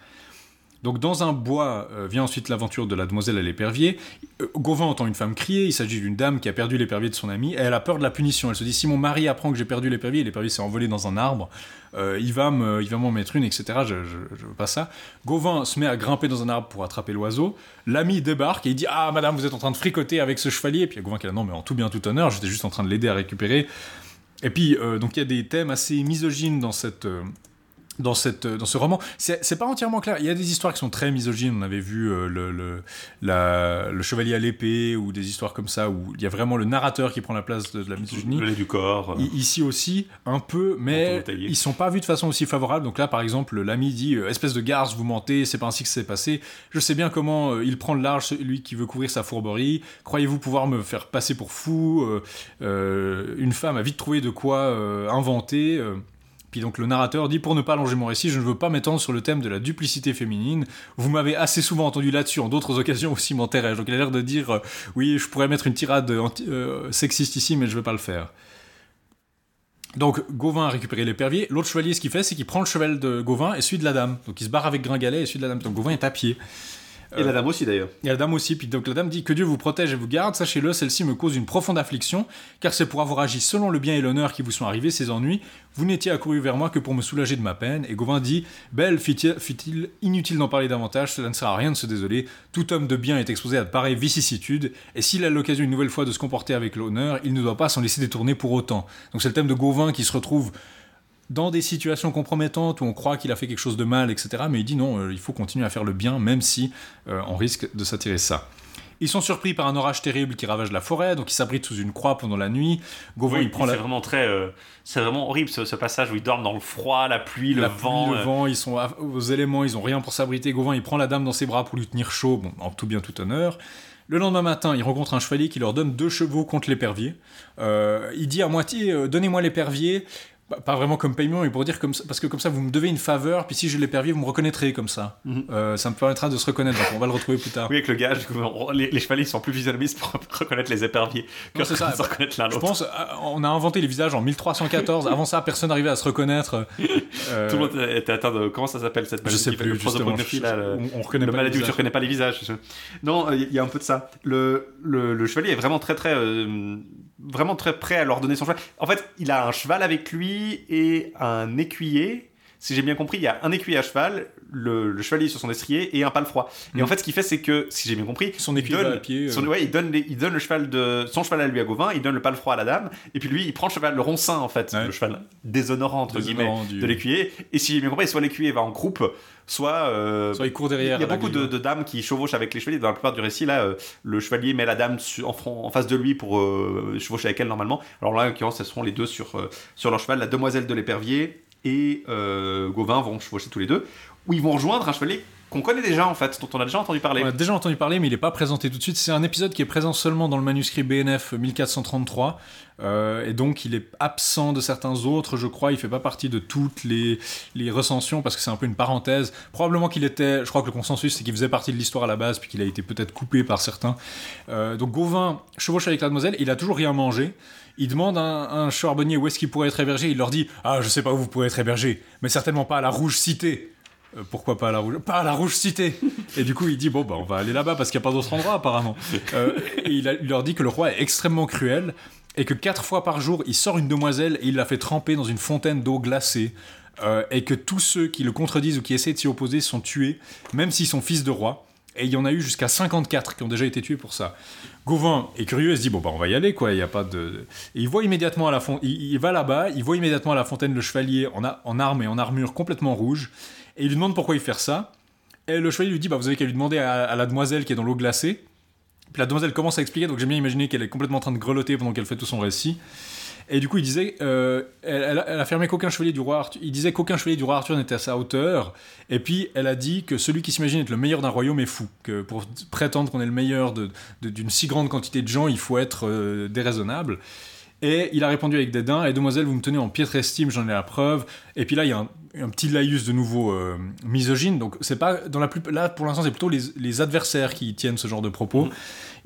Donc dans un bois euh, vient ensuite l'aventure de la demoiselle à l'épervier. Euh, Gauvin entend une femme crier, il s'agit d'une dame qui a perdu l'épervier de son ami, elle a peur de la punition. Elle se dit si mon mari apprend que j'ai perdu l'épervier, l'épervier s'est envolé dans un arbre, euh, il va me, il m'en mettre une, etc. Je, je, veux pas ça. Gauvin se met à grimper dans un arbre pour attraper l'oiseau. L'ami débarque et il dit ah madame vous êtes en train de fricoter avec ce chevalier. Et puis Gauvin qui là non mais en tout bien tout honneur, j'étais juste en train de l'aider à récupérer. Et puis donc il y a des thèmes assez misogynes dans cette dans, cette, dans ce roman. C'est pas entièrement clair. Il y a des histoires qui sont très misogynes. On avait vu euh, le, le, la- le chevalier à l'épée ou des histoires comme ça où il y a vraiment le narrateur qui prend la place de, de la misogynie. Le lait du corps. euh, I- Ici aussi, un peu, mais ils sont pas vus de façon aussi favorable. Donc là, par exemple, l'ami dit euh, Espèce de garce, vous mentez, c'est pas ainsi que c'est passé. Je sais bien comment euh, il prend le large, celui qui veut couvrir sa fourberie. Croyez-vous pouvoir me faire passer pour fou Une femme a vite trouvé de quoi inventer. Puis donc le narrateur dit pour ne pas allonger mon récit, je ne veux pas m'étendre sur le thème de la duplicité féminine. Vous m'avez assez souvent entendu là-dessus en d'autres occasions aussi m'enterrer. Donc il a l'air de dire euh, oui, je pourrais mettre une tirade euh, sexiste ici, mais je ne vais pas le faire. Donc Gauvin a récupéré l'épervier. L'autre chevalier, ce qu'il fait, c'est qu'il prend le cheval de Gauvin et celui de la dame. Donc il se barre avec Gringalet et celui de la dame. Donc Gauvin est à pied. Et la dame aussi d'ailleurs. Et la dame aussi. Puis donc la dame dit que Dieu vous protège et vous garde. Sachez-le, celle-ci me cause une profonde affliction, car c'est pour avoir agi selon le bien et l'honneur qui vous sont arrivés ces ennuis. Vous n'étiez accouru vers moi que pour me soulager de ma peine. Et Gauvin dit Belle, fit-il, inutile d'en parler davantage, cela ne sert à rien de se désoler. Tout homme de bien est exposé à de pareilles vicissitudes, et s'il a l'occasion une nouvelle fois de se comporter avec l'honneur, il ne doit pas s'en laisser détourner pour autant. Donc c'est le thème de Gauvin qui se retrouve dans des situations compromettantes où on croit qu'il a fait quelque chose de mal, etc. Mais il dit non, euh, il faut continuer à faire le bien, même si euh, on risque de s'attirer ça. Ils sont surpris par un orage terrible qui ravage la forêt, donc ils s'abritent sous une croix pendant la nuit. Gauvin, il prend C'est vraiment très, euh, c'est vraiment horrible ce, passage où ils dorment dans le froid, la pluie, le vent. le vent, ils sont aux éléments, ils ont rien pour s'abriter. Gauvin, il prend la dame dans ses bras pour lui tenir chaud, bon, en tout bien tout honneur. Le lendemain matin, il rencontre un chevalier qui leur donne deux chevaux contre l'épervier. il dit à moitié Donnez-moi l'épervier, pas vraiment comme paiement, mais pour dire comme ça, parce que comme ça vous me devez une faveur, puis si je l'ai perdu, vous me reconnaîtrez comme ça. Mhm. Euh, ça me permettra de se reconnaître, donc on va le retrouver plus tard. Oui, avec le gage, les, les, chevaliers sont plus physionomistes pour [LAUGHS] reconnaître les éperviers que ça. reconnaître l'un Je pense, euh, on a inventé les visages en 1314, [LAUGHS] avant ça personne n'arrivait à se reconnaître. Euh, Tout le monde était atteint de. Comment ça s'appelle cette maladie Je sais plus, justement, là, le, on, reconnaît pas maladie où tu reconnais pas les visages. Non, il y a un peu de ça. Le, le, le chevalier est vraiment très très vraiment très prêt à leur donner son cheval. En fait, il a un cheval avec lui et un écuyer. Si j'ai bien compris, il y a un écuyer à cheval, le, chevalier sur son estrier et un palefroid. Et en mm. fait, ce qu'il fait, c'est que, si j'ai bien compris, son écuyer donne, à pied, euh. ouais, il donne, il donne le cheval de son cheval à lui à Gauvin, il donne le palefroid à la dame, et puis lui, il prend le cheval, le roncin en fait, le cheval déshonorant entre guillemets de l'écuyer. Et si j'ai bien compris, soit l'écuyer va en groupe, soit, euh, soit il court derrière. Il y a beaucoup de, dames qui chevauchent avec les chevaliers. Dans la plupart du récit, là, euh, le chevalier met la dame en, front, en face de lui pour chevaucher avec elle normalement. Alors là, en l'occurrence, elles seront les deux sur, sur leur cheval, la demoiselle de l'épervier et Gauvin vont chevaucher tous les deux, où ils vont rejoindre un chevalier qu'on connaît déjà en fait, dont on a déjà entendu parler. On a déjà entendu parler, mais il n'est pas présenté tout de suite. C'est un épisode qui est présent seulement dans le manuscrit BNF 1433, euh, et donc il est absent de certains autres, je crois. Il fait pas partie de toutes les, recensions parce que c'est un peu une parenthèse. Probablement qu'il était, je crois que le consensus c'est qu'il faisait partie de l'histoire à la base, puis qu'il a été peut-être coupé par certains. Euh, donc Gauvin chevauche avec la demoiselle, il a toujours rien mangé. Il demande à un, charbonnier où est-ce qu'il pourrait être hébergé. Il leur dit Ah, je sais pas où vous pourrez être hébergé, mais certainement pas à la Rouge Cité. Euh, pourquoi pas à la rouge Pas à la rouge cité. Et du coup, il dit bon bah on va aller là-bas parce qu'il n'y a pas d'autre endroit apparemment. [LAUGHS] Euh, et il, leur dit que le roi est extrêmement cruel et que quatre fois par jour il sort une demoiselle et il la fait tremper dans une fontaine d'eau glacée. Euh, et que tous ceux qui le contredisent ou qui essaient de s'y opposer sont tués, même s'ils sont fils de roi. Et il y en a eu jusqu'à 54 qui ont déjà été tués pour ça. Gauvin est curieux et se dit bon bah on va y aller quoi, il y a pas de. Et il voit immédiatement à la fond, il, va là-bas, il voit immédiatement à la fontaine le chevalier en, en armes et en armure complètement rouge, et il lui demande pourquoi il fait ça. Et le chevalier lui dit bah vous avez qu'à lui demander à, la demoiselle qui est dans l'eau glacée. Puis la demoiselle commence à expliquer, donc j'ai bien imaginé qu'elle est complètement en train de grelotter pendant qu'elle fait tout son récit. Et du coup, il disait, euh, elle, a affirmé qu'aucun chevalier du roi Arthur, il disait qu'aucun chevalier du roi Arthur n'était à sa hauteur. Et puis, elle a dit que celui qui s'imagine être le meilleur d'un royaume est fou. Que pour prétendre qu'on est le meilleur d'une si grande quantité de gens, il faut être euh, déraisonnable. Et il a répondu avec dédain, et demoiselle, vous me tenez en piètre estime, j'en ai la preuve. Et puis là, il y a un, petit laïus de nouveau euh, misogyne. Donc c'est pas dans la plus là pour l'instant c'est plutôt les, adversaires qui tiennent ce genre de propos. Mm.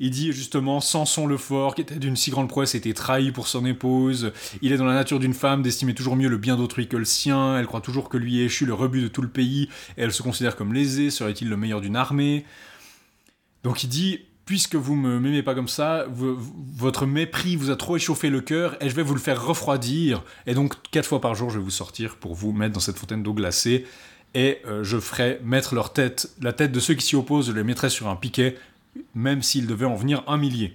Il dit justement Samson le fort, qui était d'une si grande prouesse, était trahi pour son épouse. Il est dans la nature d'une femme d'estimer toujours mieux le bien d'autrui que le sien. Elle croit toujours que lui est échu le rebut de tout le pays. Et elle se considère comme lésée. Serait-il le meilleur d'une armée? Donc il dit puisque vous me m'aimez pas comme ça, votre mépris vous a trop échauffé le cœur et je vais vous le faire refroidir. Et donc quatre fois par jour, je vais vous sortir pour vous mettre dans cette fontaine d'eau glacée et euh, je ferai mettre leur tête, la tête de ceux qui s'y opposent, je les mettrai sur un piquet même s'il devait en venir un millier.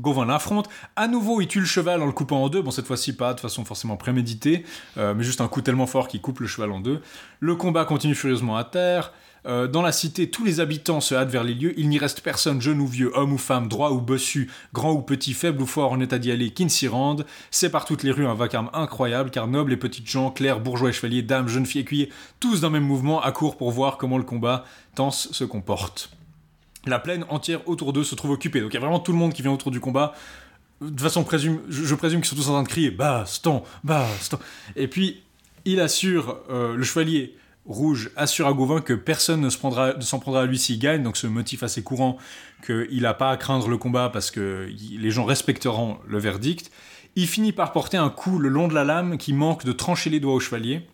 Gauvin l'affronte, à nouveau il tue le cheval en le coupant en deux, bon cette fois-ci pas de façon forcément préméditée, euh, mais juste un coup tellement fort qu'il coupe le cheval en deux. Le combat continue furieusement à terre, euh, dans la cité tous les habitants se hâtent vers les lieux, il n'y reste personne, jeune ou vieux, homme ou femme, droit ou bossu, grand ou petit, faible ou fort en état d'y aller, qui ne s'y rende. C'est par toutes les rues un vacarme incroyable, car nobles et petites gens, clercs, bourgeois et chevaliers, dames, jeunes filles, écuyers, tous d'un même mouvement, accourent pour voir comment le combat tense se comporte la plaine entière autour d'eux se trouve occupée. Donc il y a vraiment tout le monde qui vient autour du combat. De façon présume, je, présume qu'ils sont tous en train de crier baston, baston. Et puis il assure, euh, le chevalier rouge assure à Gauvin que personne ne s'en prendra, à lui s'il gagne, donc ce motif assez courant qu'il n'a pas à craindre le combat parce que les gens respecteront le verdict. Il finit par porter un coup le long de la lame qui manque de trancher les doigts au chevalier.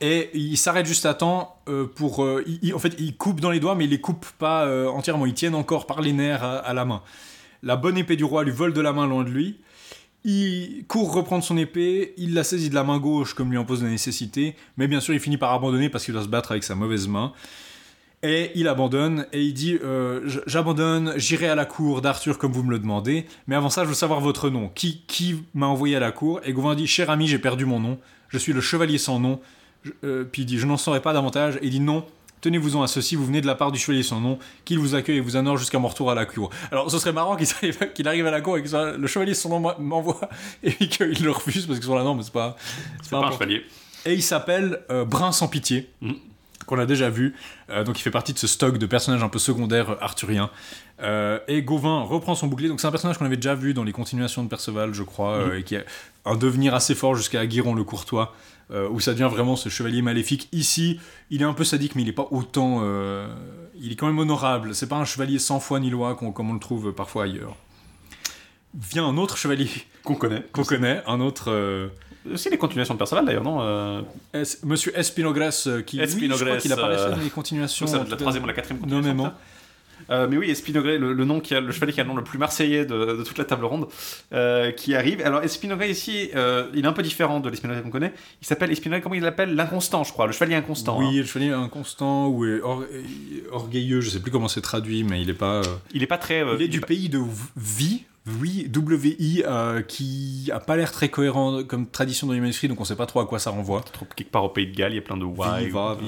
Et il s'arrête juste à temps euh, pour. euh, en fait, il coupe dans les doigts, mais il les coupe pas euh, entièrement. Ils tiennent encore par les nerfs à la main. La bonne épée du roi lui vole de la main loin de lui. Il court reprendre son épée, il la saisit de la main gauche comme lui impose la nécessité, mais bien sûr il finit par abandonner parce qu'il doit se battre avec sa mauvaise main. Et il abandonne et il dit euh, J'abandonne, j'irai à la cour d'Arthur comme vous me le demandez, mais avant ça je veux savoir votre nom. Qui, qui m'a envoyé à la cour? Et Gauvin dit Cher ami, j'ai perdu mon nom, je suis le chevalier sans nom. Euh, puis il dit Je n'en saurai pas davantage. Et il dit Non, tenez-vous-en à ceci, vous venez de la part du chevalier sans nom, qu'il vous accueille et vous honore jusqu'à mon retour à la cour. Alors ce serait marrant qu'il arrive, qu'il arrive à la cour et que le chevalier sans nom m'en- m'envoie [LAUGHS] et qu'il le refuse parce qu'ils sont là, non, mais c'est pas. C'est pas un chevalier. Et il s'appelle euh, Brun sans pitié, Mhm. qu'on a déjà vu. Euh, donc il fait partie de ce stock de personnages un peu secondaires euh, arthuriens. Euh, et Gauvin reprend son bouclier. Donc c'est un personnage qu'on avait déjà vu dans les continuations de Perceval, je crois, euh, et qui a un devenir assez fort jusqu'à Aguiron le Courtois, euh, où ça devient vraiment ce chevalier maléfique. Ici, il est un peu sadique, mais il n'est pas autant. euh, il est quand même honorable. C'est pas un chevalier sans foi ni loi comme on le trouve parfois ailleurs. Vient un autre chevalier Qu'on connaît. qu'on connaît, un autre. euh, Aussi les continuations de Perceval d'ailleurs, non euh, Es- Monsieur Espinogres euh, qui oui, je crois qu'il euh, dans les continuations. Ça la troisième ou la quatrième continuation. Nommément. Euh, mais oui, Espinogre, le, le nom qui a, le chevalier qui a le nom le plus marseillais de, de toute la table ronde, euh, qui arrive. Alors Espinogre ici, euh, il est un peu différent de l'Espinogre qu'on connaît. Il s'appelle Espinogre, comment il l'appelle? L'inconstant, je crois, le chevalier inconstant. hein. Oui, le chevalier inconstant ou or- orgueilleux, je sais plus comment c'est traduit, mais il est pas. Il est pas très. il est du pas- pays de Vi, oui, WI, euh, qui a pas l'air très cohérent comme tradition dans les manuscrits, donc on sait pas trop à quoi ça renvoie. trop quelque part au pays de Galles, il y a plein de Y. va, ou-.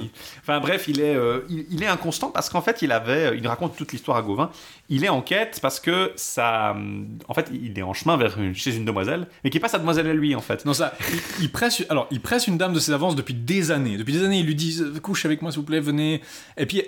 Enfin bref, il est, euh, il, il est inconstant parce qu'en fait, il avait, il raconte toute l'histoire à Gauvin. Il est en quête parce que ça, hum, en fait, il est en chemin vers une, chez une demoiselle, mais qui est pas sa demoiselle à lui en fait. Non, ça, il, il presse, alors, il presse une dame de ses avances depuis des années. Depuis des années, il lui dit euh, Couche avec moi, s'il vous plaît, venez. Et puis,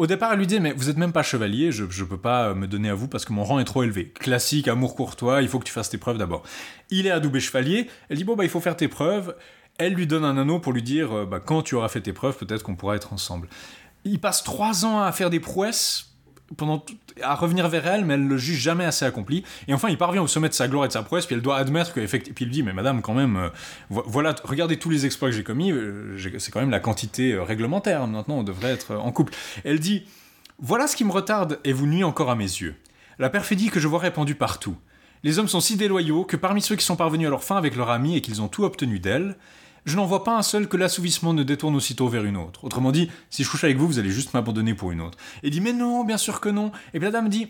au départ, elle lui dit Mais vous êtes même pas chevalier, je, je peux pas euh, me donner à vous parce que mon rang est trop élevé. Classique, amour courtois, il faut que tu fasses tes preuves d'abord. Il est adoubé chevalier, elle dit Bon, bah, il faut faire tes preuves. Elle lui donne un anneau pour lui dire euh, bah, Quand tu auras fait tes preuves, peut-être qu'on pourra être ensemble. Il passe trois ans à faire des prouesses. À revenir vers elle, mais elle le juge jamais assez accompli. Et enfin, il parvient au sommet de sa gloire et de sa prouesse, puis elle doit admettre que, effectivement, puis il dit, mais madame, quand même, euh, vo- voilà, regardez tous les exploits que j'ai commis, euh, c'est quand même la quantité euh, réglementaire. Maintenant, on devrait être en couple. Elle dit Voilà ce qui me retarde et vous nuit encore à mes yeux. La perfidie que je vois répandue partout. Les hommes sont si déloyaux que parmi ceux qui sont parvenus à leur fin avec leur amie et qu'ils ont tout obtenu d'elle, je n'en vois pas un seul que l'assouvissement ne détourne aussitôt vers une autre. Autrement dit, si je couche avec vous, vous allez juste m'abandonner pour une autre. Et dit Mais non, bien sûr que non. Et puis la dame dit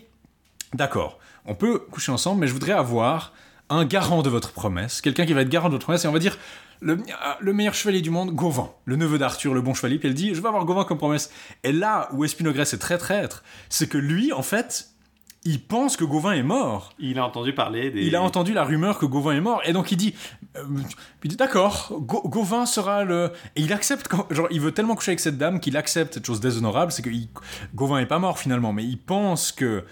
D'accord, on peut coucher ensemble, mais je voudrais avoir un garant de votre promesse, quelqu'un qui va être garant de votre promesse, et on va dire le, le meilleur chevalier du monde, Gauvin, le neveu d'Arthur, le bon chevalier, puis elle dit, je vais avoir Gauvin comme promesse. Et là où Espinogrès est très traître, c'est que lui, en fait, il pense que Gauvin est mort. Il a entendu parler des. Il a entendu la rumeur que Gauvin est mort, et donc il dit, euh, il dit d'accord, Ga- Gauvin sera le... Et il accepte, quand- genre il veut tellement coucher avec cette dame qu'il accepte cette chose déshonorable, c'est que il- Gauvin est pas mort finalement, mais il pense que...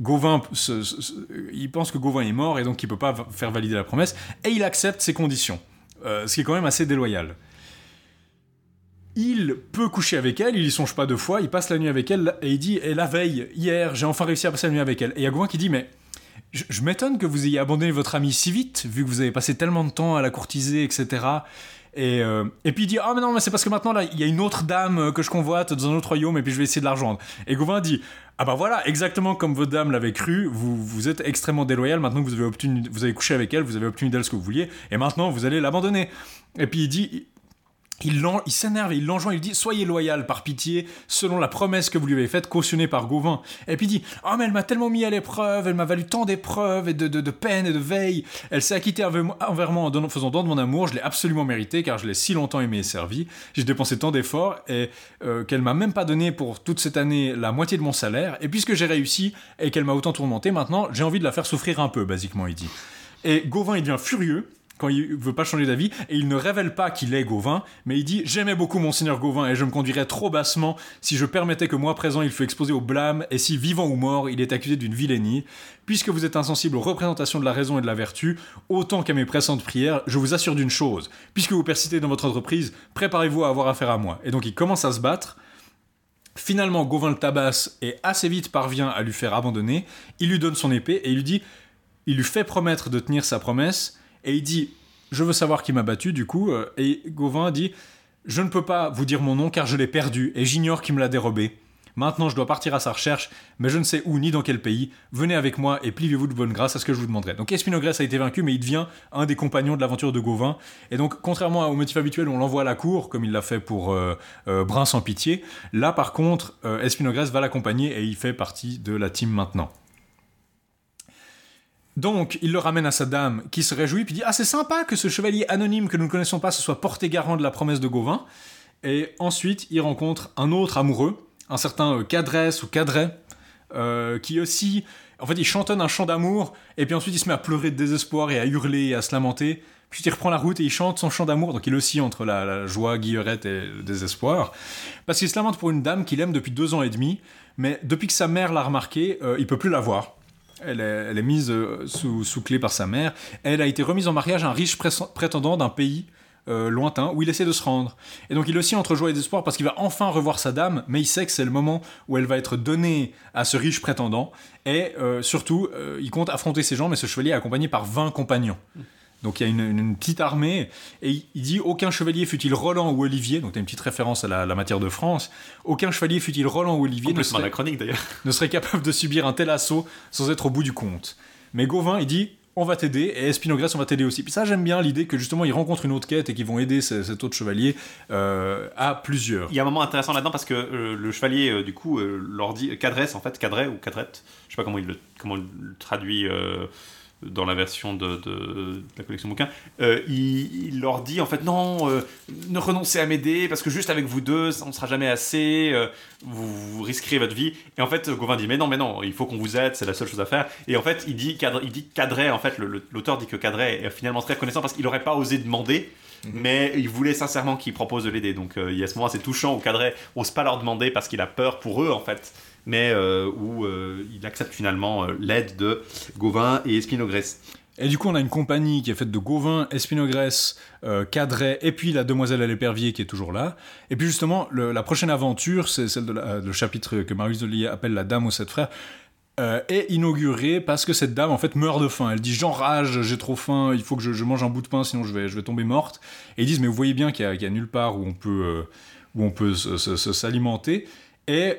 Gauvin, se- se- se- il pense que Gauvin est mort et donc il peut pas faire valider la promesse, et il accepte ses conditions, Euh, ce qui est quand même assez déloyal. Il peut coucher avec elle, il y songe pas deux fois, il passe la nuit avec elle et il dit Et la veille, hier, j'ai enfin réussi à passer la nuit avec elle. Et il y a Gauvin qui dit Mais je, m'étonne que vous ayez abandonné votre amie si vite, vu que vous avez passé tellement de temps à la courtiser, etc. Et, euh, et puis il dit Ah, mais non, mais c'est parce que maintenant, là, il y a une autre dame que je convoite dans un autre royaume, et puis je vais essayer de la rejoindre. Et Gauvin dit Ah, bah voilà, exactement comme votre dame l'avait cru, vous, vous êtes extrêmement déloyal, maintenant que vous avez, obtenu, vous avez couché avec elle, vous avez obtenu d'elle ce que vous vouliez, et maintenant vous allez l'abandonner. Et puis il dit il, s'énerve et il l'enjoint, il dit Soyez loyal par pitié, selon la promesse que vous lui avez faite, cautionnée par Gauvin. Et puis il dit Oh, mais elle m'a tellement mis à l'épreuve, elle m'a valu tant d'épreuves et de, de, de peine et de veille. Elle s'est acquittée envers moi- en faisant don de mon amour, je l'ai absolument mérité car je l'ai si longtemps aimé et servi. J'ai dépensé tant d'efforts et euh, qu'elle m'a même pas donné pour toute cette année la moitié de mon salaire. Et puisque j'ai réussi et qu'elle m'a autant tourmenté, maintenant j'ai envie de la faire souffrir un peu, basiquement, il dit. Et Gauvin, il devient furieux. Quand il veut pas changer d'avis, et il ne révèle pas qu'il est Gauvin, mais il dit J'aimais beaucoup mon seigneur Gauvin, et je me conduirais trop bassement si je permettais que moi présent il fût exposé au blâme, et si vivant ou mort il est accusé d'une vilainie. Puisque vous êtes insensible aux représentations de la raison et de la vertu, autant qu'à mes pressantes prières, je vous assure d'une chose puisque vous persistez dans votre entreprise, préparez-vous à avoir affaire à moi. Et donc il commence à se battre. Finalement, Gauvin le tabasse et assez vite parvient à lui faire abandonner. Il lui donne son épée et il lui dit, il lui fait promettre de tenir sa promesse et il dit Je veux savoir qui m'a battu, du coup. Euh, et Gauvin dit Je ne peux pas vous dire mon nom car je l'ai perdu et j'ignore qui me l'a dérobé. Maintenant, je dois partir à sa recherche, mais je ne sais où ni dans quel pays. Venez avec moi et pliez-vous de bonne grâce à ce que je vous demanderai. Donc Espinogrès a été vaincu, mais il devient un des compagnons de l'aventure de Gauvin. Et donc, contrairement au motif habituel on l'envoie à la cour, comme il l'a fait pour euh, euh, sans pitié, là par contre, euh, va l'accompagner et il fait partie de la team maintenant. Donc, il le ramène à sa dame, qui se réjouit, puis dit Ah, c'est sympa que ce chevalier anonyme que nous ne connaissons pas se soit porté garant de la promesse de Gauvin. Et ensuite, il rencontre un autre amoureux, un certain euh, Cadrès ou Cadret, euh, qui aussi. En fait, il chantonne un chant d'amour, et puis ensuite il se met à pleurer de désespoir et à hurler et à se lamenter. Puis il reprend la route et il chante son chant d'amour, donc il oscille entre la, la joie, guillerette et le désespoir. Parce qu'il se lamente pour une dame qu'il aime depuis deux ans et demi, mais depuis que sa mère l'a remarqué, euh, il peut plus la voir. Elle est, est mise euh, sous, clé par sa mère. Elle a été remise en mariage à un riche pré- prétendant d'un pays euh, lointain où il essaie de se rendre. Et donc il oscille entre joie et désespoir parce qu'il va enfin revoir sa dame, mais il sait que c'est le moment où elle va être donnée à ce riche prétendant. Et euh, surtout, il compte affronter ces gens, mais ce chevalier est accompagné par 20 compagnons. Donc il y a une, petite armée, et il, dit aucun chevalier fut-il Roland ou Olivier, donc t'as une petite référence à la, la matière de France, aucun chevalier fut-il Roland ou Olivier ne serait, anachronique d'ailleurs. ne serait capable de subir un tel assaut sans être au bout du compte. Mais Gauvin, il dit on va t'aider, et Espinogrès, on va t'aider aussi. Puis ça, j'aime bien l'idée que justement, ils rencontrent une autre quête et qu'ils vont aider ce- cet autre chevalier euh, à plusieurs. Il y a un moment intéressant là-dedans parce que euh, le chevalier, euh, du coup, leur dit, Cadresse en fait, Cadret ou Cadrette, je sais pas comment il le, comment il le traduit dans la version de, de- de la collection bouquin, euh, il, il leur dit en fait non, euh, ne renoncez à m'aider parce que juste avec vous deux, on ne sera jamais assez, euh, vous, vous risquerez votre vie. Et en fait, Gauvin dit mais non, mais non, il faut qu'on vous aide, c'est la seule chose à faire. Et en fait, il dit, Cadre, il dit Cadret, en fait, l'auteur dit que Cadret est finalement très reconnaissant parce qu'il n'aurait pas osé demander. Mais il voulait sincèrement qu'il propose de l'aider. Donc il y a ce moment assez touchant où Cadret ose pas leur demander parce qu'il a peur pour eux en fait. Mais euh, où euh, il accepte finalement euh, l'aide de Gauvin et Espinogrès. Et du coup, on a une compagnie qui est faite de Gauvin, Espinogrès, euh, Cadret, et puis la demoiselle à l'épervier qui est toujours là. Et puis justement, la prochaine aventure, c'est celle de le chapitre que Marius Olier appelle La Dame aux sept frères, est inaugurée parce que cette dame en fait meurt de faim. Elle dit j'enrage, j'ai trop faim, il faut que je, mange un bout de pain sinon je vais, je vais tomber morte. Et ils disent mais vous voyez bien qu'il y, qu'il y a nulle part où on peut, où on peut s'alimenter. Et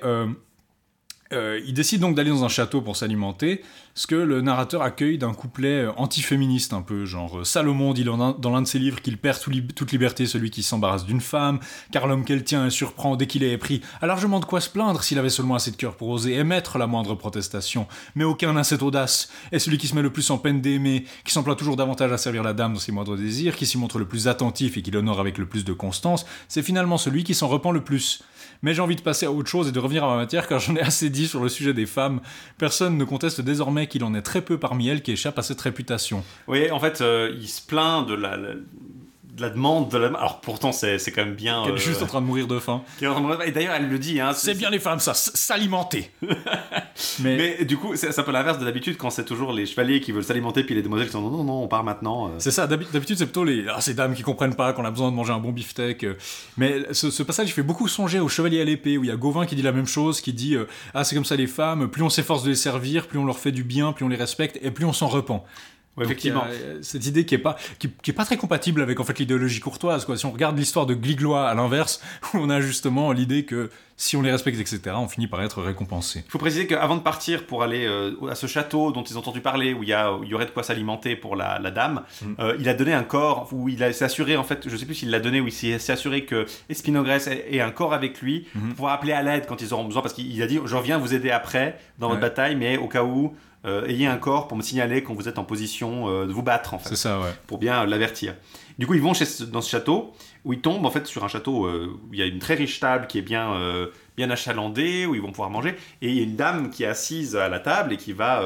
euh, il décide donc d'aller dans un château pour s'alimenter, ce que le narrateur accueille d'un couplet euh, antiféministe un peu, genre euh, Salomon dit dans un, dans l'un de ses livres qu'il perd toute liberté celui qui s'embarrasse d'une femme, car l'homme qu'elle tient surprend dès qu'il est épris. Alors je de quoi se plaindre s'il avait seulement assez de cœur pour oser émettre la moindre protestation. Mais aucun n'a cette audace. Et celui qui se met le plus en peine d'aimer, qui s'emploie toujours davantage à servir la dame dans ses moindres désirs, qui s'y montre le plus attentif et qui l'honore avec le plus de constance, c'est finalement celui qui s'en repent le plus. Mais j'ai envie de passer à autre chose et de revenir à ma matière car j'en ai assez dit sur le sujet des femmes. Personne ne conteste désormais qu'il en est très peu parmi elles qui échappent à cette réputation. Oui, en fait, euh, il se plaint de la, la- de la demande de la. Alors pourtant, c'est c'est quand même bien. Elle est euh, juste en train de mourir de faim. Et d'ailleurs, elle le dit. Hein, C'est bien les femmes, ça, s'alimenter. [LAUGHS] Mais, Mais du coup, c'est un peu l'inverse de d'habitude quand c'est toujours les chevaliers qui veulent s'alimenter puis les demoiselles qui sont non, non, non, on part maintenant. euh. c'est ça, d'habi- d'habitude c'est plutôt les ah, ces dames qui comprennent pas qu'on a besoin de manger un bon beefsteak. euh. Mais ce, ce passage il fait beaucoup songer au chevalier à l'épée où il y a Gauvin qui dit la même chose, qui dit euh, ah c'est comme ça les femmes, plus on s'efforce de les servir, plus on leur fait du bien, plus on les respecte et plus on s'en repent. Ouais, effectivement. a, cette idée qui est pas qui, qui est pas très compatible avec en fait l'idéologie courtoise quoi. Si on regarde l'histoire de Gliglois à l'inverse, où [LAUGHS] on a justement l'idée que si on les respecte etc, on finit par être récompensé. Il faut préciser qu'avant de partir pour aller euh, à ce château dont ils ont entendu parler, où il y, aurait de quoi s'alimenter pour la, la dame, Mm. euh, il a donné un corps, où il s'est assuré, en fait, je sais plus s'il l'a donné ou il s'est assuré que Espinogrès ait, ait un corps avec lui Mhm. pour pouvoir appeler à l'aide quand ils auront besoin, parce qu'il a dit Je reviens vous aider après dans votre bataille, mais au cas où, euh, ayez un corps pour me signaler quand vous êtes en position euh, de vous battre, en fait C'est ça ouais. pour bien euh, l'avertir. Du coup, ils vont chez ce- dans ce château où ils tombent en fait sur un château où il y a une très riche table qui est bien bien achalandée où ils vont pouvoir manger et il y a une dame qui est assise à la table et qui va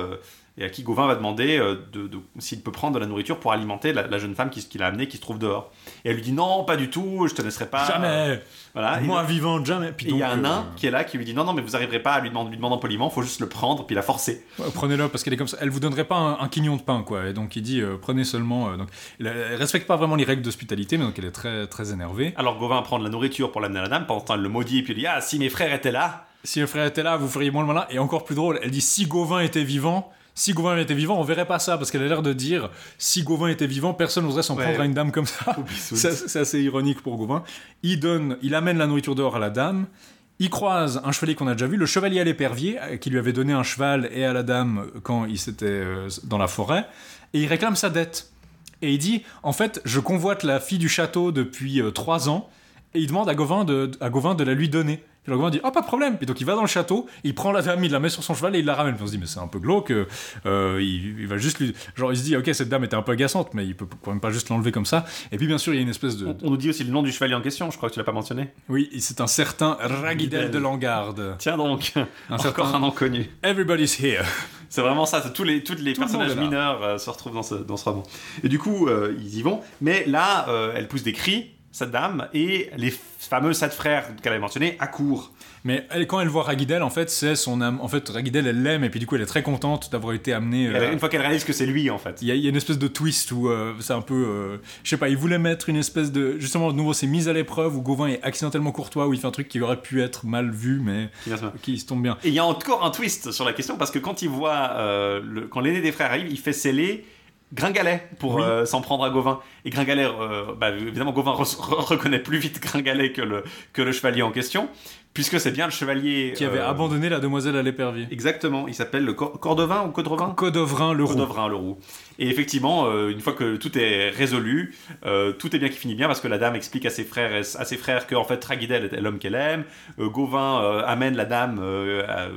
et à qui Gauvin va demander de, s'il peut prendre de la nourriture pour alimenter la, jeune femme qu'il a amenée qui se trouve dehors. Et elle lui dit non, pas du tout, je te laisserai pas. Jamais. Voilà. Moi vivante, jamais. Puis il y a un nain qui est là qui lui dit non, non, mais vous n'arriverez pas à lui demander, lui demandant poliment, faut juste le prendre puis la forcer. Prenez-le parce qu'elle est comme ça. Elle vous donnerait pas un, quignon de pain, quoi. Et donc il dit prenez seulement. donc elle, respecte pas vraiment les règles d'hospitalité, mais donc elle est très très énervée. Alors Gauvin prend de la nourriture pour l'amener à la dame. Pendant ce temps, elle le maudit et puis il dit ah si mes frères étaient là. Si mes frères étaient là, vous feriez moins le malin. Et encore plus drôle, elle dit si Gauvin était vivant, si Gauvin était vivant, on verrait pas ça, parce qu'elle a l'air de dire si Gauvin était vivant, personne n'oserait s'en prendre à une dame comme [LAUGHS] ça. c'est assez ironique pour Gauvin. Il donne, il amène la nourriture dehors à la dame. Il croise un chevalier qu'on a déjà vu, le chevalier à l'épervier, euh, qui lui avait donné un cheval et à la dame quand il s'était euh, dans la forêt, et il réclame sa dette. Et il dit, en fait, je convoite la fille du château depuis euh, trois ans, et il demande à Gauvin de, à Gauvin de la lui donner. Le Gauvin dit, oh pas de problème. Puis donc il va dans le château, il prend la dame, il la met sur son cheval et il la ramène. Puis on se dit, mais c'est un peu glauque. Euh, il, va juste lui, genre il se dit, ok cette dame était un peu agaçante, mais il peut quand même pas juste l'enlever comme ça. Et puis bien sûr il y a une espèce de. On, nous dit aussi le nom du chevalier en question. Je crois que tu l'as pas mentionné. Oui, c'est un certain Raguidel de Langarde. Tiens donc, un [LAUGHS] encore un inconnu. Everybody's here. C'est vraiment ça, tous les, tous les personnages mineurs euh, se retrouvent dans ce, dans ce roman. Et du coup, euh, ils y vont, mais là, elle pousse des cris, cette dame, et les fameux sept frères qu'elle avait mentionnés accourent. Mais quand elle voit Ragidel, en fait, c'est son âme. En fait, Ragidel, elle l'aime, et puis du coup, elle est très contente d'avoir été amenée. Euh, une fois qu'elle réalise que c'est lui, en fait. Il y, a une espèce de twist où euh, c'est un peu. Euh, je sais pas, il voulait mettre une espèce de. Justement, de nouveau, c'est mise à l'épreuve où Gauvin est accidentellement courtois, où il fait un truc qui aurait pu être mal vu, mais qui, se tombe bien. Et il y a encore un twist sur la question, parce que quand il voit. Le... Quand l'aîné des frères arrive, il fait sceller Gringalet pour euh, s'en prendre à Gauvin. Et Gringalet, euh, bah, évidemment, Gauvin reconnaît plus vite Gringalet que le, que le chevalier en question puisque c'est bien le chevalier qui avait euh, abandonné la demoiselle à l'épervier. Exactement, il s'appelle le Cordovin ou Codrovin Codovrin le. Codovrin le roux. Et effectivement, euh, une fois que tout est résolu, euh, tout est bien qui finit bien parce que la dame explique à ses frères, à ses frères que en fait Tragidel est l'homme qu'elle aime. Gauvin amène la dame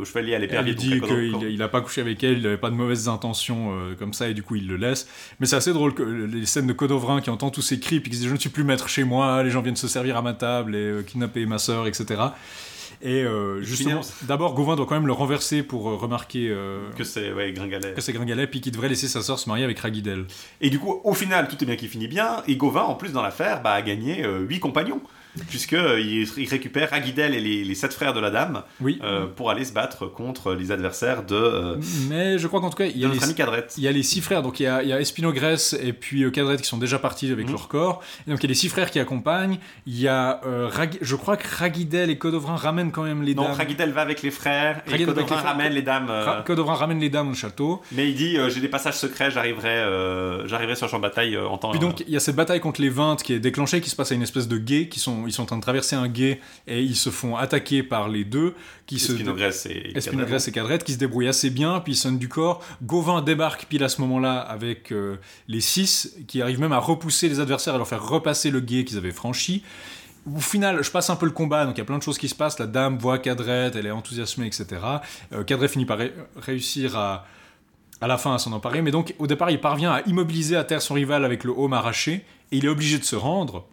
au chevalier à l'épervier. Il dit qu'il n'a pas couché avec elle, il n'avait pas de mauvaises intentions comme ça et du coup il le laisse. Mais c'est assez drôle que les scènes de Codovrin qui entend tous ces cris puis qui dit je ne suis plus maître chez moi, les gens viennent se servir à ma table et kidnapper ma sœur, etc. Et euh, justement, d'abord, Gauvin doit quand même le renverser pour euh, remarquer euh, que c'est ouais, Gringalet. Que c'est Gringalet, puis qu'il devrait laisser sa sœur se marier avec Ragidel. Et du coup, au final, tout est bien qui finit bien. Et Gauvin, en plus, dans l'affaire, bah, a gagné 8 compagnons puisqu'il il récupère Aguidel et les, sept frères de la dame oui. Euh, pour aller se battre contre les adversaires de. Euh, Mais je crois qu'en tout cas, il y, a les, il y a les six frères, donc il y a, il y a Espinogrès et puis euh, Cadrette qui sont déjà partis avec mhm. leur corps. Et donc il y a les six frères qui accompagnent. Il y a, je crois que Ragidel et Codovrin ramènent quand même les dames. Non, Ragidel va avec les frères et Codovrin ramène les dames. Codovrin ramène les dames au château. Mais il dit j'ai des passages secrets, j'arriverai, j'arriverai sur le champ de bataille en temps. Puis donc il y a cette bataille contre les 20 qui est déclenchée, qui se passe à une espèce de guet, qui sont, ils sont en train de traverser un guet et ils se font attaquer par les deux qui se et et Cadrette qui se débrouillent assez bien puis ils sonnent du corps Gauvin débarque pile à ce moment-là avec euh, les six qui arrivent même à repousser les adversaires et leur faire repasser le guet qu'ils avaient franchi au final, je passe un peu le combat, donc il y a plein de choses qui se passent. La dame voit Cadrette, elle est enthousiasmée, etc. Euh, Cadrette finit par réussir à, à la fin à s'en emparer, mais donc au départ, il parvient à immobiliser à terre son rival avec le home arraché, et il est obligé de se rendre.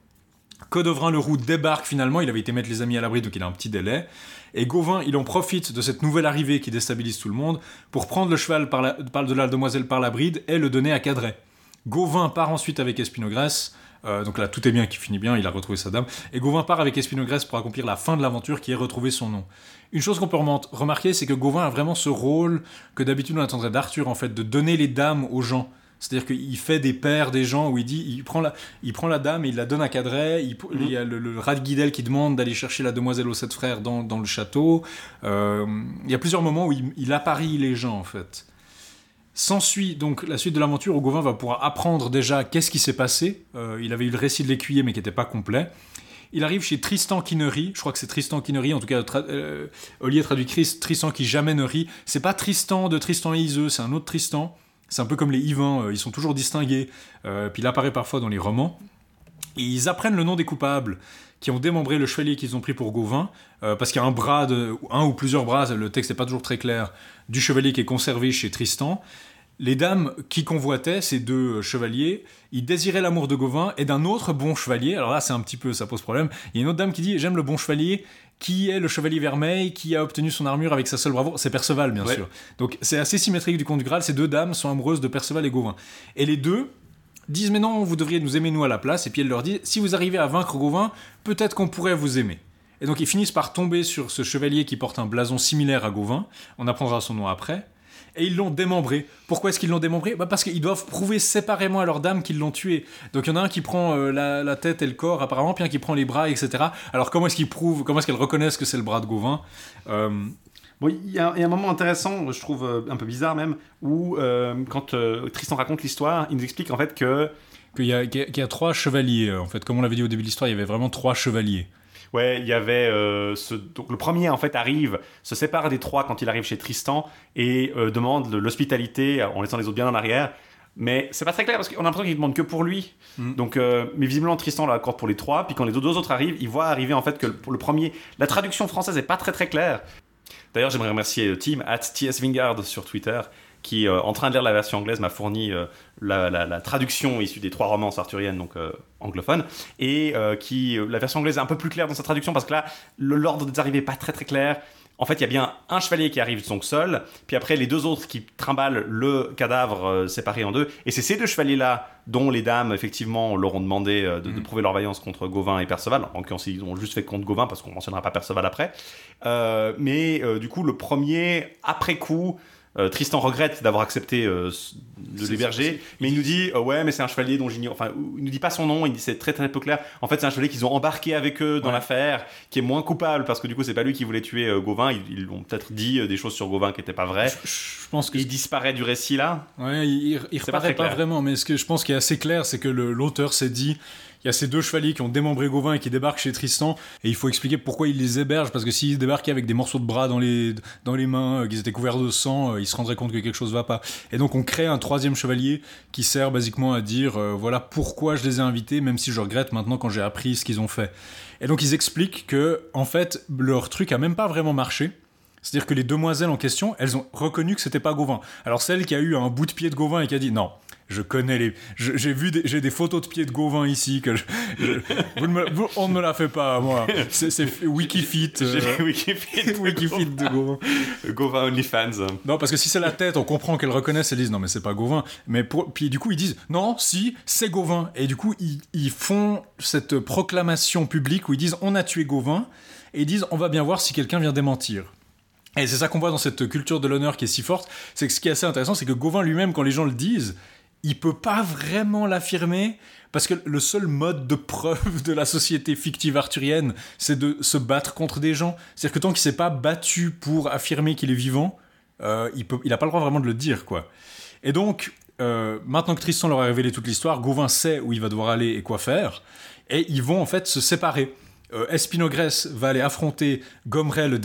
Codovrin le roux débarque finalement, il avait été mettre les amis à l'abri donc il a un petit délai. Et Gauvin, il en profite de cette nouvelle arrivée qui déstabilise tout le monde pour prendre le cheval par, de la demoiselle par la bride et le donner à Cadret. Gauvin part ensuite avec Espinogrès, euh, donc là tout est bien qui finit bien, il a retrouvé sa dame. Et Gauvin part avec Espinogrès pour accomplir la fin de l'aventure qui est retrouver son nom. Une chose qu'on peut remarquer, c'est que Gauvin a vraiment ce rôle que d'habitude on attendrait d'Arthur en fait, de donner les dames aux gens. C'est-à-dire qu'il fait des pères des gens où il dit, il prend la, il prend la dame et il la donne à Cadret. Il, il y a le, le Radguidel qui demande d'aller chercher la demoiselle aux sept frères dans, dans le château. Euh, il y a plusieurs moments où il, il apparie les gens en fait. S'ensuit donc la suite de l'aventure où Gauvin va pouvoir apprendre déjà qu'est-ce qui s'est passé. Euh, il avait eu le récit de l'écuyer mais qui n'était pas complet. Il arrive chez Tristan qui ne rit. Je crois que c'est Tristan qui ne rit. En tout cas, euh, Olivier traduit Tristan qui jamais ne rit. C'est pas Tristan de Tristan et Iseux, c'est un autre Tristan. C'est un peu comme les Yvains, euh, ils sont toujours distingués. Euh, puis il apparaît parfois dans les romans. Et ils apprennent le nom des coupables qui ont démembré le chevalier qu'ils ont pris pour Gauvin, euh, parce qu'il y a un bras, de, un ou plusieurs bras, le texte n'est pas toujours très clair, du chevalier qui est conservé chez Tristan. Les dames qui convoitaient ces deux chevaliers, ils désiraient l'amour de Gauvin et d'un autre bon chevalier. Alors là, c'est un petit peu, ça pose problème. Il y a une autre dame qui dit J'aime le bon chevalier qui est le chevalier vermeil qui a obtenu son armure avec sa seule bravoure C'est Perceval, bien sûr. Donc c'est assez symétrique du conte du Graal. Ces deux dames sont amoureuses de Perceval et Gauvin. Et les deux disent mais non, vous devriez nous aimer nous à la place. Et puis elle leur dit si vous arrivez à vaincre Gauvin, peut-être qu'on pourrait vous aimer. Et donc ils finissent par tomber sur ce chevalier qui porte un blason similaire à Gauvin. On apprendra son nom après et ils l'ont démembré. Pourquoi est-ce qu'ils l'ont démembré? Bah Parce qu'ils doivent prouver séparément à leur dame qu'ils l'ont tué. Donc il y en a un qui prend euh, la, tête et le corps apparemment, puis un qui prend les bras, etc. Alors comment est-ce qu'ils prouvent, comment est-ce qu'elles reconnaissent que c'est le bras de Gauvin? Euh, Bon, il y, a un moment intéressant, je trouve euh, un peu bizarre même, où quand Tristan raconte l'histoire, il nous explique en fait que qu'il y, y, a trois chevaliers. En fait, comme on l'avait dit au début de l'histoire, il y avait vraiment trois chevaliers. Ouais, il y avait euh, ce... donc le premier en fait arrive, se sépare des trois quand il arrive chez Tristan et euh, demande l'hospitalité en laissant les autres bien en arrière. Mais c'est pas très clair parce qu'on a l'impression qu'il demande que pour lui. Mm. Donc, euh, mais visiblement Tristan l'accorde pour les trois. Puis quand les deux autres arrivent, il voit arriver en fait que pour le premier, la traduction française est pas très très claire. D'ailleurs, j'aimerais remercier Tim at TS Vingard sur Twitter qui, euh, en train de lire la version anglaise, m'a fourni euh, la, traduction issue des trois romances arthuriennes, donc euh, anglophones, et qui, la version anglaise est un peu plus claire dans sa traduction, parce que là, l'ordre des arrivées n'est pas très très clair. En fait, il y a bien un chevalier qui arrive donc seul, puis après les deux autres qui trimballent le cadavre séparé en deux, et c'est ces deux chevaliers-là dont les dames, effectivement, leur ont demandé de, mm. prouver leur vaillance contre Gauvin et Perceval. En ils ont juste fait contre Gauvin, parce qu'on mentionnera pas Perceval après. mais du coup, le premier, après coup, euh, Tristan regrette d'avoir accepté euh, de l'héberger, mais il nous dit euh, ouais, mais c'est un chevalier dont j'ignore. Enfin, il nous dit pas son nom, il dit c'est très très peu clair. En fait, c'est un chevalier qu'ils ont embarqué avec eux dans l'affaire, qui est moins coupable parce que du coup, c'est pas lui qui voulait tuer Gauvin. Ils, ont peut-être dit des choses sur Gauvin qui n'étaient pas vraies. Je, pense qu'il disparaît du récit là. Ouais, il, il reparaît pas, pas, vraiment, mais ce que je pense qui est assez clair, c'est que l'auteur s'est dit il y a ces deux chevaliers qui ont démembré Gauvin et qui débarquent chez Tristan, et il faut expliquer pourquoi ils les hébergent, parce que s'ils débarquaient avec des morceaux de bras dans les, dans les mains, euh, qu'ils étaient couverts de sang, euh, ils se rendraient compte que quelque chose va pas. Et donc on crée un troisième chevalier qui sert basiquement à dire, euh, voilà pourquoi je les ai invités, même si je regrette maintenant quand j'ai appris ce qu'ils ont fait. Et donc ils expliquent que, en fait, leur truc a même pas vraiment marché. C'est-à-dire que les demoiselles en question, elles ont reconnu que c'était pas Gauvin. Alors celle qui a eu un bout de pied de Gauvin et qui a dit non, je connais les. J'ai vu, j'ai des photos de pieds de Gauvin ici que on ne me la fait pas moi. C'est Wikifit. Euh, Wikifit. Wikifit de Gauvin. Gauvin OnlyFans. Non, parce que si c'est la tête, on comprend qu'elles reconnaissent. Elles disent non, mais c'est pas Gauvin. Mais pour, puis du coup ils disent non, si c'est Gauvin. Et du coup ils, ils font cette proclamation publique où ils disent on a tué Gauvin et ils disent on va bien voir si quelqu'un vient démentir. Et c'est ça qu'on voit dans cette culture de l'honneur qui est si forte, c'est que ce qui est assez intéressant, c'est que Gauvin lui-même, quand les gens le disent, il peut pas vraiment l'affirmer parce que le seul mode de preuve de la société fictive arthurienne, c'est de se battre contre des gens. C'est-à-dire que tant qu'il s'est pas battu pour affirmer qu'il est vivant, euh, il peut, il a pas le droit vraiment de le dire, quoi. Et donc, euh, maintenant que Tristan leur a révélé toute l'histoire, Gauvin sait où il va devoir aller et quoi faire, et ils vont en fait se séparer. Euh, Espinogrès va aller affronter Gomrel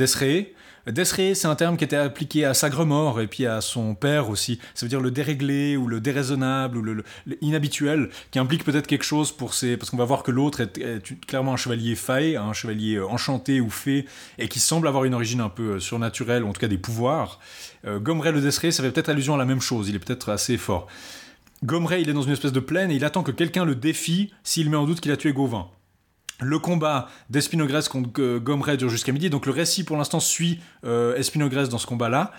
Desré, Desré, c'est un terme qui était appliqué à Sagremort et puis à son père aussi. Ça veut dire le déréglé ou le déraisonnable ou le, inhabituel, qui implique peut-être quelque chose pour ces. Parce qu'on va voir que l'autre est, clairement un chevalier faé, un chevalier euh, enchanté ou fée, et qui semble avoir une origine un peu euh, surnaturelle, ou en tout cas des pouvoirs. Euh, le Desré, ça fait peut-être allusion à la même chose, il est peut-être assez fort. Gomrey, il est dans une espèce de plaine et il attend que quelqu'un le défie s'il met en doute qu'il a tué Gauvin. Le combat d'Espinogrès contre Gomrey dure jusqu'à midi, donc le récit pour l'instant suit euh, dans ce combat-là,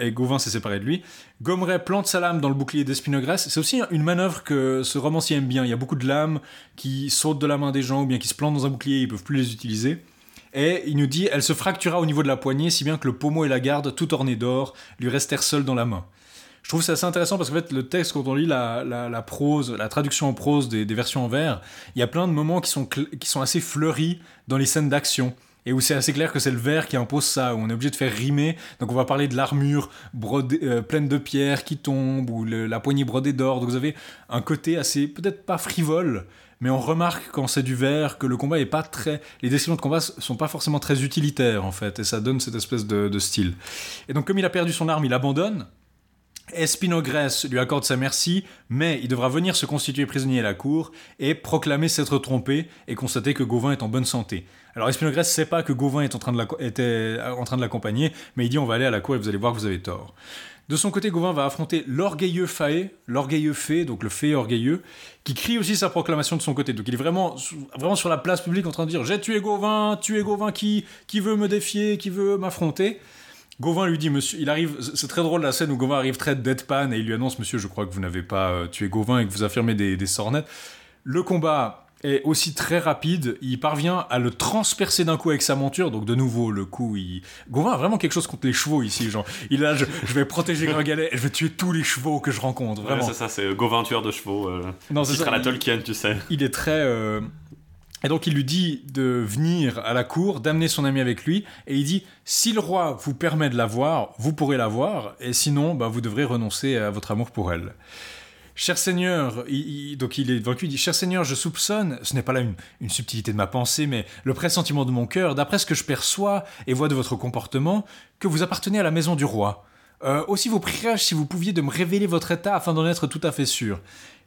et Gauvin s'est séparé de lui. Gomrey plante sa lame dans le bouclier d'Espinogrès, c'est aussi une manœuvre que ce romancier aime bien, il y a beaucoup de lames qui sautent de la main des gens ou bien qui se plantent dans un bouclier, ils peuvent plus les utiliser. Et il nous dit, elle se fractura au niveau de la poignée, si bien que le pommeau et la garde, tout ornés d'or, lui restèrent seuls dans la main je trouve ça assez intéressant parce que fait, le texte, quand on lit la, prose, la traduction en prose des, versions en vers, il y a plein de moments qui sont, qui sont assez fleuris dans les scènes d'action et où c'est assez clair que c'est le vers qui impose ça, où on est obligé de faire rimer. Donc on va parler de l'armure euh, pleine de pierres qui tombe, ou la poignée brodée d'or. Donc vous avez un côté assez, peut-être pas frivole, mais on remarque quand c'est du vers que le combat est pas très. Les descriptions de combat sont pas forcément très utilitaires en fait, et ça donne cette espèce de style. Et donc comme il a perdu son arme, il abandonne. Espinogrès lui accorde sa merci, mais il devra venir se constituer prisonnier à la cour et proclamer s'être trompé et constater que Gauvin est en bonne santé. Alors Espinogrès ne sait pas que Gauvin est en train de était en train de l'accompagner, mais il dit on va aller à la cour et vous allez voir que vous avez tort. De son côté, Gauvin va affronter l'orgueilleux Faé, l'orgueilleux Fée, donc le Fée orgueilleux, qui crie aussi sa proclamation de son côté. Donc il est vraiment, vraiment sur la place publique en train de dire J'ai tué Gauvin, tué Gauvin qui, qui veut me défier, qui veut m'affronter. Gauvin lui dit, monsieur, il arrive, c'est très drôle la scène où Gauvin arrive très deadpan et il lui annonce, monsieur, je crois que vous n'avez pas euh, tué Gauvin et que vous affirmez des, des sornettes. Le combat est aussi très rapide, il parvient à le transpercer d'un coup avec sa monture, donc de nouveau, le coup, il... Gauvin a vraiment quelque chose contre les chevaux ici, genre, il a, je, je vais protéger Gringalet, je vais tuer tous les chevaux que je rencontre, vraiment. Ouais, c'est ça, c'est Gauvin tueur de chevaux. Euh, Non, c'est ça, à la il- Tolkien, tu sais. il est très. euh, Et donc il lui dit de venir à la cour, d'amener son ami avec lui, et il dit si le roi vous permet de la voir, vous pourrez la voir, et sinon, bah, vous devrez renoncer à votre amour pour elle. Cher Seigneur, il- donc il est vaincu, il dit Cher Seigneur, je soupçonne, ce n'est pas là une, subtilité de ma pensée, mais le pressentiment de mon cœur, d'après ce que je perçois et vois de votre comportement, que vous appartenez à la maison du roi. Euh, aussi vous prierais-je si vous pouviez de me révéler votre état afin d'en être tout à fait sûr.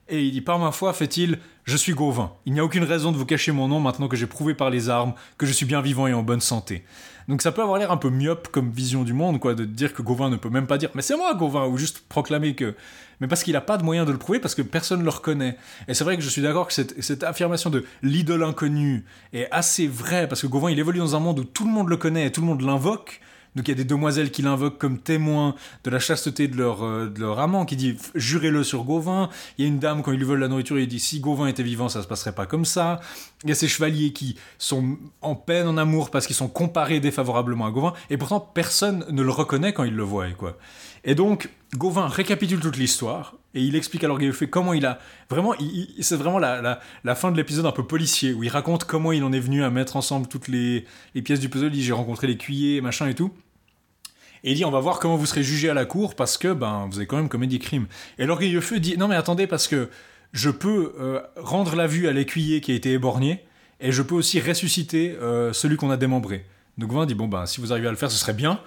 Et il dit Par ma foi, fait-il, je suis Gauvin. Il n'y a aucune raison de vous cacher mon nom maintenant que j'ai prouvé par les armes que je suis bien vivant et en bonne santé. Donc ça peut avoir l'air un peu myope comme vision du monde, quoi, de dire que Gauvin ne peut même pas dire Mais c'est moi, Gauvin, ou juste proclamer que. Mais parce qu'il n'a pas de moyen de le prouver, parce que personne ne le reconnaît. Et c'est vrai que je suis d'accord que cette, cette affirmation de l'idole inconnue est assez vraie, parce que Gauvin, il évolue dans un monde où tout le monde le connaît et tout le monde l'invoque. Donc il y a des demoiselles qui l'invoquent comme témoin de la chasteté de leur, euh, de leur amant, qui dit jurez-le sur Gauvin. Il y a une dame, quand il lui vole la nourriture, il dit si Gauvin était vivant, ça se passerait pas comme ça. Il y a ces chevaliers qui sont en peine, en amour, parce qu'ils sont comparés défavorablement à Gauvin, et pourtant personne ne le reconnaît quand il le voit. Quoi. Et donc, Gauvin récapitule toute l'histoire, et il explique à l'orgueilleux fait comment il a... Vraiment, c'est vraiment la, la, la fin de l'épisode un peu policier, où il raconte comment il en est venu à mettre ensemble toutes les, les pièces du puzzle. Il dit j'ai rencontré les cuillers, machin et tout. Et il dit on va voir comment vous serez jugé à la cour parce que ben vous avez quand même commis des crimes. Et l'orgueilleux feu dit non mais attendez parce que je peux euh, rendre la vue à l'écuyer qui a été éborgné et je peux aussi ressusciter euh, celui qu'on a démembré. Donc Gauvin dit bon ben si vous arrivez à le faire ce serait bien.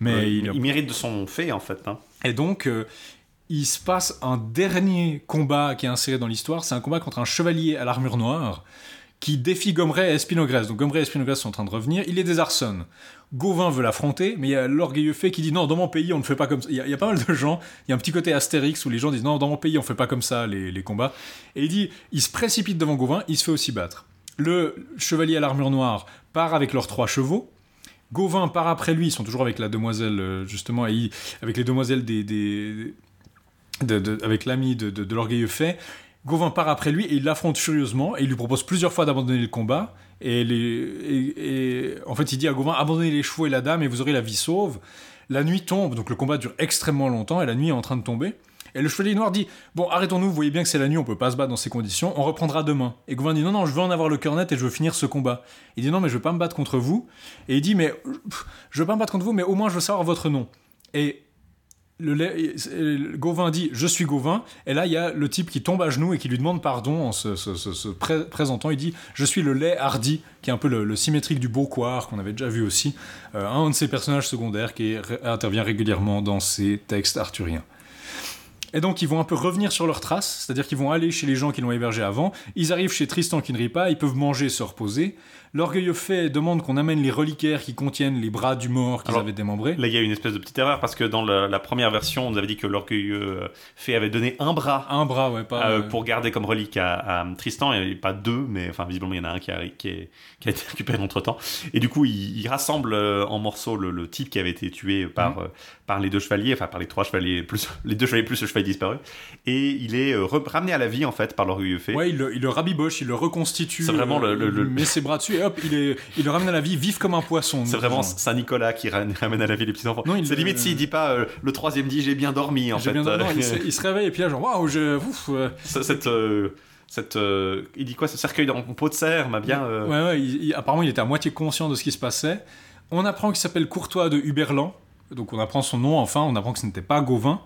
Mais Euh, il, il mérite de son fait, en fait. hein. et donc, euh, il se passe un dernier combat qui est inséré dans l'histoire. C'est un combat contre un chevalier à l'armure noire qui défie Gomray et Espinogrès. Donc Gomray et Espinogrès sont en train de revenir. Il les désarçonne. Gauvin veut l'affronter, mais il y a l'orgueilleux fait qui dit non, dans mon pays, on ne fait pas comme ça. Il y, a, pas mal de gens, il y a un petit côté Astérix où les gens disent non, dans mon pays, on fait pas comme ça les, combats. Et il dit, il se précipite devant Gauvin, il se fait aussi battre. Le chevalier à l'armure noire part avec leurs trois chevaux. Gauvin part après lui, ils sont toujours avec la demoiselle, euh, justement, et avec les demoiselles des. des- avec l'ami de, de, l'orgueilleux fait. Gauvin part après lui et il l'affronte furieusement et il lui propose plusieurs fois d'abandonner le combat. Et, les, et- en fait, il dit à Gauvin abandonnez les chevaux et la dame et vous aurez la vie sauve. La nuit tombe, donc le combat dure extrêmement longtemps et la nuit est en train de tomber. Et le chevalier noir dit Bon, arrêtons-nous, vous voyez bien que c'est la nuit, on peut pas se battre dans ces conditions, on reprendra demain. Et Gauvin dit Non, non, je veux en avoir le cœur net et je veux finir ce combat. Il dit Non, mais je veux pas me battre contre vous. Et il dit Mais pff, je veux pas me battre contre vous, mais au moins je veux savoir votre nom. Et le, le Gauvin dit je suis Gauvin et là il y a le type qui tombe à genoux et qui lui demande pardon en se, se- se- se pré- présentant. Il dit je suis le lait hardi qui est un peu le, symétrique du Beaucoir qu'on avait déjà vu aussi. Euh, un de ses personnages secondaires qui intervient régulièrement dans ces textes arthuriens et donc ils vont un peu revenir sur leurs traces, c'est-à-dire qu'ils vont aller chez les gens qui l'ont hébergé avant, ils arrivent chez Tristan qui ne rit pas, ils peuvent manger et se reposer. L'orgueilleux fait demande qu'on amène les reliquaires qui contiennent les bras du mort qu'ils avaient démembrés. Là, il y a une espèce de petite erreur parce que dans la, la première version, on nous avait dit que l'orgueilleux euh, fait avait donné un bras Un bras, ouais, pas... euh, euh, pour garder comme relique à, à Tristan et pas deux, mais enfin visiblement il y en a un qui a, qui est- qui a été [LAUGHS] récupéré entre temps. Et du coup, il, il rassemble en morceaux le, le type qui avait été tué par euh, par les deux chevaliers, enfin par les trois chevaliers plus [LAUGHS] les deux chevaliers plus le chevalier disparu, et il est ramené à la vie en fait par l'orgueilleux fait. Ouais, il le, il le rabiboche, il le reconstitue. C'est vraiment le- le- met ses bras dessus et hop, il, est, il le ramène à la vie, vif comme un poisson. C'est vraiment Genre. Saint Nicolas qui ra- [LAUGHS] ramène à la vie les petits enfants. Non, il C'est limite s'il dit pas euh, le troisième dit j'ai bien dormi en fait. bien- Euh, il, se, [LAUGHS] il se réveille et puis là, genre, waouh, je. ouf. Ce- cette, euh, cette, euh, il dit quoi Ce cercueil en peau de cerf m'a bien. euh, Ouais, ouais, il- il- apparemment, il était à moitié conscient de ce qui se passait. On apprend qu'il s'appelle Courtois de Huberland. Donc, on apprend son nom, enfin, on apprend que ce n'était pas Gauvin.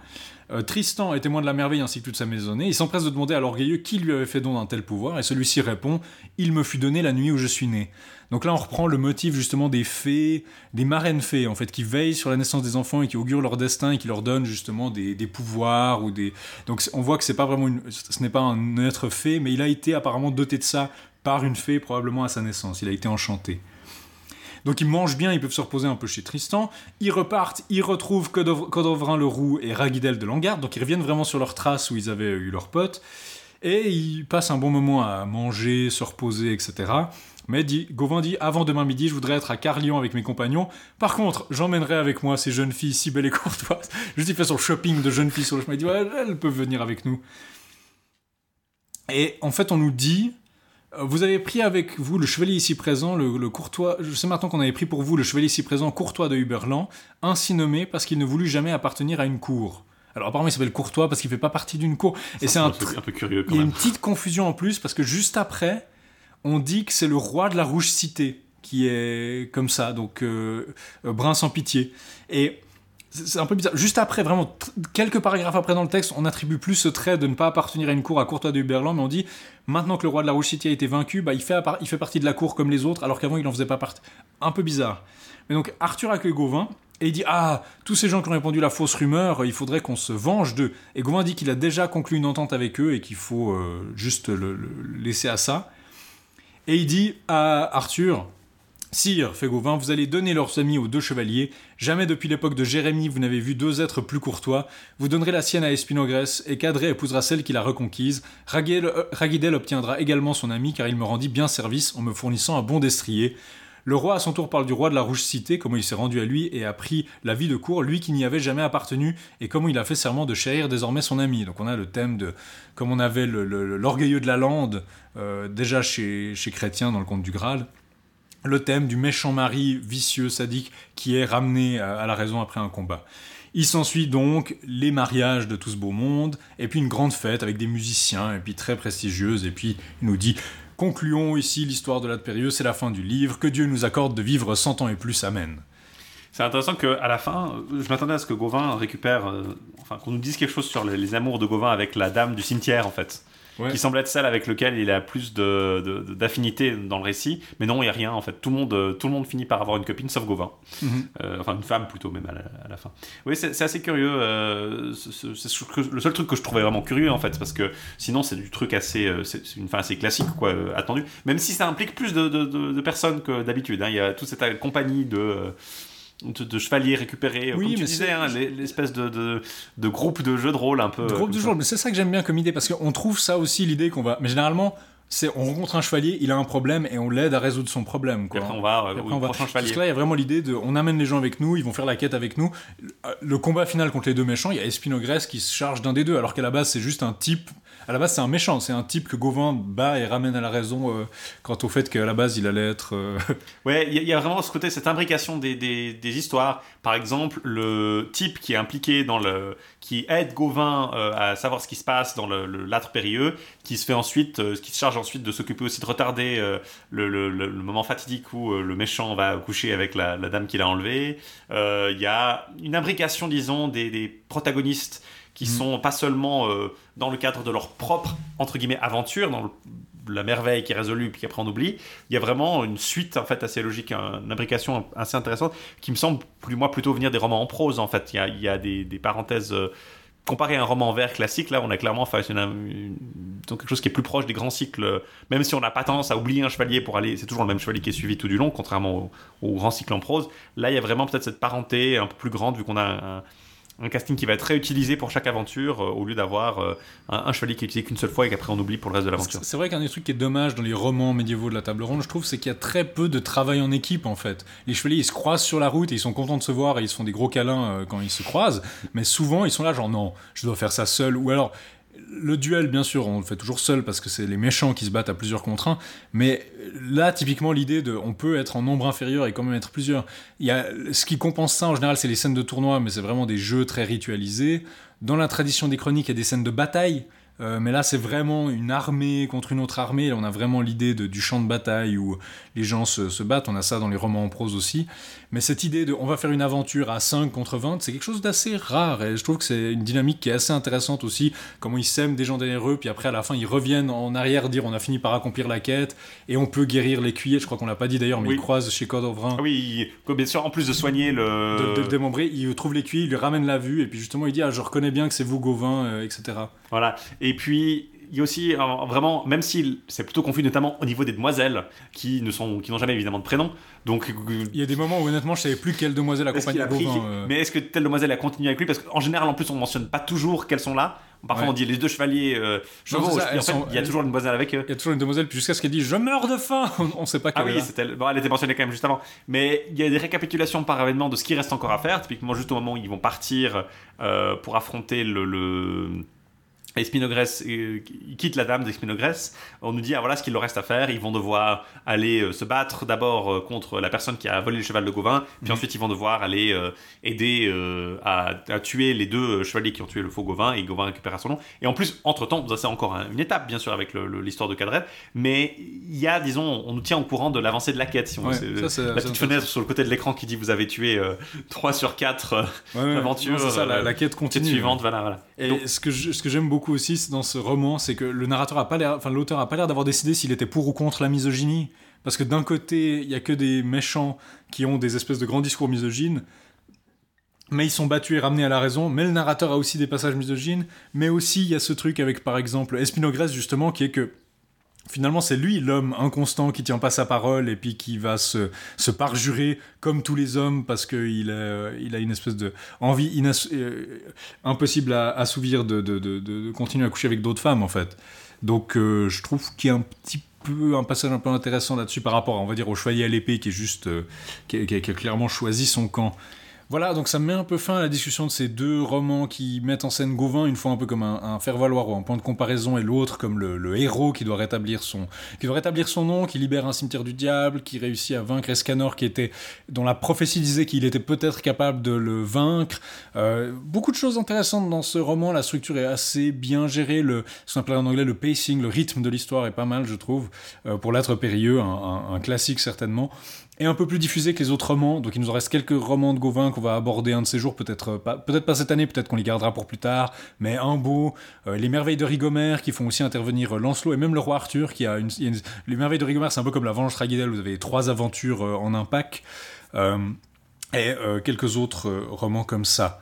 Euh, Tristan est témoin de la merveille ainsi que toute sa maisonnée. Il s'empresse de demander à l'orgueilleux qui lui avait fait don d'un tel pouvoir, et celui-ci répond Il me fut donné la nuit où je suis né. Donc là, on reprend le motif justement des fées, des marraines fées, en fait, qui veillent sur la naissance des enfants et qui augurent leur destin et qui leur donnent justement des, pouvoirs ou des. Donc on voit que pas vraiment ce n'est pas un être fée, mais il a été apparemment doté de ça par une fée probablement à sa naissance. Il a été enchanté. Donc ils mangent bien, ils peuvent se reposer un peu chez Tristan. Ils repartent, ils retrouvent Codovrin le Roux et Raguidel de Langarde, donc ils reviennent vraiment sur leur trace où ils avaient eu leurs potes. Et ils passent un bon moment à manger, se reposer, etc. Mais dit, Gauvin dit avant demain midi, je voudrais être à Carlion avec mes compagnons. Par contre, j'emmènerai avec moi ces jeunes filles si belles et courtoises. [LAUGHS] Juste, il fait son shopping de jeunes filles sur le chemin. Il dit elles peuvent venir avec nous. Et en fait, on nous dit euh, vous avez pris avec vous le chevalier ici présent, le, courtois. Je sais maintenant qu'on avait pris pour vous le chevalier ici présent, courtois de Huberland, ainsi nommé parce qu'il ne voulut jamais appartenir à une cour. Alors apparemment il s'appelle Courtois parce qu'il fait pas partie d'une cour. Et c'est un, un, peu curieux. Quand il y a une petite confusion en plus parce que juste après, on dit que c'est le roi de la rouge cité qui est comme ça, donc euh, euh brun sans pitié. Et c'est un peu bizarre. Juste après, vraiment, quelques paragraphes après dans le texte, on attribue plus ce trait de ne pas appartenir à une cour à Courtois de Huberland, mais on dit maintenant que le roi de la Rouge City a été vaincu, bah, il, fait, il fait partie de la cour comme les autres, alors qu'avant il n'en faisait pas partie. Un peu bizarre. Mais donc Arthur accueille Gauvin, et il dit Ah, tous ces gens qui ont répandu la fausse rumeur, il faudrait qu'on se venge d'eux. Et Gauvin dit qu'il a déjà conclu une entente avec eux et qu'il faut euh, juste le laisser à ça. Et il dit à Arthur Sire, fait Gauvin, vous allez donner leurs amis aux deux chevaliers. Jamais depuis l'époque de Jérémie vous n'avez vu deux êtres plus courtois. Vous donnerez la sienne à Espinogrès, et Cadré épousera celle qu'il a reconquise. Raguidel obtiendra également son ami, car il me rendit bien service en me fournissant un bon destrier. Le roi à son tour parle du roi de la Rouge Cité, comment il s'est rendu à lui et a pris la vie de cour, lui qui n'y avait jamais appartenu, et comment il a fait serment de chérir désormais son ami. Donc on a le thème de, comme on avait l'orgueilleux de la lande, euh, déjà chez, chez Chrétien dans le conte du Graal, le thème du méchant mari vicieux, sadique, qui est ramené à, à la raison après un combat. Il s'ensuit donc les mariages de tout ce beau monde, et puis une grande fête avec des musiciens, et puis très prestigieuse, et puis il nous dit Concluons ici l'histoire de l'Adpérieux, c'est la fin du livre, que Dieu nous accorde de vivre cent ans et plus, Amen. C'est intéressant qu'à la fin, je m'attendais à ce que Gauvin récupère, euh, enfin qu'on nous dise quelque chose sur les, amours de Gauvin avec la dame du cimetière en fait qui semble être celle avec lequel il a plus d'affinité de, dans le récit. Mais non, il n'y a rien en fait. Tout le, monde, tout le monde finit par avoir une copine sauf Gauvin. Mhm. Euh, enfin, une femme plutôt, même à la, fin. Oui, c'est assez curieux. Euh, c'est le seul truc que je trouvais vraiment curieux en fait, parce que sinon, c'est du truc assez. Euh, c'est une fin assez classique, quoi, attendu. Même si ça implique plus de, personnes que d'habitude. Hein. Il y a toute cette compagnie de de, chevaliers récupérés, oui, comme tu disais, hein, l'espèce de, de, groupe de jeux de rôle un peu. De groupe de jeux mais c'est ça que j'aime bien comme idée, parce qu'on trouve ça aussi l'idée qu'on va. Mais généralement, c'est on rencontre un chevalier, il a un problème et on l'aide à résoudre son problème. Quoi. Et après on va, euh, on va. chevalier. Parce que là, il y a vraiment l'idée de, on amène les gens avec nous, ils vont faire la quête avec nous. Le combat final contre les deux méchants, il y a Espinogrès qui se charge d'un des deux, alors qu'à la base c'est juste un type à la base, c'est un méchant. C'est un type que Gauvin bat et ramène à la raison euh, quant au fait qu'à la base, il allait être. Euh, [LAUGHS] ouais, il y, a vraiment ce côté, cette imbrication des, des, histoires. Par exemple, le type qui est impliqué dans le. Qui aide Gauvin euh, à savoir ce qui se passe dans le, lâtre périlleux, qui se fait ensuite. qui se charge ensuite de s'occuper aussi de retarder le, le, moment fatidique où le méchant va coucher avec la, la dame qu'il a enlevée. Il y a une imbrication, disons, des, des protagonistes qui mm. sont pas seulement euh, dans le cadre de leur propre entre guillemets aventure, dans la merveille qui est résolue puis qu'après on oublie. Il y a vraiment une suite en fait assez logique, une imbrication assez intéressante qui me semble plus moi plutôt venir des romans en prose en fait. Il y a, il y a des, parenthèses. Euh, comparé à un roman en vers classique, là, on a clairement fait quelque chose qui est plus proche des grands cycles. Même si on n'a pas tendance à oublier un chevalier pour aller, c'est toujours le même chevalier qui est suivi tout du long, contrairement au, au grand cycle en prose. Là, il y a vraiment peut-être cette parenté un peu plus grande vu qu'on a un casting qui va être réutilisé pour chaque aventure euh, au lieu d'avoir euh, un, chevalier qui est utilisé qu'une seule fois et qu'après on oublie pour le reste de l'aventure. C'est vrai qu'un des trucs qui est dommage dans les romans médiévaux de la table ronde, je trouve, c'est qu'il y a très peu de travail en équipe en fait. Les chevaliers ils se croisent sur la route et ils sont contents de se voir et ils se font des gros câlins euh, quand ils se croisent, mais souvent ils sont là genre non, je dois faire ça seul ou alors le duel, bien sûr, on le fait toujours seul parce que c'est les méchants qui se battent à plusieurs contre un. Mais là, typiquement, l'idée de on peut être en nombre inférieur et quand même être plusieurs. Il y a, ce qui compense ça en général, c'est les scènes de tournoi, mais c'est vraiment des jeux très ritualisés. Dans la tradition des chroniques, il y a des scènes de bataille euh, mais là, c'est vraiment une armée contre une autre armée. on a vraiment l'idée du champ de bataille où les gens se, battent. On a ça dans les romans en prose aussi. Mais cette idée de on va faire une aventure à 5 contre 20, c'est quelque chose d'assez rare. Et je trouve que c'est une dynamique qui est assez intéressante aussi. Comment ils sèment des gens derrière eux, puis après, à la fin, ils reviennent en arrière dire on a fini par accomplir la quête et on peut guérir l'écuyer. Je crois qu'on l'a pas dit d'ailleurs, mais ils croisent chez Code of Ah oui, bien sûr, en plus de soigner le. De, le démembrer, il trouve l'écuyer, il lui ramène la vue, et puis justement, il dit ah, je reconnais bien que c'est vous, Gauvin, euh, etc. Voilà. Et puis, il y a aussi euh, vraiment, même si c'est plutôt confus, notamment au niveau des demoiselles qui ne sont, qui n'ont jamais évidemment de prénom. Donc il y a des moments où honnêtement je savais plus quelle demoiselle accompagne Gauvin. Euh. Mais est-ce que telle demoiselle a continué avec lui Parce qu'en général, en plus, on mentionne pas toujours qu'elles sont là. Parfois, on dit les deux chevaliers euh, chevaux. en fait, il y a toujours une demoiselle avec eux. Il y a toujours une demoiselle, puis jusqu'à ce qu'elle dise Je meurs de faim [LAUGHS] On ne sait pas quelle Ah oui, elle. Bon, elle était mentionnée quand même juste avant. Mais il y a des récapitulations par événement de ce qui reste encore à faire. Typiquement, juste au moment où ils vont partir euh, pour affronter le, le Espinogresse euh, quitte la dame d'Espinogresse. On nous dit ah, voilà ce qu'il leur reste à faire. Ils vont devoir aller euh, se battre d'abord euh, contre la personne qui a volé le cheval de Gauvin, puis mhm. ensuite ils vont devoir aller aider à, tuer les deux chevaliers qui ont tué le faux Gauvin et Gauvin récupéra son nom. Et en plus, entre temps, ça c'est encore une étape bien sûr avec l'histoire de Cadred, mais il y a disons, on nous tient au courant de l'avancée de la quête. Si on la petite fenêtre sur le côté de l'écran qui dit vous avez tué 3 sur 4 aventures. ça, la, quête continue. suivante, voilà, voilà. Et ce que j'aime beaucoup aussi dans ce roman, c'est que le narrateur a pas l'air, enfin l'auteur a pas l'air d'avoir décidé s'il était pour ou contre la misogynie, parce que d'un côté il y a que des méchants qui ont des espèces de grands discours misogynes, mais ils sont battus et ramenés à la raison. Mais le narrateur a aussi des passages misogynes, mais aussi il y a ce truc avec par exemple Espinogresse justement qui est que finalement c'est lui l'homme inconstant qui tient pas sa parole et puis qui va se, se parjurer comme tous les hommes parce qu'il a, il a une espèce de envie euh, impossible à assouvir de, de, de, continuer à coucher avec d'autres femmes en fait. Donc euh, je trouve qu'il y a un petit peu un passage un peu intéressant là-dessus par rapport, on va dire, au chevalier à l'épée qui est juste, euh, qui, a, clairement choisi son camp. Voilà, donc ça met un peu fin à la discussion de ces deux romans qui mettent en scène Gauvin, une fois un peu comme un, faire-valoir ou un point de comparaison, et l'autre comme le, héros qui doit, rétablir son, qui doit rétablir son nom, qui libère un cimetière du diable, qui réussit à vaincre Escanor, qui était, dont la prophétie disait qu'il était peut-être capable de le vaincre. Euh, beaucoup de choses intéressantes dans ce roman, la structure est assez bien gérée, le, ce qu'on appelle en anglais le pacing, le rythme de l'histoire est pas mal, je trouve, euh, pour l'être périlleux, un classique certainement et un peu plus diffusé que les autres romans. Donc il nous en reste quelques romans de Gauvin qu'on va aborder un de ces jours, peut-être pas, peut-être pas cette année, peut-être qu'on les gardera pour plus tard. Mais un beau, euh, les merveilles de Rigomère qui font aussi intervenir euh, Lancelot et même le roi Arthur qui a une, les merveilles de Rigomère, c'est un peu comme la Vengeance Traguidel, vous avez trois aventures euh, en un pack. et quelques autres romans comme ça.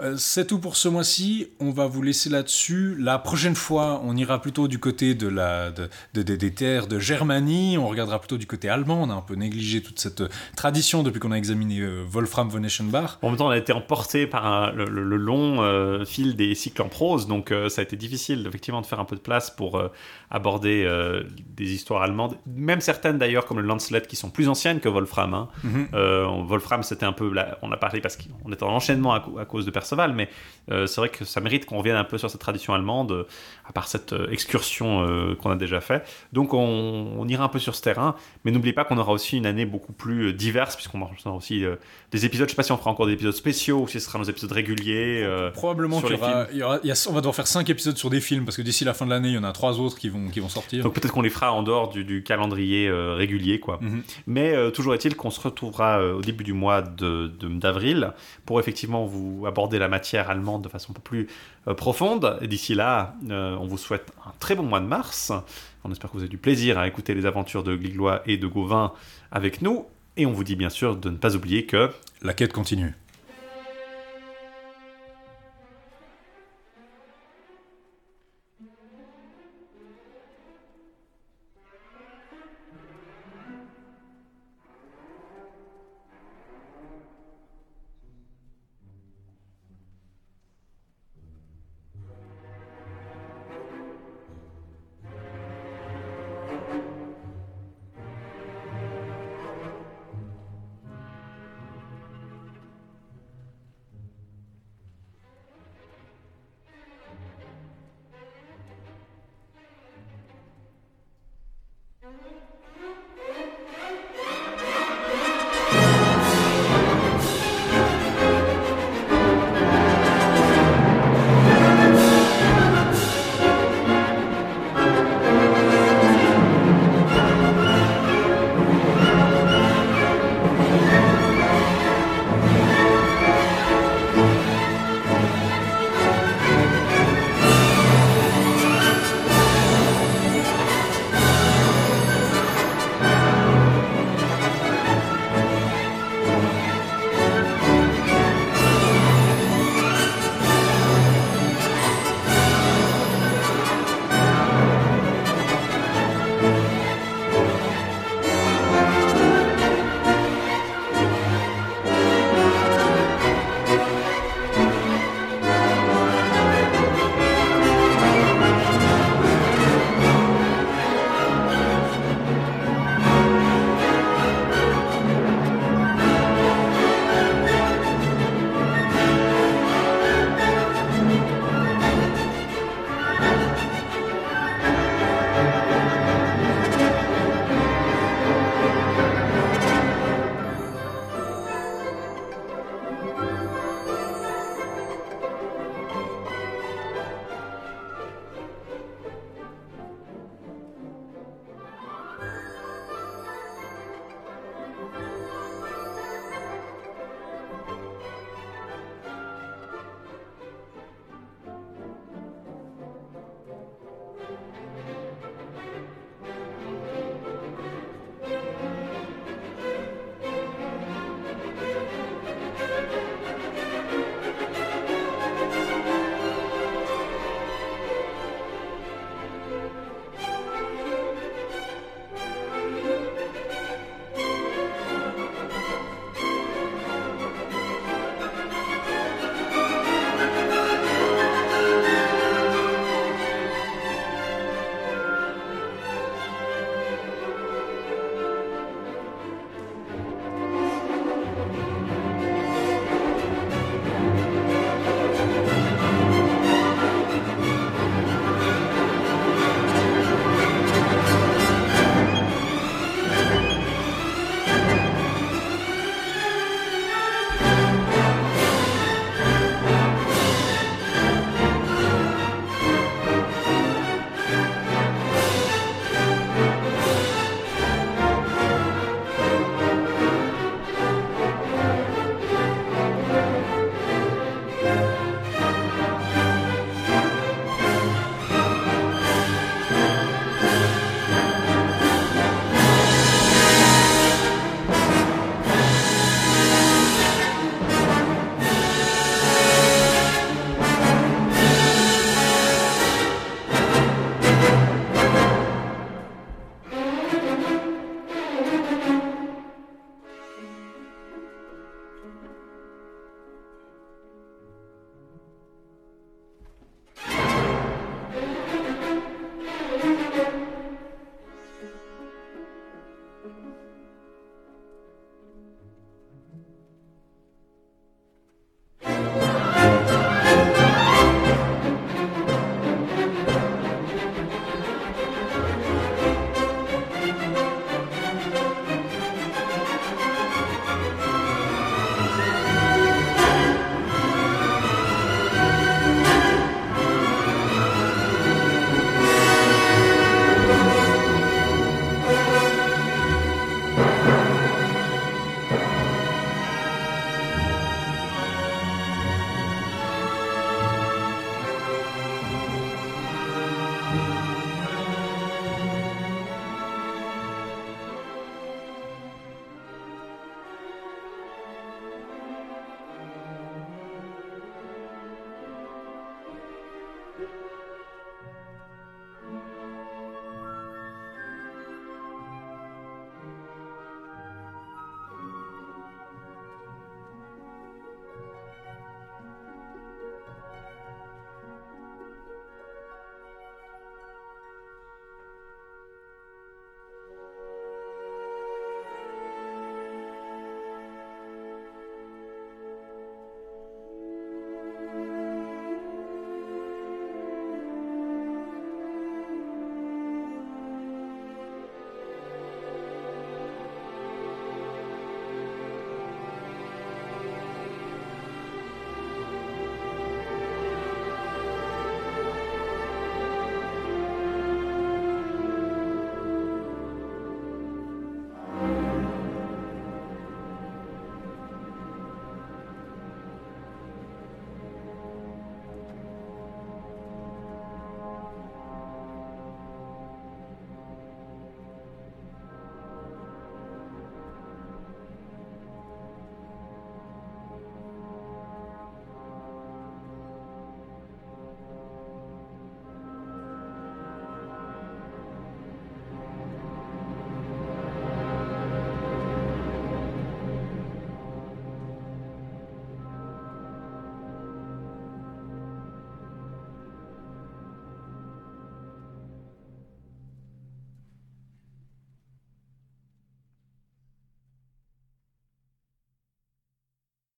Euh, c'est tout pour ce mois-ci. On va vous laisser là-dessus. La prochaine fois, on ira plutôt du côté de la, des terres de Germanie. On regardera plutôt du côté allemand. On a un peu négligé toute cette tradition depuis qu'on a examiné euh, Wolfram von Eschenbach. En même temps, on a été emporté par le, long euh, fil des cycles en prose. Donc, ça a été difficile, effectivement, de faire un peu de place pour aborder des histoires allemandes. Même certaines, d'ailleurs, comme le Lancelot, qui sont plus anciennes que Wolfram. Hein. Mhm. Wolfram, c'était un peu... on a parlé parce qu'on était en enchaînement à, à cause de Mais euh, c'est vrai que ça mérite qu'on revienne un peu sur cette tradition allemande, à part cette euh, excursion qu'on a déjà fait. Donc on, ira un peu sur ce terrain, mais n'oubliez pas qu'on aura aussi une année beaucoup plus diverse, puisqu'on aura aussi des épisodes, je sais pas si on fera encore des épisodes spéciaux, ou si ce sera nos épisodes réguliers. Probablement qu'il y aura, on va devoir faire 5 épisodes sur des films, parce que d'ici la fin de l'année, il y en a 3 autres qui vont, qui vont sortir. Donc peut-être qu'on les fera en dehors du, calendrier régulier, quoi. Mhm. Mais toujours est-il qu'on se retrouvera au début du mois d'avril de, pour effectivement vous aborder la matière allemande de façon un peu plus euh, profonde. Et d'ici là, euh, on vous souhaite un très bon mois de mars. On espère que vous avez du plaisir à écouter les aventures de Gliglois et de Gauvin avec nous. Et on vous dit bien sûr de ne pas oublier que la quête continue.